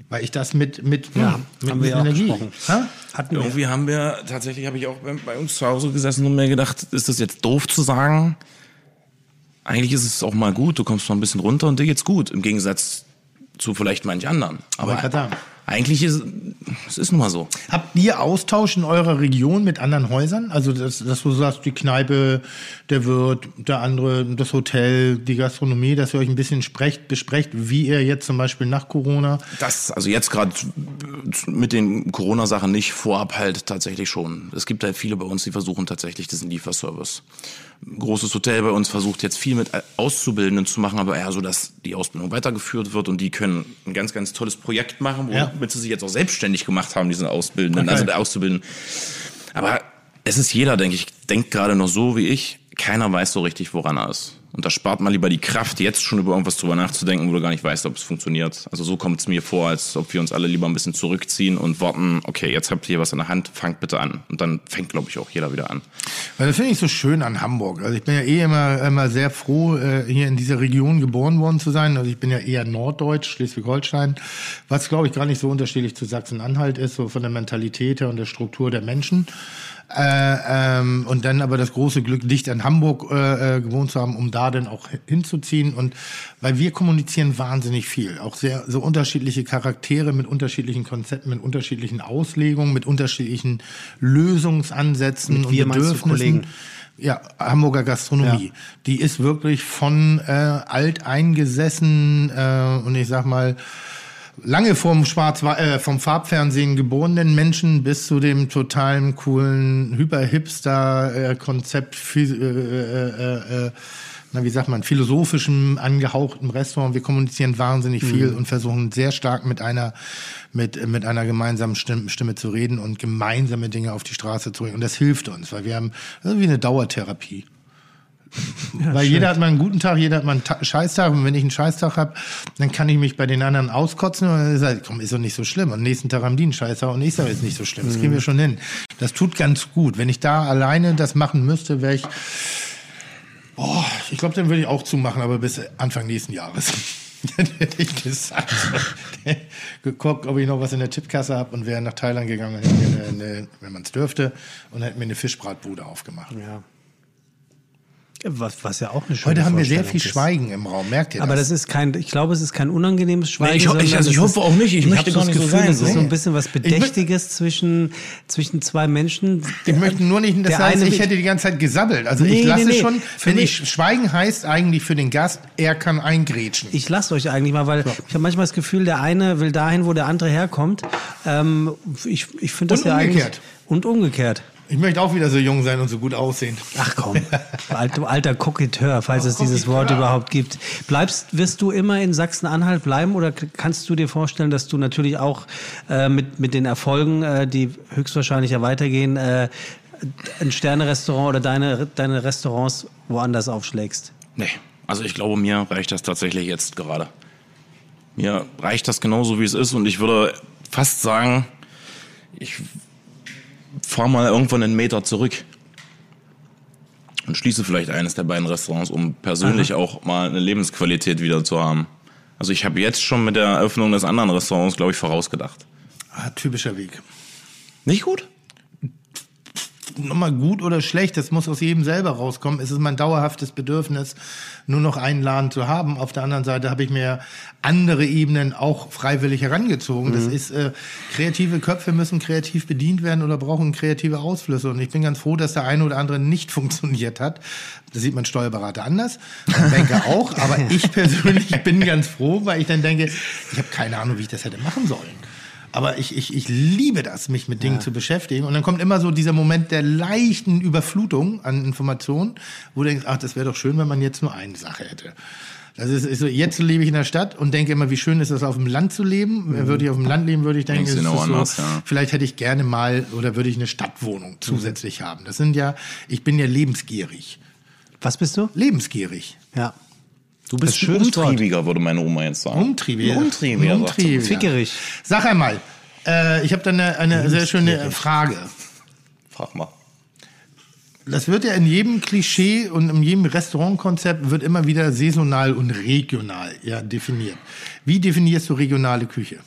Weil ich das mit, mit, Ja, mit, haben mit wir Energie. Ha? Hatten wir. Irgendwie haben wir, tatsächlich habe ich auch bei, bei uns zu Hause gesessen und mir gedacht, ist das jetzt doof zu sagen? Eigentlich ist es auch mal gut, du kommst mal ein bisschen runter und dir geht's gut, im Gegensatz zu vielleicht manch anderen. Aber sagen. Eigentlich ist es ist nun mal so. Habt ihr Austausch in eurer Region mit anderen Häusern? Also, dass, dass du sagst, die Kneipe, der Wirt, der andere, das Hotel, die Gastronomie, dass ihr euch ein bisschen sprecht, besprecht, wie ihr jetzt zum Beispiel nach Corona. Das, also jetzt gerade mit den Corona-Sachen nicht, vorab halt tatsächlich schon. Es gibt halt viele bei uns, die versuchen tatsächlich diesen Lieferservice. Großes Hotel bei uns versucht jetzt viel mit Auszubildenden zu machen, aber eher so, dass die Ausbildung weitergeführt wird und die können ein ganz, ganz tolles Projekt machen, Ja. womit sie sich jetzt auch selbstständig gemacht haben, diesen Auszubildenden, Okay. also der Auszubildenden. Aber es ist jeder, denke ich, denkt gerade noch so wie ich, keiner weiß so richtig, woran er ist. Und da spart man lieber die Kraft, jetzt schon über irgendwas drüber nachzudenken, wo du gar nicht weißt, ob es funktioniert. Also so kommt es mir vor, als ob wir uns alle lieber ein bisschen zurückziehen und warten, okay, jetzt habt ihr was in der Hand, fangt bitte an. Und dann fängt, glaube ich, auch jeder wieder an. Weil das finde ich so schön an Hamburg. Also ich bin ja eh immer, immer sehr froh, äh, hier in dieser Region geboren worden zu sein. Also ich bin ja eher Norddeutsch, Schleswig-Holstein, was glaube ich gar nicht so unterschiedlich zu Sachsen-Anhalt ist, so von der Mentalität her und der Struktur der Menschen. Äh, ähm, und dann aber das große Glück, dicht an Hamburg äh, äh, gewohnt zu haben, um da dann auch hinzuziehen. Und weil wir kommunizieren wahnsinnig viel, auch sehr so unterschiedliche Charaktere mit unterschiedlichen Konzepten, mit unterschiedlichen Auslegungen, mit unterschiedlichen Lösungsansätzen Mit und wir Bedürfnissen. Kollegen? Ja, Hamburger Gastronomie. Ja. Die ist wirklich von äh, alt eingesessen äh, und ich sag mal lange vom Schwarz äh, vom Farbfernsehen geborenen Menschen bis zu dem totalen coolen Hyper-Hipster äh, Konzept äh, äh, äh, äh, na, wie sagt man, philosophischem angehauchten Restaurant. Wir kommunizieren wahnsinnig viel und versuchen sehr stark mit einer, mit, mit einer gemeinsamen Stimme, Stimme zu reden und gemeinsame Dinge auf die Straße zu bringen. Und das hilft uns, weil wir haben irgendwie eine Dauertherapie. Weil jeder hat mal einen guten Tag, jeder hat mal einen Ta Scheißtag. Und wenn ich einen Scheißtag habe, dann kann ich mich bei den anderen auskotzen und dann sage ich, komm, ist doch nicht so schlimm. Und am nächsten Tag haben die einen Scheißtag und ich sage, ist nicht so schlimm. Das kriegen wir schon hin. Das tut ganz gut. Wenn ich da alleine das machen müsste, wäre ich, boah, ich glaube, dann würde ich auch zumachen, aber bis Anfang nächsten Jahres. Dann hätte ich gesagt. Geguckt, ob ich noch was in der Tippkasse habe und wäre nach Thailand gegangen, eine, wenn man es dürfte, und hätte mir eine Fischbratbude aufgemacht. Ja. Was, was ja auch eine schöne Heute haben wir sehr viel ist. Schweigen im Raum, merkt ihr Aber das? das ist kein, ich glaube, es ist kein unangenehmes Schweigen. ich ho- ich- also ich hoffe ist- auch nicht. Ich hab möchte so gar das nicht so Gefühl, sein, Es ist so. so ein bisschen was Bedächtiges zwischen, zwischen zwei Menschen. Ich möchte nur nicht, dass der heißt, eine- ich hätte die ganze Zeit gesabbelt. Also Nee, ich lasse nee, nee. schon, wenn ich Schweigen heißt eigentlich für den Gast, er kann eingrätschen. Ich lasse euch eigentlich mal, weil ich habe manchmal das Gefühl, der eine will dahin, wo der andere herkommt. Ähm, ich ich finde das Und ja eigentlich. umgekehrt. Und umgekehrt. Ich möchte auch wieder so jung sein und so gut aussehen. Ach komm, du alter Koketeur, falls es dieses Wort überhaupt gibt. Bleibst, wirst du immer in Sachsen-Anhalt bleiben oder kannst du dir vorstellen, dass du natürlich auch äh, mit, mit den Erfolgen, äh, die höchstwahrscheinlich ja weitergehen, äh, ein Sternerestaurant oder deine, deine Restaurants woanders aufschlägst? Nee, also ich glaube, mir reicht das tatsächlich jetzt gerade. Mir reicht das genauso, wie es ist und ich würde fast sagen, ich fahre mal irgendwann einen Meter zurück und schließe vielleicht eines der beiden Restaurants, um persönlich auch mal eine Lebensqualität wieder zu haben. Also ich habe jetzt schon mit der Eröffnung des anderen Restaurants, glaube ich, vorausgedacht. Ah, typischer Weg. Nicht gut? Nochmal gut oder schlecht, das muss aus jedem selber rauskommen. Es ist mein dauerhaftes Bedürfnis, nur noch einen Laden zu haben. Auf der anderen Seite habe ich mir andere Ebenen auch freiwillig herangezogen. Das ist, äh, kreative Köpfe müssen kreativ bedient werden oder brauchen kreative Ausflüsse. Und ich bin ganz froh, dass der eine oder andere nicht funktioniert hat. Das sieht mein Steuerberater anders, mein Banker auch. Aber ich persönlich bin ganz froh, weil ich dann denke, ich habe keine Ahnung, wie ich das hätte machen sollen. Aber ich, ich, ich liebe das, mich mit Dingen zu beschäftigen. Und dann kommt immer so dieser Moment der leichten Überflutung an Informationen, wo du denkst, ach, das wäre doch schön, wenn man jetzt nur eine Sache hätte. Das ist, ist so, jetzt lebe ich in der Stadt und denke immer, wie schön ist es, auf dem Land zu leben. Würde ich auf dem Land leben, würde ich denken, noch so, anders, ja. vielleicht hätte ich gerne mal oder würde ich eine Stadtwohnung zusätzlich haben. Das sind ja, ich bin ja lebensgierig. Was bist du? Lebensgierig. Ja. Du bist ein schönes Wort. umtriebiger, würde meine Oma jetzt sagen. Umtriebiger. Umtriebiger. Umtriebiger. Fickerig. Sag einmal, äh, ich habe da eine, eine sehr schöne Frage. Frag mal. Das wird ja in jedem Klischee und in jedem Restaurantkonzept wird immer wieder saisonal und regional ja, definiert. Wie definierst du regionale Küche?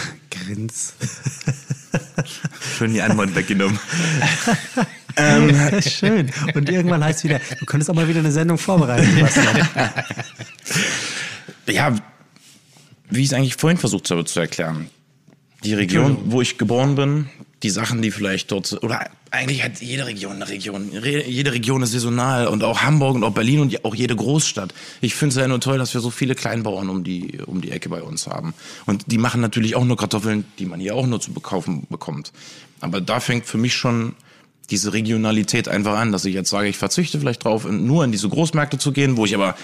Grins. Schön die Antwort weggenommen. Schön. Und irgendwann heißt es wieder, du könntest auch mal wieder eine Sendung vorbereiten. Bastian. ja, wie ich es eigentlich vorhin versucht habe zu erklären. Die Region, wo ich geboren bin, die Sachen, die vielleicht dort, oder eigentlich hat jede Region eine Region. Re- Jede Region ist saisonal und auch Hamburg und auch Berlin und auch jede Großstadt. Ich finde es ja nur toll, dass wir so viele Kleinbauern um die, um die Ecke bei uns haben. Und die machen natürlich auch nur Kartoffeln, die man hier auch nur zu bekaufen bekommt. Aber da fängt für mich schon diese Regionalität einfach an, dass ich jetzt sage, ich verzichte vielleicht drauf, nur in diese Großmärkte zu gehen, wo ich aber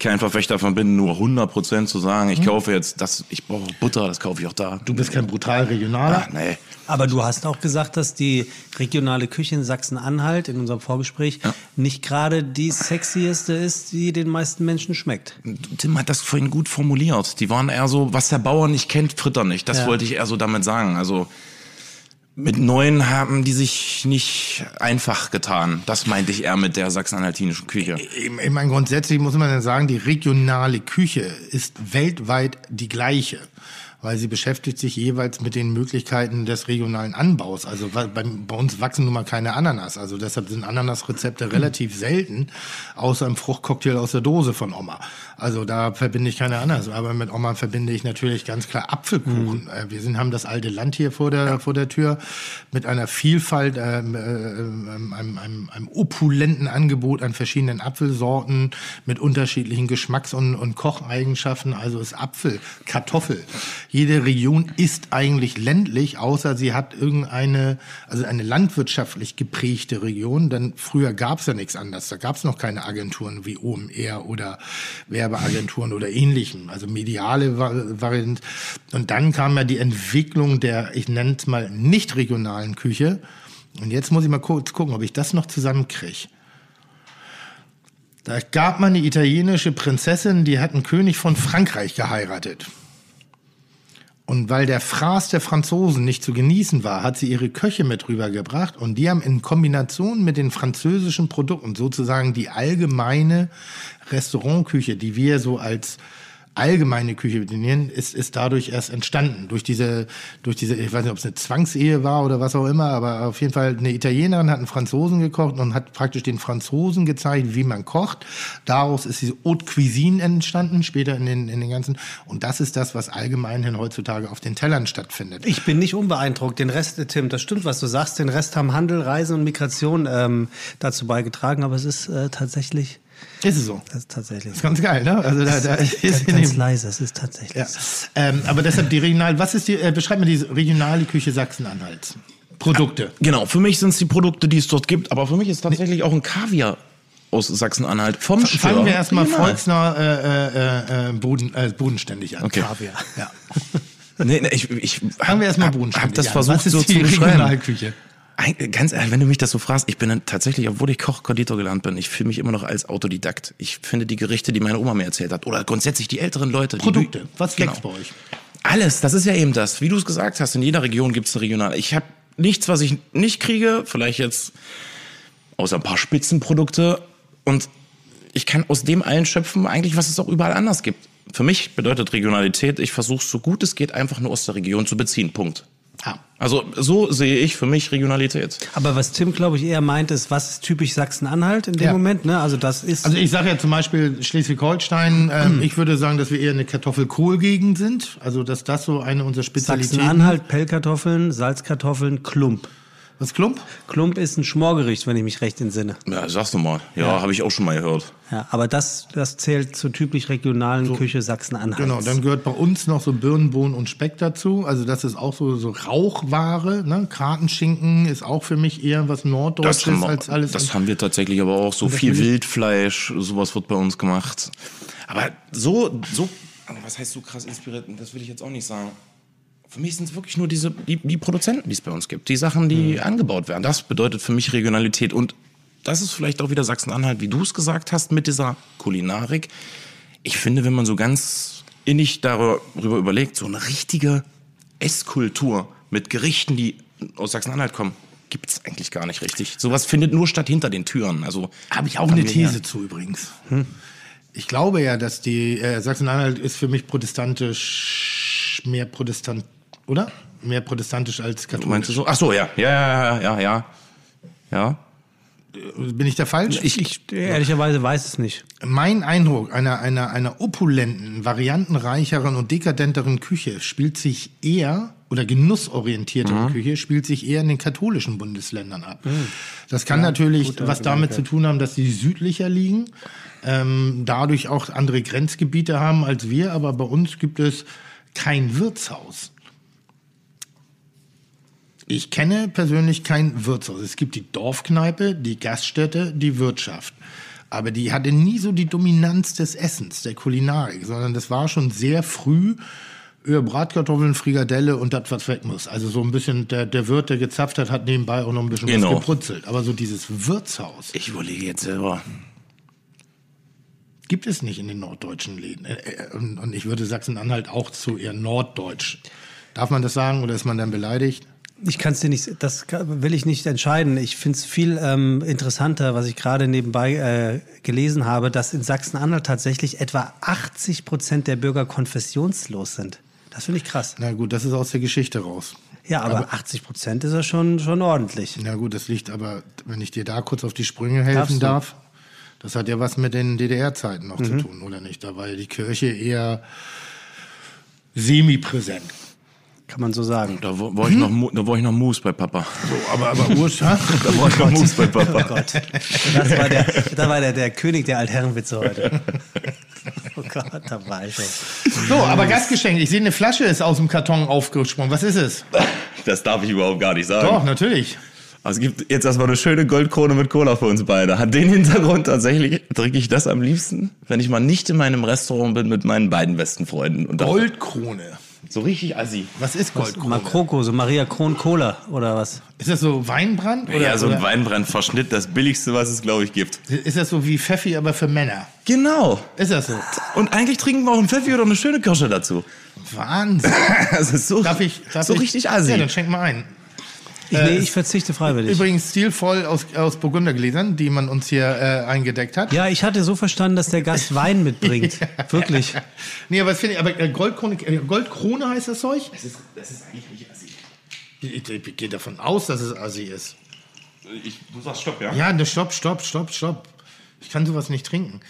kein Verfechter davon bin, nur 100% zu sagen, ich kaufe jetzt das, ich brauche Butter, das kaufe ich auch da. Du bist kein brutal regionaler. Ah, nee. Aber du hast auch gesagt, dass die regionale Küche in Sachsen-Anhalt in unserem Vorgespräch nicht gerade die sexieste ist, die den meisten Menschen schmeckt. Tim hat das vorhin gut formuliert. Die waren eher so, was der Bauer nicht kennt, fritt er nicht. Das Ja. wollte ich eher so damit sagen. Also mit Neuen haben die sich nicht einfach getan. Das meinte ich eher mit der sachsen-anhaltinischen Küche. Ich ich meine, grundsätzlich muss man ja sagen, die regionale Küche ist weltweit die gleiche. Weil sie beschäftigt sich jeweils mit den Möglichkeiten des regionalen Anbaus. Also bei, bei uns wachsen nun mal keine Ananas. Also deshalb sind Ananasrezepte relativ selten, außer im Fruchtcocktail aus der Dose von Oma. Also da verbinde ich keine Ananas. Aber mit Oma verbinde ich natürlich ganz klar Apfelkuchen. Äh, Wir sind, haben das alte Land hier vor der, vor der Tür mit einer Vielfalt, ähm, äh, ähm, einem, einem, einem opulenten Angebot an verschiedenen Apfelsorten mit unterschiedlichen Geschmacks- und, und Kocheigenschaften. Also ist Apfel, Kartoffel. Jede Region ist eigentlich ländlich, außer sie hat irgendeine, also eine landwirtschaftlich geprägte Region. Denn früher gab es ja nichts anderes. Da gab es noch keine Agenturen wie OMR oder Werbeagenturen oder ähnlichem. Also mediale Va- Variant. Und dann kam ja die Entwicklung der, ich nenne es mal, nicht regionalen Küche. Und jetzt muss ich mal kurz gucken, ob ich das noch zusammenkriege. Da gab man eine italienische Prinzessin, die hat einen König von Frankreich geheiratet. Und weil der Fraß der Franzosen nicht zu genießen war, hat sie ihre Köche mit rübergebracht und die haben in Kombination mit den französischen Produkten sozusagen die allgemeine Restaurantküche, die wir so als allgemeine Küche definieren, ist, ist dadurch erst entstanden. Durch diese, durch diese, ich weiß nicht, ob es eine Zwangsehe war oder was auch immer, aber auf jeden Fall eine Italienerin hat einen Franzosen gekocht und hat praktisch den Franzosen gezeigt, wie man kocht. Daraus ist diese Haute Cuisine entstanden, später in den, in den ganzen. Und das ist das, was allgemein heutzutage auf den Tellern stattfindet. Ich bin nicht unbeeindruckt. Den Rest, äh, Tim, das stimmt, was du sagst. Den Rest haben Handel, Reise und Migration ähm, dazu beigetragen. Aber es ist äh, tatsächlich, Ist es so? das ist tatsächlich Das ist ganz geil, ne? Also da, da ist ganz, ganz leise. Es ist tatsächlich. ja. ähm, aber deshalb die regional, was ist die, äh, beschreib mir die regionale Küche Sachsen-Anhalts. Produkte. Genau, für mich sind es die Produkte, die es dort gibt, aber für mich ist tatsächlich auch ein Kaviar aus Sachsen-Anhalt vom Stör. Fangen wir erstmal volksnah äh, äh, äh, Boden, äh, bodenständig an. Okay. Kaviar. Ja. Nee, nee, ich, ich Fangen wir erstmal bodenständig hab das an. versucht Was ist so die zu beschreiben. Regionalküche? Ganz ehrlich, wenn du mich das so fragst, ich bin dann tatsächlich, obwohl ich Koch, Konditor gelernt bin, ich fühle mich immer noch als Autodidakt. Ich finde die Gerichte, die meine Oma mir erzählt hat, oder grundsätzlich die älteren Leute. Die Produkte. Was Genau. bei euch? Alles, das ist ja eben das. Wie du es gesagt hast, in jeder Region gibt es eine regionale. Ich habe nichts, was ich nicht kriege, vielleicht jetzt außer ein paar Spitzenprodukte. Und ich kann aus dem allen schöpfen, eigentlich, was es auch überall anders gibt. Für mich bedeutet Regionalität, ich versuche so gut es geht, einfach nur aus der Region zu beziehen. Punkt. Ah. Also so sehe ich für mich Regionalität. Aber was Tim, glaube ich, eher meint, ist, was ist typisch Sachsen-Anhalt in dem Ja. Moment? Ne? Also das ist. Also ich sage ja zum Beispiel Schleswig-Holstein, ähm, ich würde sagen, dass wir eher eine Kartoffel-Kohl-Gegend sind. Also dass das so eine unserer Spezialitäten Sachsen-Anhalt, Pellkartoffeln, Salzkartoffeln, Klump. Was Klump? Klump ist ein Schmorgericht, wenn ich mich recht entsinne. Ja, sagst du mal. Ja, habe ich auch schon mal gehört. Ja, aber das, das zählt zur typisch regionalen Küche Sachsen-Anhalts. Genau, dann gehört bei uns noch so Birnen, Bohnen und Speck dazu. Also das ist auch so, so Rauchware. Ne? Kratenschinken ist auch für mich eher was Norddeutsches wir, als alles. das haben wir tatsächlich aber auch. So viel Wildfleisch, sowas wird bei uns gemacht. Aber so, so, was heißt so krass inspiriert? Das will ich jetzt auch nicht sagen. Für mich sind es wirklich nur diese, die, die Produzenten, die es bei uns gibt. Die Sachen, die angebaut werden. Das bedeutet für mich Regionalität. Und das ist vielleicht auch wieder Sachsen-Anhalt, wie du es gesagt hast, mit dieser Kulinarik. Ich finde, wenn man so ganz innig darüber überlegt, so eine richtige Esskultur mit Gerichten, die aus Sachsen-Anhalt kommen, gibt es eigentlich gar nicht richtig. Sowas findet nur statt hinter den Türen. Also Habe ich auch eine. These zu übrigens. Ich glaube ja, dass die äh, Sachsen-Anhalt ist für mich protestantisch mehr protestant, oder? Mehr protestantisch als katholisch. Meinst du so? Ach so, ja, ja, ja, ja, ja, ja. Bin ich da falsch? Ich, ich ehrlicherweise weiß es nicht. Mein Eindruck einer, einer, einer opulenten, variantenreicheren und dekadenteren Küche spielt sich eher, oder genussorientiertere Küche, spielt sich eher in den katholischen Bundesländern ab. Das kann natürlich was damit zu tun haben, dass sie südlicher liegen, ähm, dadurch auch andere Grenzgebiete haben als wir, aber bei uns gibt es kein Wirtshaus. Ich kenne persönlich kein Wirtshaus. Es gibt die Dorfkneipe, die Gaststätte, die Wirtschaft. Aber die hatte nie so die Dominanz des Essens, der Kulinarik, sondern das war schon sehr früh über Bratkartoffeln, Frikadelle und das, was weg muss. Also so ein bisschen, der, der Wirt, der gezapft hat, hat nebenbei auch noch ein bisschen Genau. was gebrutzelt. Aber so dieses Wirtshaus Ich überlege jetzt selber. gibt es nicht in den norddeutschen Läden. Äh, äh, Und, und ich würde Sachsen-Anhalt auch zu eher norddeutsch. Darf man das sagen oder ist man dann beleidigt? Ich kann es dir nicht, das will ich nicht entscheiden. Ich finde es viel ähm, interessanter, was ich gerade nebenbei äh, gelesen habe, dass in Sachsen-Anhalt tatsächlich etwa 80 Prozent der Bürger konfessionslos sind. Das finde ich krass. Na gut, das ist aus der Geschichte raus. Ja, aber, 80 Prozent ist ja schon, schon ordentlich. Na gut, das liegt aber, wenn ich dir da kurz auf die Sprünge helfen darf, das hat ja was mit den DDR-Zeiten noch Mhm. zu tun, oder nicht? Da war ja die Kirche eher semi-präsent. Kann man so sagen. Da wo- war ich noch, Mu- da war ich noch Mus bei Papa. So, aber, aber Urs, ha? Da war ich noch Mus bei Oh Papa. Gott. Das war der, das war der, der König der Altherrenwitze heute. Oh Gott, da war ich schon. So, aber Gastgeschenk. Ich sehe, eine Flasche ist aus dem Karton aufgesprungen. Was ist es? Das darf ich überhaupt gar nicht sagen. Doch, natürlich. Also es gibt jetzt erstmal eine schöne Goldkrone mit Cola für uns beide. Hat den Hintergrund tatsächlich, trinke ich das am liebsten, wenn ich mal nicht in meinem Restaurant bin mit meinen beiden besten Freunden. Und Goldkrone. So richtig assi. Was ist Goldkrone? Makroko, so Maria Kron Cola oder was? Ist das so Weinbrand? Oder, ja, so ein oder Weinbrandverschnitt, das billigste, was es, glaube ich, gibt. Ist das so wie Pfeffi, aber für Männer? Genau. Ist das so? Und eigentlich trinken wir auch einen Pfeffi oder eine schöne Kirsche dazu. Wahnsinn. Das ist so, Darf ich, darf so ich? richtig assi. Ja, dann schenk mal ein. Ich, nee, ich verzichte freiwillig. Übrigens stilvoll aus, aus Burgundergläsern, die man uns hier äh, eingedeckt hat. Ja, ich hatte so verstanden, dass der Gast Wein mitbringt. Wirklich. Nee, aber ich, aber äh, Goldkrone, äh, Goldkrone heißt das Zeug? das, ist, das ist eigentlich nicht assi. Ich, ich, ich gehe davon aus, dass es Assi ist. Ich, du sagst Stopp, ja? Ja, ne, stopp, stopp, stopp, stopp. Ich kann sowas nicht trinken.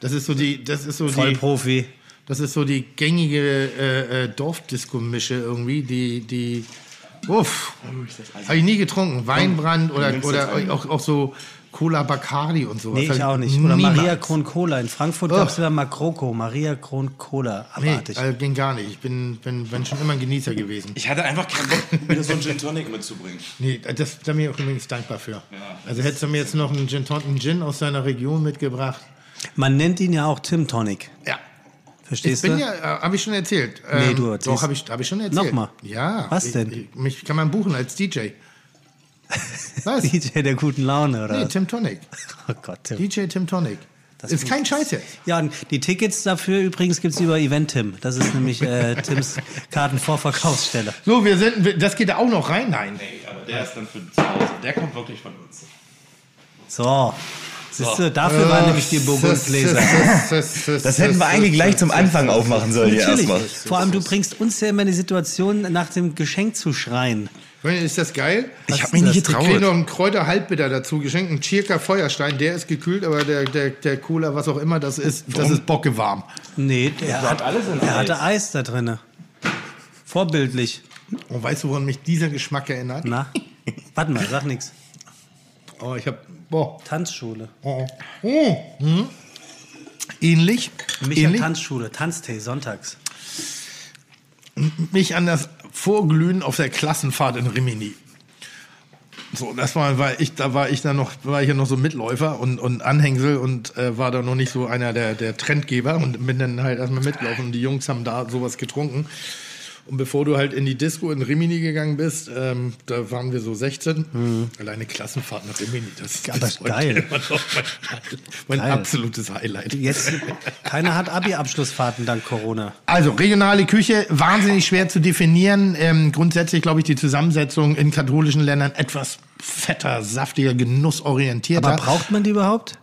Das ist so die, das ist so die, Vollprofi. das ist so die gängige äh, äh, Dorfdisco-Mische irgendwie, die, die, uff, habe ich nie getrunken. Weinbrand oder, oder auch, auch so Cola Bacardi und sowas. Nee, ich auch nicht. Oder niemals. Maria Kron Cola. In Frankfurt gab es ja Makroko. Maria Kron Cola. Nee, also ging gar nicht. Ich bin, bin, bin schon immer ein Genießer gewesen. Ich hatte einfach keinen Bock, mir so einen Gin Tonic mitzubringen. Nee, das, da bin ich auch übrigens dankbar für. Also hättest du mir jetzt noch einen Gin, einen Gin aus seiner Region mitgebracht. Man nennt ihn ja auch Tim Tonic. Ja. Ich Verstehst bin du? ja, äh, habe ich schon erzählt. Nee, du erzählst- Doch, habe ich, hab ich schon erzählt. Nochmal. Ja. Was ich, denn? Ich, mich kann man buchen als DJ. Was? DJ der guten Laune, oder? nee? Tim Tonic. oh Gott, Tim. DJ Tim Tonic. Das ist kein Scheiß jetzt. Ja, und die Tickets dafür übrigens gibt's über Event Tim. Das ist nämlich äh, Tims Kartenvorverkaufsstelle. So, wir sind, das geht da auch noch rein? Nein. Nee, aber der ist dann für zu Hause. Der kommt wirklich von uns. So. Siehst du, dafür waren nämlich die Burgundgläser. Das hätten wir eigentlich gleich zum Anfang aufmachen sollen hier erstmal. Vor allem, du bringst uns ja immer in die Situation, nach dem Geschenk zu schreien. Ist das geil? Ich habe mich nicht Ich kriege getraut. noch einen Kräuter Halbbitter dazu geschenkt, einen Chirka Feuerstein, der ist gekühlt, aber der, der, der Cola, was auch immer das ist, das ist bockewarm. Nee, der, hat, er hatte Eis da drinne. Vorbildlich. Und weißt du, woran mich dieser Geschmack erinnert? Na? Warte mal, sag nix. Oh, ich hab, boah, Tanzschule. oh, oh, hm. Ähnlich, Micha ähnlich, Tanzschule, Tanztee, sonntags. mich an das Vorglühen auf der Klassenfahrt in Rimini. So, das war, war ich, da war ich dann noch, war ich ja noch so Mitläufer und, und Anhängsel und äh, war da noch nicht so einer der, der Trendgeber und bin dann halt erstmal mitgelaufen und die Jungs haben da sowas getrunken. Und bevor du halt in die Disco in Rimini gegangen bist, ähm, da waren wir so 16. Alleine Klassenfahrt nach Rimini, das ist heute geil. immer noch mein, mein Geil. absolutes Highlight. Jetzt, keiner hat Abi-Abschlussfahrten dank Corona. Also regionale Küche, wahnsinnig schwer zu definieren. Ähm, grundsätzlich glaube ich die Zusammensetzung in katholischen Ländern etwas fetter, saftiger, genussorientierter. Aber braucht man die überhaupt?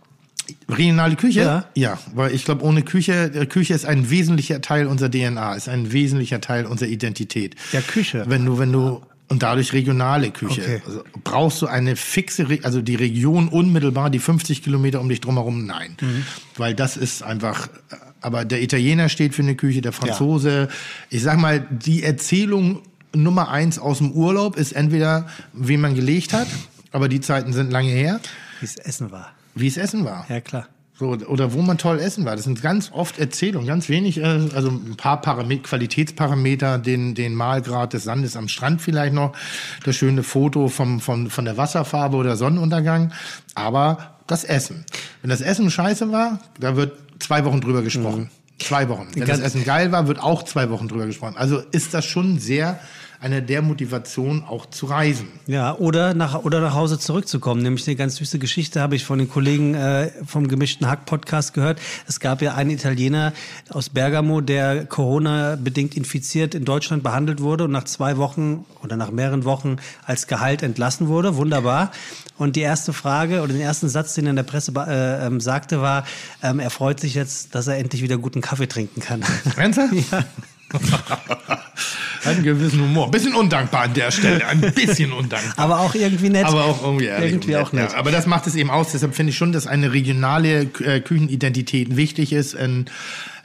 Regionale Küche? Ja. Ja, weil ich glaube, ohne Küche, äh, Küche ist ein wesentlicher Teil unserer DNA, ist ein wesentlicher Teil unserer Identität. Ja, Küche. Wenn du, wenn du und dadurch regionale Küche. Okay. Also brauchst du eine fixe, Re- also die Region unmittelbar, die 50 Kilometer um dich drumherum? Nein. Mhm. Weil das ist einfach, äh, aber der Italiener steht für eine Küche, der Franzose. Ich sag mal, die Erzählung Nummer eins aus dem Urlaub ist entweder, wie man gelegt hat, aber die Zeiten sind lange her, Wie es Essen war. Wie es Essen war. Ja, klar. So, oder wo man toll essen war. Das sind ganz oft Erzählungen, ganz wenig, äh, also ein paar Paramet Qualitätsparameter, den, den Mahlgrad des Sandes am Strand vielleicht noch, das schöne Foto vom, vom, von der Wasserfarbe oder Sonnenuntergang, aber das Essen. Wenn das Essen scheiße war, da wird zwei Wochen drüber gesprochen. Zwei Wochen. Wenn das Essen geil war, wird auch zwei Wochen drüber gesprochen. Also ist das schon sehr eine der Motivation, auch zu reisen. Ja, oder nach, oder nach Hause zurückzukommen. Nämlich eine ganz süße Geschichte habe ich von den Kollegen äh, vom gemischten Hack-Podcast gehört. Es gab ja einen Italiener aus Bergamo, der Corona-bedingt infiziert in Deutschland behandelt wurde und nach zwei Wochen oder nach mehreren Wochen als Gehalt entlassen wurde. Wunderbar. Und die erste Frage oder den ersten Satz, den er in der Presse äh, ähm, sagte, war, ähm, er freut sich jetzt, dass er endlich wieder guten Kaffee trinken kann. Ernsthaft? ja. Hat einen gewissen Humor. Bisschen undankbar an der Stelle. Ein bisschen undankbar. Aber auch irgendwie nett. Aber auch irgendwie, ehrlich irgendwie nett, auch nett. Ja. Aber das macht es eben aus. Deshalb finde ich schon, dass eine regionale äh, Küchenidentität wichtig ist. In,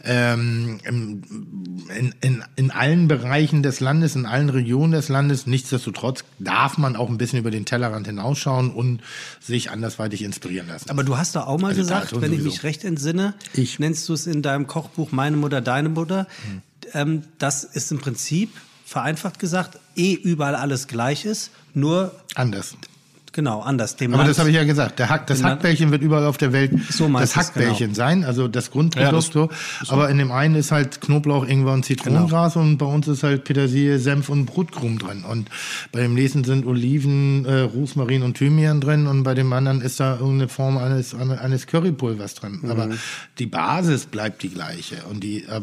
ähm, in, in, in, allen Bereichen des Landes, in allen Regionen des Landes. Nichtsdestotrotz darf man auch ein bisschen über den Tellerrand hinausschauen und sich andersweitig inspirieren lassen. Aber du hast doch auch mal Also gesagt, wenn ich sowieso. mich recht entsinne, Ich. nennst du es in deinem Kochbuch Meine Mutter, deine Mutter. Hm. Ähm, das ist im Prinzip, vereinfacht gesagt, eh überall alles gleich ist, nur Anders. Genau anders. Dem Aber Land- das habe ich ja gesagt. Der Hack, das Hackbällchen wird überall auf der Welt So das du's, genau. Hackbällchen sein, also das Grundprodukt. Ja, das- so. Aber in dem einen ist halt Knoblauch, Ingwer und Zitronengras Genau. und bei uns ist halt Petersilie, Senf und Brotkrumen drin. Und bei dem nächsten sind Oliven, äh, Rosmarin und Thymian drin und bei dem anderen ist da irgendeine Form eines, eines Currypulvers drin. Mhm. Aber die Basis bleibt die gleiche. Und die äh,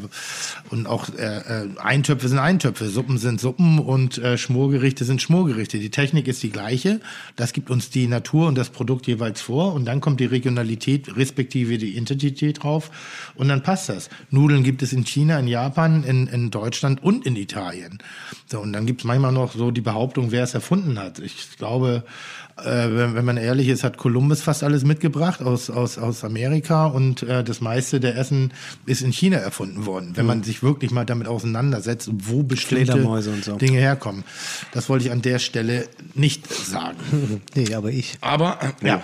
und auch äh, äh, Eintöpfe sind Eintöpfe, Suppen sind Suppen und äh, Schmorgerichte sind Schmorgerichte. Die Technik ist die gleiche. Das gibt uns die Natur und das Produkt jeweils vor. Und dann kommt die Regionalität respektive die Identität drauf. Und dann passt das. Nudeln gibt es in China, in Japan, in, in Deutschland und in Italien. So, und dann gibt es manchmal noch so die Behauptung, wer es erfunden hat. Ich glaube, wenn, wenn man ehrlich ist, hat Kolumbus fast alles mitgebracht aus, aus, aus Amerika und äh, das meiste der Essen ist in China erfunden worden. Wenn man sich wirklich mal damit auseinandersetzt, wo bestimmte so. Dinge herkommen. Das wollte ich an der Stelle nicht sagen. Nee, aber ich. Aber ja.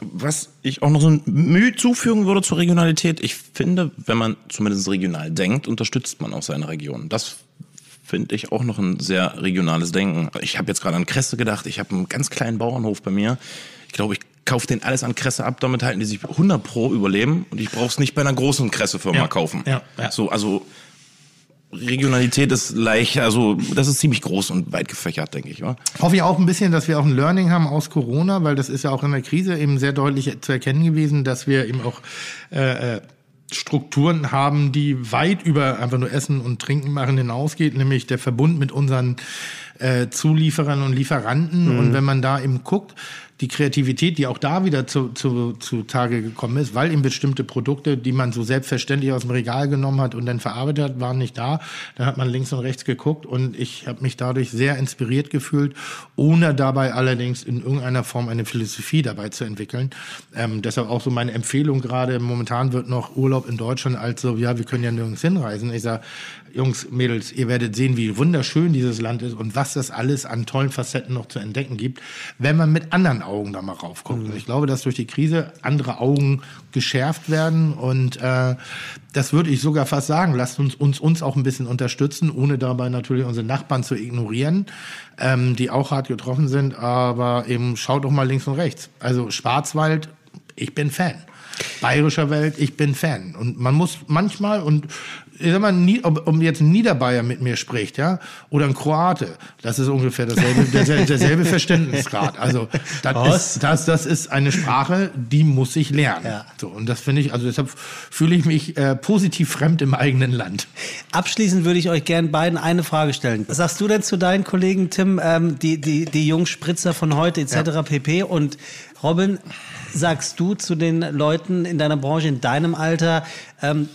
Was ich auch noch so ein Mühe zufügen würde zur Regionalität, ich finde, wenn man zumindest regional denkt, unterstützt man auch seine Region. Das finde ich auch noch ein sehr regionales Denken. Ich habe jetzt gerade an Kresse gedacht, ich habe einen ganz kleinen Bauernhof bei mir. Ich glaube, ich kaufe den alles an Kresse ab, damit halten die sich 100 pro überleben und ich brauche es nicht bei einer großen Kressefirma Ja, kaufen. ja, ja. So, also Regionalität ist leicht, also das ist ziemlich groß und weit gefächert, denke ich. Wa? Hoffe ich auch ein bisschen, dass wir auch ein Learning haben aus Corona, weil das ist ja auch in der Krise eben sehr deutlich zu erkennen gewesen, dass wir eben auch äh, äh, Strukturen haben, die weit über einfach nur Essen und Trinken machen hinausgeht, nämlich der Verbund mit unseren äh, Zulieferern und Lieferanten. Und wenn man da eben guckt, die Kreativität, die auch da wieder zu, zu, zu Tage gekommen ist, weil eben bestimmte Produkte, die man so selbstverständlich aus dem Regal genommen hat und dann verarbeitet hat, waren nicht da. Dann hat man links und rechts geguckt und ich habe mich dadurch sehr inspiriert gefühlt, ohne dabei allerdings in irgendeiner Form eine Philosophie dabei zu entwickeln. Ähm, deshalb auch so meine Empfehlung gerade, momentan wird noch Urlaub in Deutschland als so, ja, wir können ja nirgends hinreisen. Ich sage, Jungs, Mädels, ihr werdet sehen, wie wunderschön dieses Land ist und was das alles an tollen Facetten noch zu entdecken gibt, wenn man mit anderen Augen da mal raufguckt. Und ich glaube, dass durch die Krise andere Augen geschärft werden und äh, das würde ich sogar fast sagen, lasst uns, uns uns auch ein bisschen unterstützen, ohne dabei natürlich unsere Nachbarn zu ignorieren, ähm, die auch hart getroffen sind, aber eben schaut doch mal links und rechts. Also Schwarzwald, ich bin Fan. Bayerischer Welt, ich bin Fan. Und man muss manchmal, und ich sag mal, ob jetzt ein Niederbayer mit mir spricht, ja, oder ein Kroate, das ist ungefähr dasselbe, derselbe, derselbe Verständnisgrad. Also das ist, das, das ist eine Sprache, die muss ich lernen. Ja. So, und das finde ich, also deshalb fühle ich mich äh, positiv fremd im eigenen Land. Abschließend würde ich euch gern beiden eine Frage stellen. Was sagst du denn zu deinen Kollegen, Tim, ähm, die, die, die jungen Spritzer von heute etc. pp. Und Robin, sagst du zu den Leuten in deiner Branche, in deinem Alter, ähm,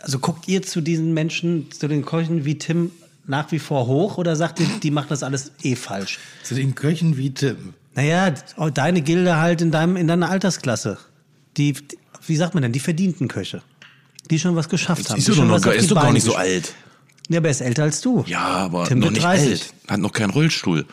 also guckt ihr zu diesen Menschen, zu den Köchen wie Tim nach wie vor hoch oder sagt ihr, die machen das alles eh falsch? Zu den Köchen wie Tim. Naja, deine Gilde halt in, deinem, in deiner Altersklasse. Die, wie sagt man denn, die verdienten Köche. Die schon was geschafft haben. Ist schon noch was ist doch gar nicht so alt. Ja, aber er ist älter als du. Ja, aber Tim noch nicht 30. alt. Hat noch keinen Rollstuhl.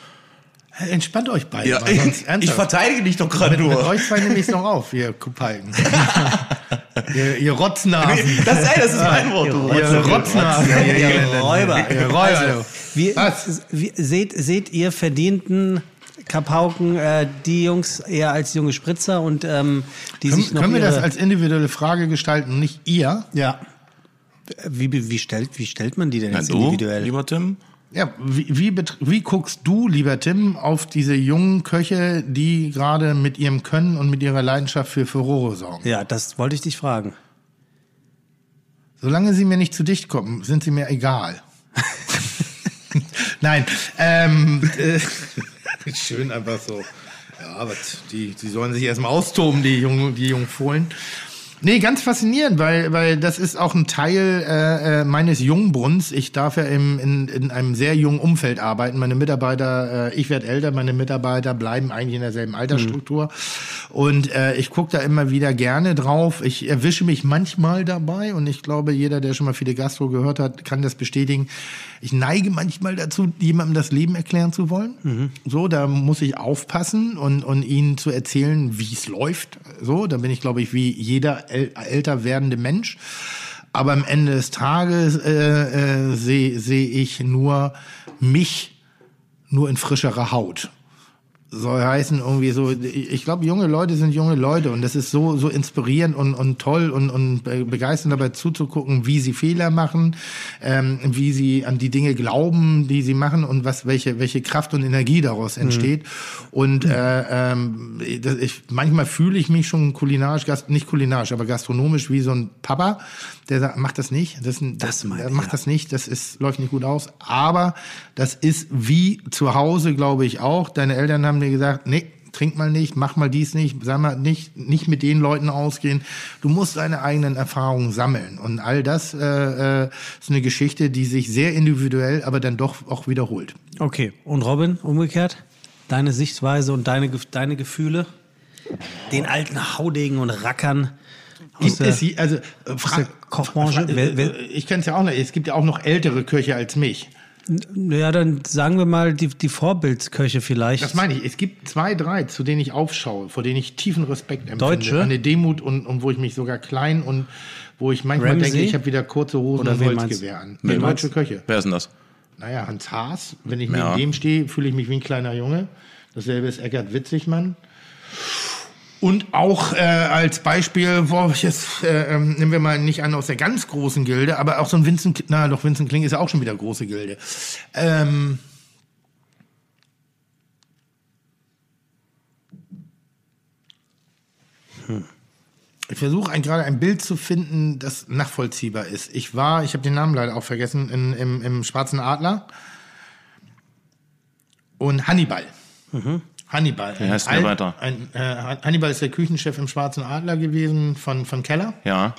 Entspannt euch beide. Ja, ich ernsthaft. verteidige dich doch gerade mit, mit nur. euch zwei nehme ich noch auf, ihr Kupalken. ihr, ihr Rotznasen. Das, ey, das ist mein Wort. du Ihr Rotze. Rotznasen. ihr Ihr Elenden. Räuber. Ihr Räuber. Also, wie, Was? wie, seht, seht ihr verdienten Kapauken äh, die Jungs eher als junge Spritzer und ähm, die sich Können, noch können wir ihre, das als individuelle Frage gestalten, nicht ihr? ja wie, wie, stellt, wie stellt man die denn Na, jetzt du, individuell? lieber Tim? Ja, wie, wie, wie guckst du, lieber Tim, auf diese jungen Köche, die gerade mit ihrem Können und mit ihrer Leidenschaft für Furore sorgen? Ja, das wollte ich dich fragen. Solange sie mir nicht zu dicht kommen, sind sie mir egal. Nein, ähm, äh, schön einfach so. Ja, aber die, die sollen sich erstmal austoben, die jungen, die jungen Fohlen. Nee, ganz faszinierend, weil, weil das ist auch ein Teil äh, äh, meines Jungbrunns. Ich darf ja im, in, in einem sehr jungen Umfeld arbeiten. Meine Mitarbeiter, äh, ich werde älter, meine Mitarbeiter bleiben eigentlich in derselben Altersstruktur. Und äh, ich gucke da immer wieder gerne drauf. Ich erwische mich manchmal dabei und ich glaube, jeder, der schon mal viele Gastro gehört hat, kann das bestätigen. Ich neige manchmal dazu, jemandem das Leben erklären zu wollen. So, da muss ich aufpassen und, und ihnen zu erzählen, wie es läuft. So, da bin ich, glaube ich, wie jeder äl älter werdende Mensch. Aber am Ende des Tages äh, äh, sehe seh ich nur mich nur in frischerer Haut. Soll heißen irgendwie so, ich glaube, junge Leute sind junge Leute und das ist so, so inspirierend und, und toll und, und be- begeisternd dabei zuzugucken, wie sie Fehler machen, ähm, wie sie an die Dinge glauben, die sie machen und was, welche, welche Kraft und Energie daraus entsteht. Und äh, ähm, ich, manchmal fühle ich mich schon kulinarisch, nicht kulinarisch, aber gastronomisch wie so ein Papa, der sagt, mach das nicht, das, Das meine das macht ja. das nicht, das ist, läuft nicht gut aus. Aber das ist wie zu Hause, glaube ich auch. Deine Eltern haben dir gesagt, nee, trink mal nicht, mach mal dies nicht, sag mal nicht, nicht mit den Leuten ausgehen. Du musst deine eigenen Erfahrungen sammeln. Und all das äh, äh, ist eine Geschichte, die sich sehr individuell, aber dann doch auch wiederholt. Okay, und Robin, umgekehrt? Deine Sichtweise und deine, deine Gefühle? Den alten Haudegen und Rackern Gibt es, sie- also, äh, fra- Kochbranche? fra- äh, ich kenne es ja auch noch, es gibt ja auch noch ältere Köche als mich. Ja, dann sagen wir mal die, die Vorbildsköche vielleicht. Das meine ich. Es gibt zwei, drei, zu denen ich aufschaue, vor denen ich tiefen Respekt empfinde. Deutsche? Eine Demut und, und wo ich mich sogar klein und wo ich manchmal Ramsey? denke, ich habe wieder kurze Hosen Oder und Holzgewehr an. Nee, deutsche Köche. Wer ist denn das? Naja, Hans Haas. Wenn ich Ja. neben dem stehe, fühle ich mich wie ein kleiner Junge. Dasselbe ist Eckert Witzigmann. Und auch äh, als Beispiel, wo ich jetzt, äh, ähm, nehmen wir mal nicht an aus der ganz großen Gilde, aber auch so ein Vincent, na doch, Vincent Kling ist ja auch schon wieder große Gilde. Ähm, Ich versuche gerade ein Bild zu finden, das nachvollziehbar ist. Ich war, ich habe den Namen leider auch vergessen, in, im, im Schwarzen Adler. und Hannibal. Hannibal. Wie heißt der weiter? Ein, äh, Hannibal ist der Küchenchef im Schwarzen Adler gewesen von, von Keller. Ja.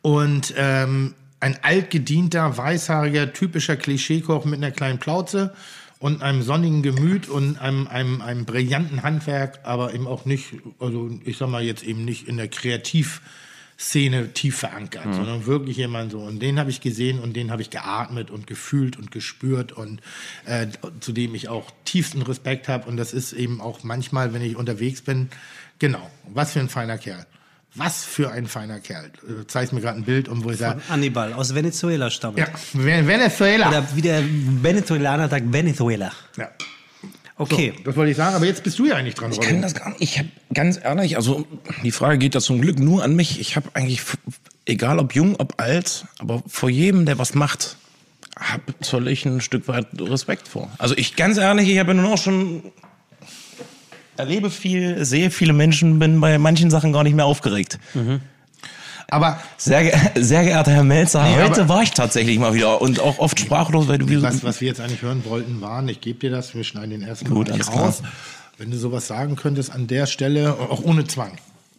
Und ähm, ein altgedienter, weißhaariger, typischer Klischeekoch mit einer kleinen Plauze und einem sonnigen Gemüt und einem, einem, einem brillanten Handwerk, aber eben auch nicht, also ich sag mal jetzt eben nicht in der Kreativszene tief verankert, sondern wirklich jemand so. Und den habe ich gesehen und den habe ich geatmet und gefühlt und gespürt und äh, zu dem ich auch tiefsten Respekt habe. Und das ist eben auch manchmal, wenn ich unterwegs bin, genau, was für ein feiner Kerl. Was für ein feiner Kerl. Du zeigst mir gerade ein Bild, und wo ich sage, Hannibal aus Venezuela stammt. ja, Ven- Venezuela. Oder wie der Venezuelaner sagt, Venezuela. ja. Okay. Das wollte ich sagen, aber jetzt bist du ja eigentlich dran, Ich kann das gar nicht. Ich habe ganz ehrlich, also die Frage geht da zum Glück nur an mich. Ich habe eigentlich, egal ob jung, ob alt, aber vor jedem, der was macht, hab, zoll ich ein Stück weit Respekt vor. Also ich ganz ehrlich, ich habe ja nun auch schon erlebe viel, sehe viele Menschen, bin bei manchen Sachen gar nicht mehr aufgeregt. Aber Sehr, sehr geehrter Herr Melzer, Nee, heute war ich tatsächlich mal wieder und auch oft sprachlos, weil du was, was wir jetzt eigentlich hören wollten, waren, ich gebe dir das, wir schneiden den ersten Gut, alles klar. raus. Wenn du sowas sagen könntest an der Stelle, auch ohne Zwang.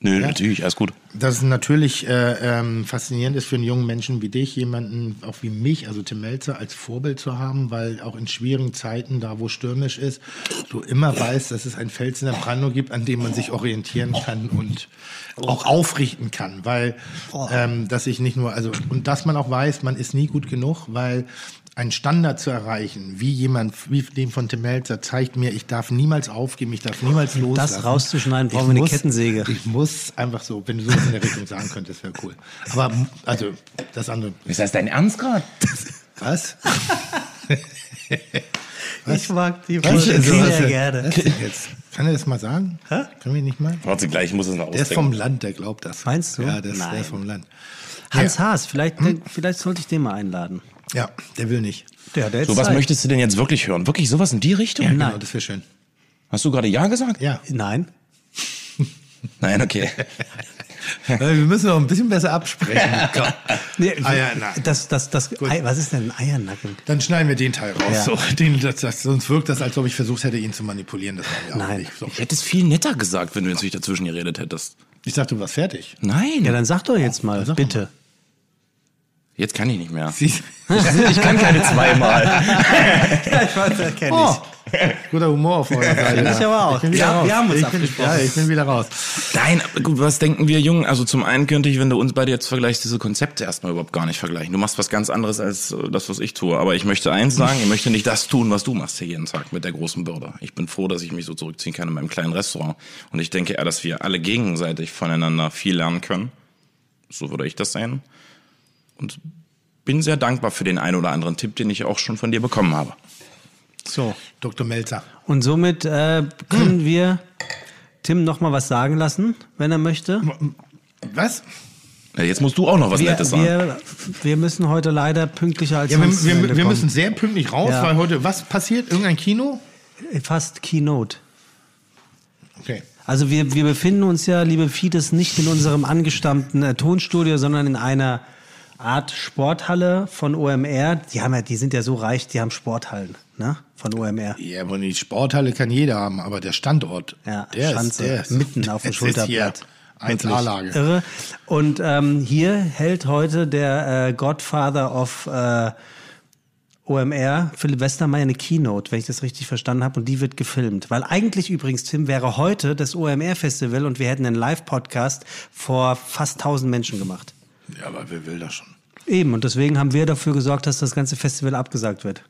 Nö, Ja? natürlich, alles gut. Dass es natürlich äh, ähm, faszinierend ist für einen jungen Menschen wie dich, jemanden auch wie mich, also Tim Melzer, als Vorbild zu haben, weil auch in schwierigen Zeiten, da wo stürmisch ist, du immer weißt, dass es ein Fels in der Brandung gibt, an dem man sich orientieren kann und auch aufrichten kann, weil ähm, dass ich nicht nur, also und dass man auch weiß, man ist nie gut genug, weil ein Standard zu erreichen, wie jemand, wie dem von Tim Melzer, zeigt mir, ich darf niemals aufgeben, ich darf niemals loslassen. rauszuschneiden, brauchen wir eine muss- Kettensäge. Ich muss einfach so, wenn du sowas in der Richtung sagen könntest, wäre cool. Aber also das andere. Ist das dein Ernst gerade? Was? Ich mag die Was Folge denn so? sehr gerne. Was denn jetzt? Kann er das mal sagen? Können wir nicht mal? Warte gleich, ich muss es noch Der ist vom Land, der glaubt das. Meinst du? Ja, der ist, der Nein. ist vom Land. Hans Ja. Haas, vielleicht, Hm? vielleicht sollte ich den mal einladen. Ja, der will nicht. Ja, der So, was möchtest du denn jetzt wirklich hören? Wirklich sowas in die Richtung? Genau, Nein. das wäre schön. Hast du gerade Ja gesagt? Ja. Nein. Nein, okay. Wir müssen noch ein bisschen besser absprechen. Nee, Eiernacken. das, das, das, Ei, was ist denn ein Eiernacken? Dann schneiden wir den Teil raus. Ja. So, den, das, das, sonst wirkt das, als ob ich versucht hätte, ihn zu manipulieren. Das war ja auch Nein. nicht. So. Ich hätte es viel netter gesagt, wenn du jetzt nicht dazwischen geredet hättest. Ich dachte, du warst fertig. Ja, Nein, dann sag doch jetzt mal, bitte. Jetzt kann ich nicht mehr. Siehst- Ich kann keine zweimal. ich weiß, das kenn Oh, guter Humor auf eurer Seite. Ich aber auch. Ich bin wieder Ja, raus. wir haben uns ich bin, abgesprochen. ja, ich bin wieder raus. Nein, gut, was denken wir Jungen? Also zum einen könnte ich, wenn du uns beide jetzt vergleichst, diese Konzepte erstmal überhaupt gar nicht vergleichen. Du machst was ganz anderes als das, was ich tue. Aber ich möchte eins sagen, ich möchte nicht das tun, was du machst hier jeden Tag mit der großen Bürde. Ich bin froh, dass ich mich so zurückziehen kann in meinem kleinen Restaurant. Und ich denke eher, dass wir alle gegenseitig voneinander viel lernen können. So würde ich das sehen. Und bin sehr dankbar für den einen oder anderen Tipp, den ich auch schon von dir bekommen habe. So. Dr. Melzer. Und somit äh, können wir Tim noch mal was sagen lassen, wenn er möchte. Was? Ja, jetzt musst du auch noch was Wir, Nettes sagen. wir, wir müssen heute leider pünktlicher als Ja, wir, sonst wir, wir kommen. müssen sehr pünktlich raus, Ja. weil heute, was passiert? Irgendein Kino? Fast Keynote. Okay. Also wir, wir befinden uns ja, liebe Fides, nicht in unserem angestammten äh, Tonstudio, sondern in einer Art Sporthalle von OMR. Die haben ja, die sind ja so reich, die haben Sporthallen, ne? Von OMR. Ja, aber die Sporthalle kann jeder haben, aber der Standort, Ja, der Schanze, ist, der ist mitten auf dem Schulterblatt. 1A-Lage. Irre. Und ähm, hier hält heute der äh, Godfather of äh, OMR, Philipp Westermeier, eine Keynote, wenn ich das richtig verstanden habe, und die wird gefilmt. Weil eigentlich übrigens, Tim, wäre heute das OMR-Festival und wir hätten einen Live-Podcast vor fast 1000 Menschen gemacht. Ja, aber wer will das schon? Eben, und deswegen haben wir dafür gesorgt, dass das ganze Festival abgesagt wird.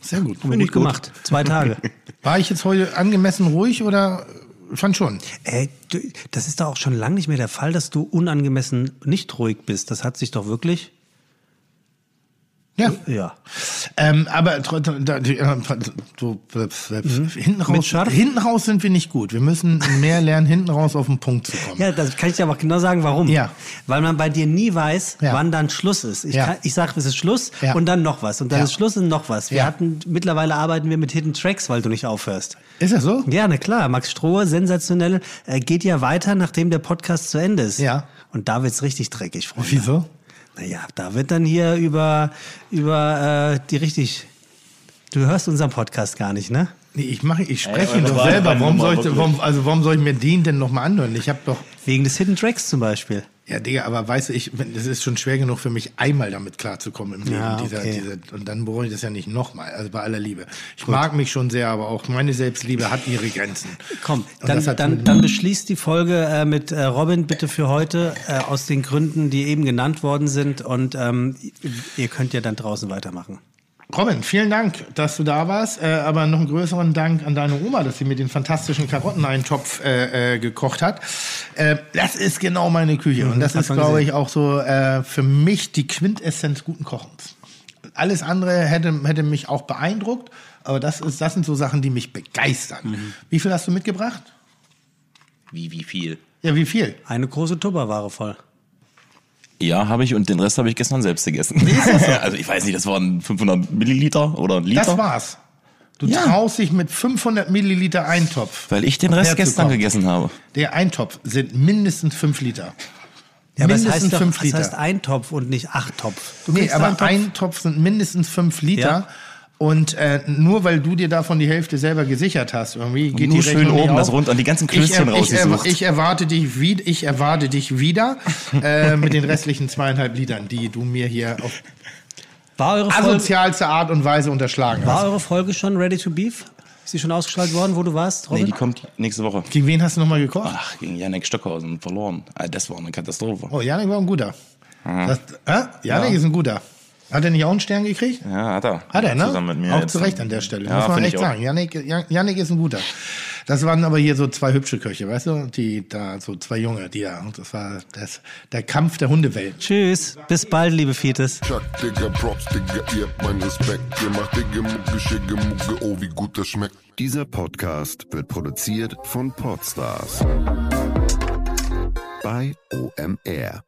Sehr gut. Haben wir gut gemacht. Zwei Tage. War ich jetzt heute angemessen ruhig oder fand schon? Ey, du, das ist doch auch schon lange nicht mehr der Fall, dass du unangemessen nicht ruhig bist. Das hat sich doch wirklich. Ja. Ja. Ähm, aber trotzdem, da- die, äh, so, äh, hinten, raus, hinten raus sind wir nicht gut. Wir müssen mehr lernen, hinten raus auf den Punkt zu kommen. Ja, das kann ich dir aber genau sagen, warum. Ja. Weil man bei dir nie weiß, Ja. wann dann Schluss ist. Ich, Ja. kann- ich sage, es ist Schluss Ja. und dann noch was. Und dann ist Schluss und noch was. Wir hatten, mittlerweile arbeiten wir mit Hidden Tracks, weil du nicht aufhörst. Ist das so? Ja, na klar. Max Strohe, sensationell, äh, geht ja weiter, nachdem der Podcast zu Ende ist. Ja. Und da wird's richtig dreckig, Freunde. Wieso? Naja, da wird dann hier über, über äh, die richtig Du hörst unseren Podcast gar nicht, ne? Nee, ich mache, ich spreche Ey, ihn doch selber. war Warum soll, ich, warum, also warum soll ich mir den denn nochmal anhören? Ich habe doch, Wegen des Hidden Tracks zum Beispiel. ja, Digga, aber weißt du, ich, es ist schon schwer genug für mich, einmal damit klarzukommen im Leben. Ja, dieser, okay. dieser, und dann brauche ich das ja nicht nochmal, also bei aller Liebe. Ich mag mich schon sehr, aber auch meine Selbstliebe hat ihre Grenzen. Komm, Und dann, dann, dann beschließt die Folge äh, mit äh, Robin bitte für heute äh, aus den Gründen, die eben genannt worden sind. Und ähm, ihr könnt ja dann draußen weitermachen. Robin, vielen Dank, dass du da warst. Äh, aber noch einen größeren Dank an deine Oma, dass sie mir den fantastischen Karotteneintopf äh, äh, gekocht hat. Äh, das ist genau meine Küche. Und das ist, glaube ich, auch so äh, für mich die Quintessenz guten Kochens. Alles andere hätte, hätte mich auch beeindruckt, aber das, ist, das sind so Sachen, die mich begeistern. Wie viel hast du mitgebracht? Wie, wie viel? Ja, wie viel? Eine große Tupperware voll. Ja, habe ich und den Rest habe ich gestern selbst gegessen. also ich weiß nicht, das waren 500 Milliliter oder ein Liter. Das war's. Du Ja. traust dich mit 500 Milliliter Eintopf. Weil ich den Rest gestern gegessen habe. Der Eintopf sind mindestens 5 Liter. Ja, aber es mindestens heißt, doch, 5 es Liter. heißt Eintopf und nicht Achttopf. Du nee, aber Topf. ein Topf sind mindestens 5 Liter. Ja. Und äh, nur weil du dir davon die Hälfte selber gesichert hast, irgendwie geht nur die schön Rechnung oben auf. das rund und die ganzen ich, Klößchen er- ich, er- rausgesucht. ich erwarte dich wieder, ich erwarte dich wieder äh, mit den restlichen zweieinhalb Litern, die du mir hier auf War eure, Folge, asozialste Art und Weise unterschlagen war hast. eure Folge schon Ready to Beef? Ist sie schon ausgestrahlt worden, wo du warst, Nee, Robin? die kommt nächste Woche. Gegen wen hast du nochmal gekocht? Ach, gegen Janek Stockhausen verloren. Ah, Das war eine Katastrophe. Oh, Janik war ein guter. Das, äh? Janik ist ein guter. Hat er nicht auch einen Stern gekriegt? Ja, hat er. Hat er, ne? Zusammen mit mir. Auch zu Recht an der Stelle. Ja, muss man echt sagen. Janik, Jan- Janik ist ein guter. Das waren aber hier so zwei hübsche Köche, weißt du? Die da, so zwei Junge, die da. Und das war das, der Kampf der Hundewelt. Tschüss, bis bald, liebe Fites. Chuck, Digga, Props, Digga, ihr habt meinen Respekt. Ihr macht Digga, Mucke, Schicke, Mucke, oh, wie gut das schmeckt. Dieser Podcast wird produziert von Podstars bei OMR.